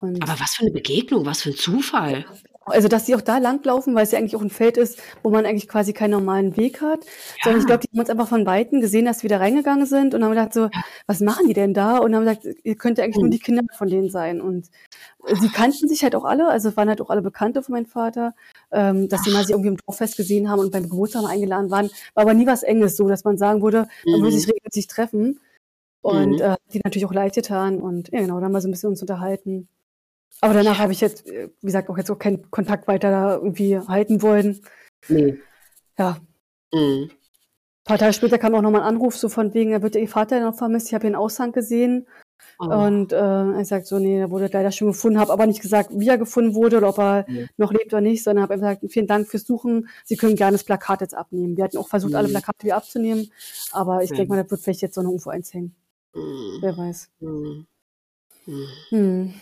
Speaker 1: Und Aber was für eine Begegnung, was für ein Zufall.
Speaker 2: Also, dass die auch da langlaufen, weil es ja eigentlich auch ein Feld ist, wo man eigentlich quasi keinen normalen Weg hat. Ja. Sondern ich glaube, die haben uns einfach von Weitem gesehen, dass wir da reingegangen sind und haben gedacht so, was machen die denn da? Und haben gesagt, ihr könnt ja eigentlich mhm. nur die Kinder von denen sein. Und sie kannten sich halt auch alle, also waren halt auch alle Bekannte von meinem Vater, ähm, dass sie mal sie irgendwie im Dorffest gesehen haben und beim Geburtstag eingeladen waren. War aber nie was Enges so, dass man sagen würde, man würde mhm. sich regelmäßig treffen. Und mhm. äh, die natürlich auch leid getan. Und ja, genau, da haben wir so ein bisschen uns unterhalten. Aber danach habe ich jetzt, äh, wie gesagt, auch jetzt auch keinen Kontakt weiter da irgendwie halten wollen. Nee. Ja. Mhm. Ein paar Tage später kam auch nochmal ein Anruf, so von wegen, er wird ihr Vater noch vermisst. Ich habe einen Aushang gesehen. Oh. Und äh, er sagt so, nee, er wurde leider schon gefunden, habe aber nicht gesagt, wie er gefunden wurde oder ob er nee. noch lebt oder nicht, sondern habe gesagt, vielen Dank fürs Suchen. Sie können gerne das Plakat jetzt abnehmen. Wir hatten auch versucht, mhm. alle Plakate wieder abzunehmen, aber ich mhm. denke mal, da wird vielleicht jetzt so eine UFO eins hängen. Wer weiß. Mhm.
Speaker 1: Mhm. Hm.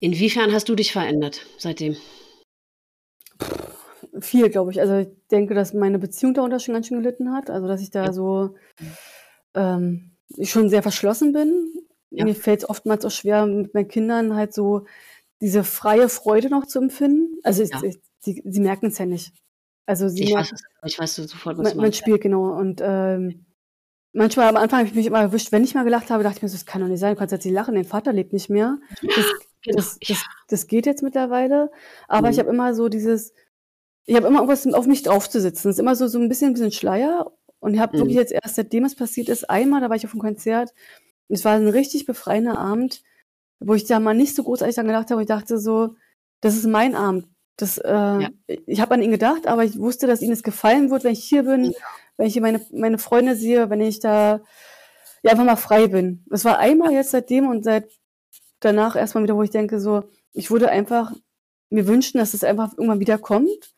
Speaker 1: Inwiefern hast du dich verändert seitdem?
Speaker 2: Viel, glaube ich. Also ich denke, dass meine Beziehung darunter schon ganz schön gelitten hat. Also dass ich da ja. so ähm, schon sehr verschlossen bin. Ja. Mir fällt es oftmals auch schwer, mit meinen Kindern halt so diese freie Freude noch zu empfinden. Also ja. ich, sie, sie merken es ja nicht. Also sie
Speaker 1: ich,
Speaker 2: merken,
Speaker 1: weiß, ich weiß sofort, was
Speaker 2: man, du Man spielt, genau. Und ähm, manchmal am Anfang habe ich mich immer erwischt, wenn ich mal gelacht habe, dachte ich mir, so, das kann doch nicht sein, du kannst jetzt nicht lachen, dein Vater lebt nicht mehr. [laughs] Das. Das, das, das geht jetzt mittlerweile. Aber mhm. ich habe immer so dieses, ich habe immer irgendwas auf mich draufzusitzen. Das ist immer so, so ein bisschen, ein bisschen Schleier. Und ich habe mhm. wirklich jetzt erst, seitdem es passiert ist, einmal, da war ich auf einem Konzert. Es war ein richtig befreiender Abend, wo ich da mal nicht so großartig dran gedacht habe. Ich dachte so, das ist mein Abend. Das, äh, ja. Ich habe an ihn gedacht, aber ich wusste, dass ihm es gefallen wird, wenn ich hier bin, ja. wenn ich hier meine, meine Freunde sehe, wenn ich da ja, einfach mal frei bin. Das war einmal jetzt seitdem und seit danach erstmal wieder, wo ich denke, so, ich würde einfach mir wünschen, dass es einfach irgendwann wieder kommt,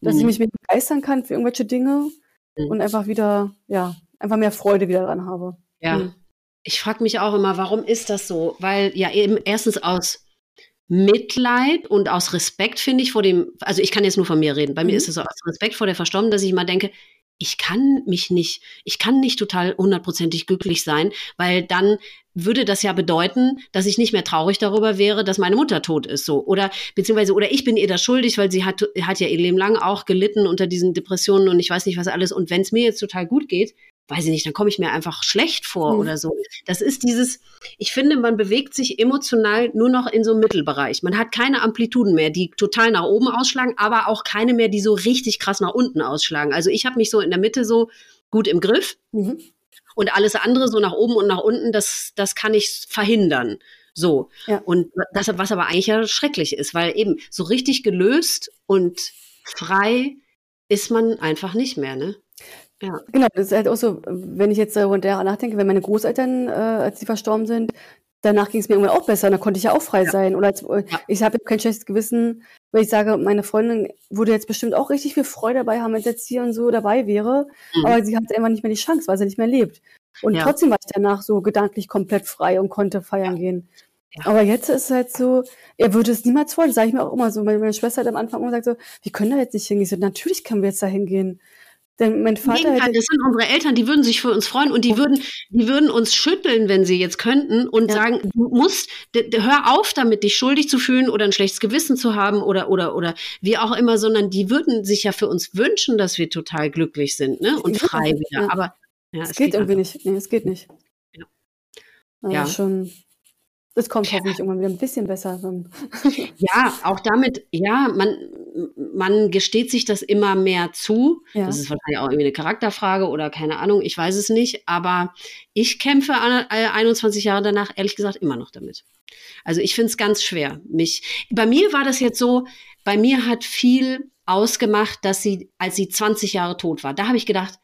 Speaker 2: dass mhm. ich mich mit begeistern kann für irgendwelche Dinge mhm. und einfach wieder, ja, einfach mehr Freude wieder dran habe.
Speaker 1: Ja. Mhm. Ich frage mich auch immer, warum ist das so? Weil ja eben erstens aus Mitleid und aus Respekt finde ich vor dem, also ich kann jetzt nur von mir reden. Bei mir mhm. ist es so aus Respekt vor der Verstorbenen, dass ich immer denke, ich kann mich nicht, ich kann nicht total hundertprozentig glücklich sein, weil dann würde das ja bedeuten, dass ich nicht mehr traurig darüber wäre, dass meine Mutter tot ist, so. Oder, beziehungsweise, oder ich bin ihr das schuldig, weil sie hat, hat ja ihr Leben lang auch gelitten unter diesen Depressionen und ich weiß nicht was alles. Und wenn es mir jetzt total gut geht, weiß ich nicht, dann komme ich mir einfach schlecht vor mhm. oder so. Das ist dieses, ich finde, man bewegt sich emotional nur noch in so einem Mittelbereich. Man hat keine Amplituden mehr, die total nach oben ausschlagen, aber auch keine mehr, die so richtig krass nach unten ausschlagen. Also ich habe mich so in der Mitte so gut im Griff. Mhm. Und alles andere so nach oben und nach unten, das, das kann ich verhindern. So. Ja. Und das, was aber eigentlich ja schrecklich ist, weil eben so richtig gelöst und frei ist man einfach nicht mehr, ne?
Speaker 2: Ja. Genau, das ist halt auch so, wenn ich jetzt darüber nachdenke, wenn meine Großeltern, äh, als sie verstorben sind, danach ging es mir irgendwann auch besser, da konnte ich ja auch frei ja. sein. Oder als, äh, ja. ich habe kein schlechtes Gewissen, weil ich sage, meine Freundin würde jetzt bestimmt auch richtig viel Freude dabei haben, wenn sie jetzt hier und so dabei wäre. Mhm. Aber sie hat einfach nicht mehr die Chance, weil sie nicht mehr lebt. Und ja. trotzdem war ich danach so gedanklich komplett frei und konnte feiern gehen. Aber jetzt ist es halt so, er würde es niemals wollen. Sage ich mir auch immer so. Meine, meine Schwester hat am Anfang immer gesagt so, wir können da jetzt nicht hingehen. Ich so, natürlich können wir jetzt da hingehen. Denn mein Vater
Speaker 1: hätte das sind unsere Eltern, die würden sich für uns freuen und die würden, die würden uns schütteln, wenn sie jetzt könnten und ja. sagen, du musst, hör auf damit, dich schuldig zu fühlen oder ein schlechtes Gewissen zu haben oder, oder, oder wie auch immer, sondern die würden sich ja für uns wünschen, dass wir total glücklich sind, ne, und frei wieder.
Speaker 2: Ja. Aber, ja, es, es geht, geht irgendwie nicht. Nee, es geht nicht. Ja. Also ja. schon, Es kommt hoffentlich irgendwann wieder ein bisschen besser. [laughs]
Speaker 1: Ja, auch damit, ja, man, man gesteht sich das immer mehr zu. Ja. Das ist wahrscheinlich auch irgendwie eine Charakterfrage oder keine Ahnung, ich weiß es nicht. Aber ich kämpfe 21 Jahre danach, ehrlich gesagt, immer noch damit. Also ich finde es ganz schwer. Mich, bei mir war das jetzt so, bei mir hat viel ausgemacht, dass sie, als sie 20 Jahre tot war, da habe ich gedacht,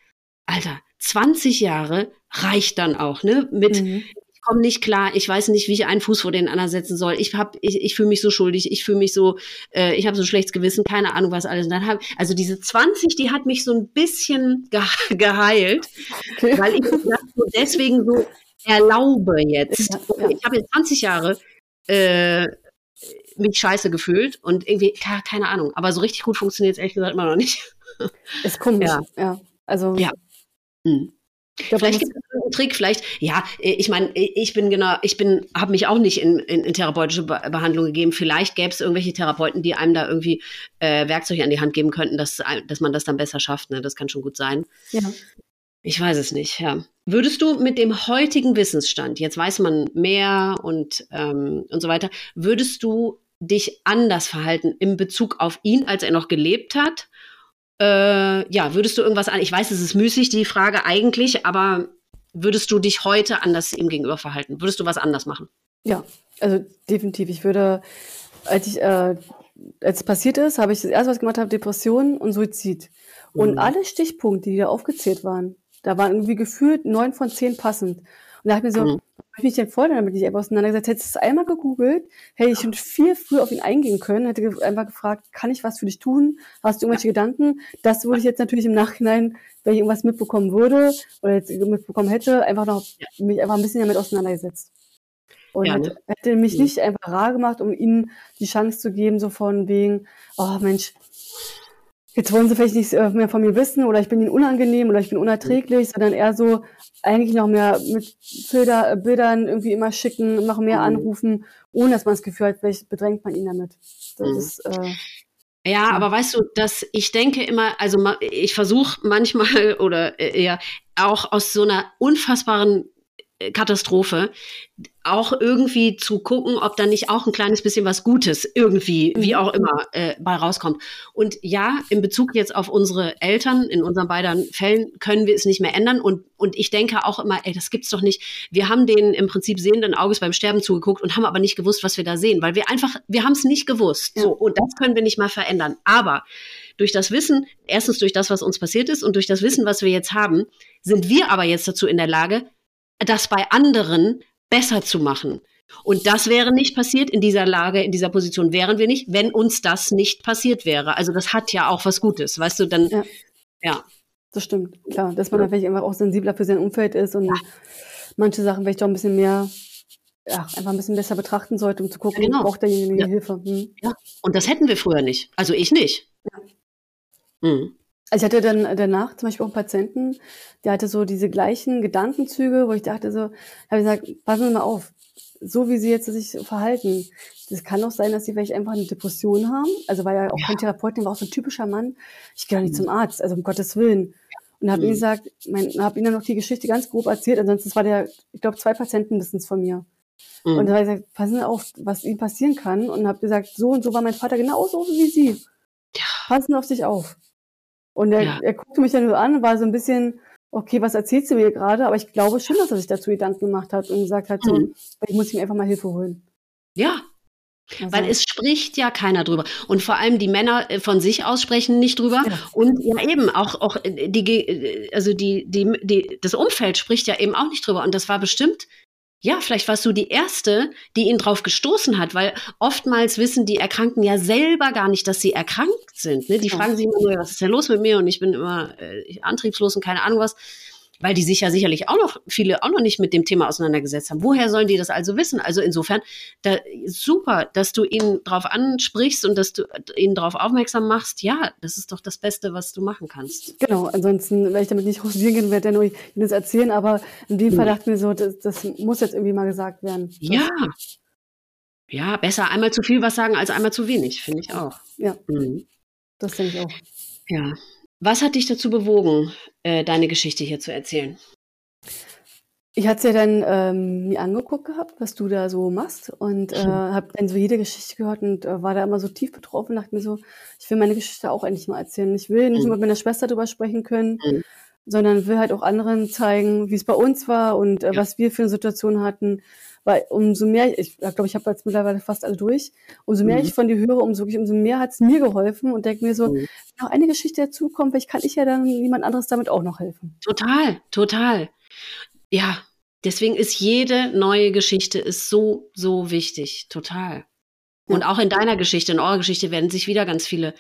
Speaker 1: Alter, 20 Jahre reicht dann auch, ne? Mit, mhm komme nicht klar, ich weiß nicht, wie ich einen Fuß vor den anderen setzen soll. Ich hab, ich, ich fühle mich so schuldig, ich fühle mich so, äh, ich habe so schlechtes Gewissen, keine Ahnung was alles. Und dann hab, also diese 20, die hat mich so ein bisschen ge [laughs] geheilt, weil ich das so deswegen so erlaube jetzt. Ja, ja. Ich habe jetzt 20 Jahre äh, mich scheiße gefühlt und irgendwie, keine Ahnung, aber so richtig gut funktioniert es ehrlich gesagt immer noch nicht.
Speaker 2: Es kommt ja. ja. Also
Speaker 1: ja. Hm. Vielleicht gibt es einen Trick, vielleicht, ja, äh, ich meine, äh, ich bin genau, ich bin, habe mich auch nicht in, in, in therapeutische Be Behandlung gegeben. Vielleicht gäbe es irgendwelche Therapeuten, die einem da irgendwie äh, Werkzeuge an die Hand geben könnten, dass, dass man das dann besser schafft. Ne? Das kann schon gut sein. Ja. Ich weiß es nicht, ja. Würdest du mit dem heutigen Wissensstand, jetzt weiß man mehr und, ähm, und so weiter, würdest du dich anders verhalten in Bezug auf ihn, als er noch gelebt hat? Äh, ja, würdest du irgendwas an? Ich weiß, es ist müßig, die Frage eigentlich, aber würdest du dich heute anders ihm gegenüber verhalten? Würdest du was anders machen?
Speaker 2: Ja, also definitiv. Ich würde, als ich, äh, als es passiert ist, habe ich das erste, was ich gemacht habe, Depression und Suizid. Und mhm. alle Stichpunkte, die da aufgezählt waren, da waren irgendwie gefühlt neun von zehn passend. Und da habe ich mir so, mhm ich mich denn vorher damit nicht einfach auseinandergesetzt? Hättest du es einmal gegoogelt, hätte ich schon viel früher auf ihn eingehen können, hätte einfach gefragt, kann ich was für dich tun? Hast du irgendwelche Gedanken? Das würde ich jetzt natürlich im Nachhinein, wenn ich irgendwas mitbekommen würde oder jetzt mitbekommen hätte, einfach noch mich einfach ein bisschen damit auseinandergesetzt. Und ja, ne? hätte mich nicht einfach rar gemacht, um ihnen die Chance zu geben, so von wegen, oh Mensch, jetzt wollen sie vielleicht nichts äh, mehr von mir wissen oder ich bin ihnen unangenehm oder ich bin unerträglich, sondern eher so eigentlich noch mehr mit Bilder, äh, Bildern irgendwie immer schicken, noch mehr mhm. anrufen, ohne dass man das Gefühl hat, vielleicht bedrängt man ihn damit. Das mhm. ist,
Speaker 1: äh, ja, aber weißt du, dass ich denke immer, also ich versuche manchmal [laughs] oder äh, ja auch aus so einer unfassbaren Katastrophe, auch irgendwie zu gucken, ob da nicht auch ein kleines bisschen was Gutes irgendwie, wie mhm. auch immer, äh, bei rauskommt. Und ja, in Bezug jetzt auf unsere Eltern, in unseren beiden Fällen, können wir es nicht mehr ändern. Und, und ich denke auch immer, ey, das gibt's doch nicht. Wir haben denen im Prinzip sehenden Auges beim Sterben zugeguckt und haben aber nicht gewusst, was wir da sehen, weil wir einfach, wir haben es nicht gewusst. So, und das können wir nicht mal verändern. Aber durch das Wissen, erstens durch das, was uns passiert ist und durch das Wissen, was wir jetzt haben, sind wir aber jetzt dazu in der Lage, das bei anderen besser zu machen. Und das wäre nicht passiert in dieser Lage, in dieser Position wären wir nicht, wenn uns das nicht passiert wäre. Also das hat ja auch was Gutes, weißt du, dann, ja. ja.
Speaker 2: Das stimmt, klar, dass man ja. vielleicht einfach auch sensibler für sein Umfeld ist und ja. manche Sachen vielleicht auch ein bisschen mehr, ja, einfach ein bisschen besser betrachten sollte, um zu gucken, ja, genau. braucht derjenige ja. Hilfe. Hm.
Speaker 1: Ja, und das hätten wir früher nicht. Also ich nicht. Ja.
Speaker 2: Hm. Also ich hatte dann danach zum Beispiel auch einen Patienten, der hatte so diese gleichen Gedankenzüge, wo ich dachte so, habe ich gesagt, passen Sie mal auf, so wie Sie jetzt sich verhalten, das kann auch sein, dass Sie vielleicht einfach eine Depression haben. Also war ja auch ja. kein Therapeut, der war auch so ein typischer Mann. Ich gehe doch nicht mhm. zum Arzt, also um Gottes Willen. Und habe mhm. ihm gesagt, habe ihm dann noch die Geschichte ganz grob erzählt. Ansonsten war der, ich glaube, zwei Patienten wissen es von mir. Mhm. Und da habe ich gesagt, passen Sie auf, was Ihnen passieren kann. Und habe gesagt, so und so war mein Vater genauso wie Sie. Ja. Passen Sie auf sich auf. Und er, ja. er guckte mich dann nur an, war so ein bisschen, okay, was erzählst du mir gerade? Aber ich glaube schon, dass er sich dazu Gedanken gemacht hat und gesagt hat, so, mhm. ich muss ihm einfach mal Hilfe holen.
Speaker 1: Ja. Also. Weil es spricht ja keiner drüber. Und vor allem die Männer äh, von sich aus sprechen nicht drüber. Ja. Und ja eben auch, auch äh, die, äh, also die, die, die, das Umfeld spricht ja eben auch nicht drüber. Und das war bestimmt ja, vielleicht warst du die Erste, die ihn drauf gestoßen hat, weil oftmals wissen die Erkrankten ja selber gar nicht, dass sie erkrankt sind. Ne? Die fragen sich immer nur, was ist denn los mit mir? Und ich bin immer äh, antriebslos und keine Ahnung was weil die sich ja sicherlich auch noch, viele auch noch nicht mit dem Thema auseinandergesetzt haben. Woher sollen die das also wissen? Also insofern, da, super, dass du ihn drauf ansprichst und dass du ihn darauf aufmerksam machst. Ja, das ist doch das Beste, was du machen kannst.
Speaker 2: Genau, ansonsten, wenn ich damit nicht rosieren gehen, werde ich nur Ihnen das erzählen, aber in dem Fall dachte ich mir so, das, das muss jetzt irgendwie mal gesagt werden.
Speaker 1: Ja. Ja, besser einmal zu viel was sagen als einmal zu wenig, finde ich auch.
Speaker 2: Ja. Mhm. Das denke ich auch.
Speaker 1: Ja. Was hat dich dazu bewogen, äh, deine Geschichte hier zu erzählen?
Speaker 2: ich hatte es ja dann ähm, mir angeguckt gehabt, was du da so machst und äh, habe dann so jede Geschichte gehört und äh, war da immer so tief betroffen und dachte mir so, ich will meine Geschichte auch endlich mal erzählen. Ich will nicht mhm. nur mit meiner Schwester darüber sprechen können, mhm. sondern will halt auch anderen zeigen, wie es bei uns war und äh, ja. was wir für eine Situation hatten. Weil umso mehr, ich glaube, ich habe jetzt mittlerweile fast alle durch, umso mehr mhm. ich von dir höre, umso, wirklich, umso mehr hat es mir geholfen und denke mir so, mhm. noch eine Geschichte dazukommt, vielleicht kann ich ja dann jemand anderes damit auch noch helfen.
Speaker 1: Total, total. Ja, deswegen ist jede neue Geschichte ist so, so wichtig, total. Und auch in deiner Geschichte, in eurer Geschichte werden sich wieder ganz viele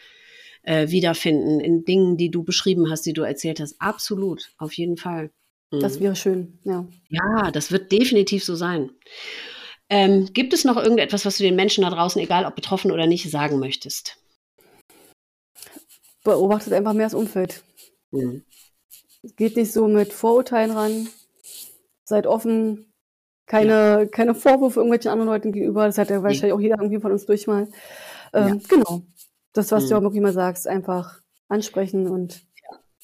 Speaker 1: äh, wiederfinden in Dingen, die du beschrieben hast, die du erzählt hast. Absolut, auf jeden Fall.
Speaker 2: Das mhm. wäre schön, ja.
Speaker 1: Ja, das wird definitiv so sein. Ähm, gibt es noch irgendetwas, was du den Menschen da draußen, egal ob betroffen oder nicht, sagen möchtest?
Speaker 2: Beobachtet einfach mehr das Umfeld. Mhm. Geht nicht so mit Vorurteilen ran. Seid offen. Keine, ja. keine Vorwürfe irgendwelchen anderen Leuten gegenüber. Das hat ja wahrscheinlich auch jeder irgendwie von uns durch mal. Ähm, ja. Genau. Das, was mhm. du auch wirklich mal sagst, einfach ansprechen und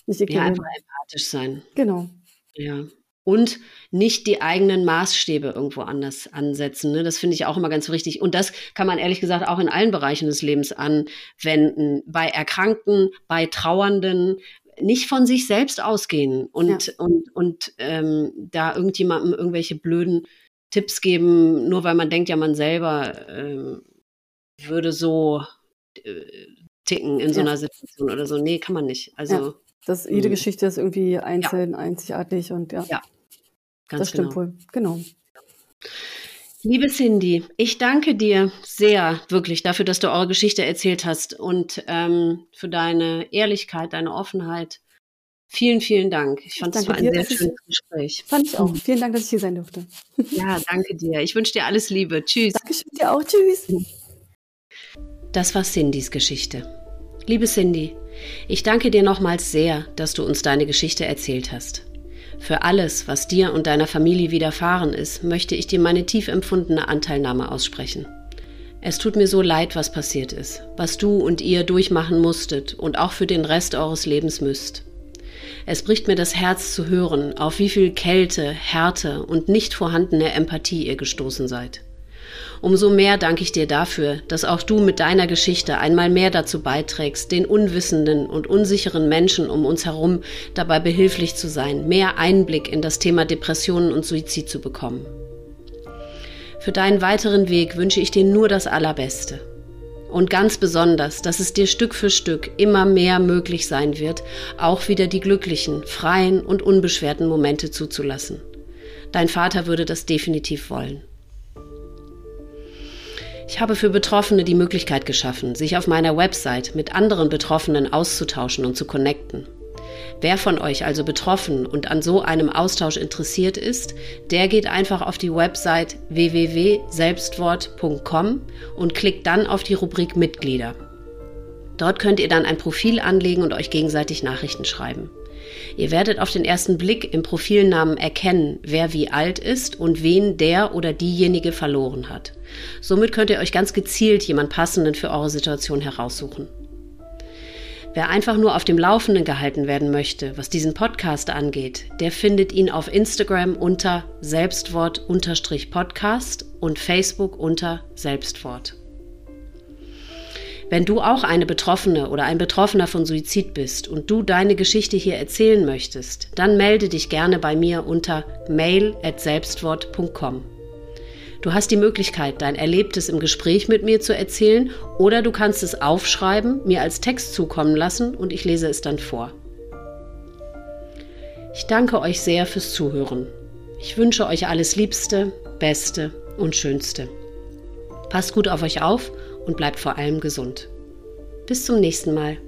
Speaker 1: nicht ignorieren. Ja, einfach empathisch sein.
Speaker 2: Genau.
Speaker 1: Ja. Und nicht die eigenen Maßstäbe irgendwo anders ansetzen. Ne? Das finde ich auch immer ganz wichtig. Und das kann man ehrlich gesagt auch in allen Bereichen des Lebens anwenden. Bei Erkrankten, bei Trauernden, nicht von sich selbst ausgehen und, ja. und, und ähm, da irgendjemandem irgendwelche blöden Tipps geben, nur weil man denkt, ja, man selber ähm, würde so äh, ticken in so ja. einer Situation oder so. Nee, kann man nicht. Also ja.
Speaker 2: Das, jede mhm. Geschichte ist irgendwie einzeln, ja. einzigartig und ja. Ja, ganz das stimmt genau. wohl. Genau.
Speaker 1: Liebe Cindy, ich danke dir sehr wirklich dafür, dass du eure Geschichte erzählt hast und ähm, für deine Ehrlichkeit, deine Offenheit. Vielen, vielen Dank. Ich fand es war ein dir, sehr schönes Gespräch.
Speaker 2: Fand ich auch. Mhm. Vielen Dank, dass ich hier sein durfte. [laughs]
Speaker 1: Ja, danke dir. Ich wünsche dir alles Liebe. Tschüss.
Speaker 2: Dankeschön dir auch. Tschüss.
Speaker 1: Das war Cindys Geschichte. Liebe Cindy, ich danke dir nochmals sehr, dass du uns deine Geschichte erzählt hast. Für alles, was dir und deiner Familie widerfahren ist, möchte ich dir meine tief empfundene Anteilnahme aussprechen. Es tut mir so leid, was passiert ist, was du und ihr durchmachen musstet und auch für den Rest eures Lebens müsst. Es bricht mir das Herz zu hören, auf wie viel Kälte, Härte und nicht vorhandene Empathie ihr gestoßen seid. Umso mehr danke ich dir dafür, dass auch du mit deiner Geschichte einmal mehr dazu beiträgst, den unwissenden und unsicheren Menschen um uns herum dabei behilflich zu sein, mehr Einblick in das Thema Depressionen und Suizid zu bekommen. Für deinen weiteren Weg wünsche ich dir nur das Allerbeste. Und ganz besonders, dass es dir Stück für Stück immer mehr möglich sein wird, auch wieder die glücklichen, freien und unbeschwerten Momente zuzulassen. Dein Vater würde das definitiv wollen. Ich habe für Betroffene die Möglichkeit geschaffen, sich auf meiner Website mit anderen Betroffenen auszutauschen und zu connecten. Wer von euch also betroffen und an so einem Austausch interessiert ist, der geht einfach auf die Website www.selbstwort.com und klickt dann auf die Rubrik Mitglieder. Dort könnt ihr dann ein Profil anlegen und euch gegenseitig Nachrichten schreiben. Ihr werdet auf den ersten Blick im Profilnamen erkennen, wer wie alt ist und wen der oder diejenige verloren hat. Somit könnt ihr euch ganz gezielt jemand passenden für eure Situation heraussuchen. Wer einfach nur auf dem Laufenden gehalten werden möchte, was diesen Podcast angeht, der findet ihn auf Instagram unter Selbstwort-Podcast und Facebook unter Selbstwort. Wenn du auch eine Betroffene oder ein Betroffener von Suizid bist und du deine Geschichte hier erzählen möchtest, dann melde dich gerne bei mir unter mail@selbstwort.com. Du hast die Möglichkeit, dein Erlebtes im Gespräch mit mir zu erzählen oder du kannst es aufschreiben, mir als Text zukommen lassen und ich lese es dann vor. Ich danke euch sehr fürs Zuhören. Ich wünsche euch alles Liebste, Beste und Schönste. Passt gut auf euch auf und bleibt vor allem gesund. Bis zum nächsten Mal.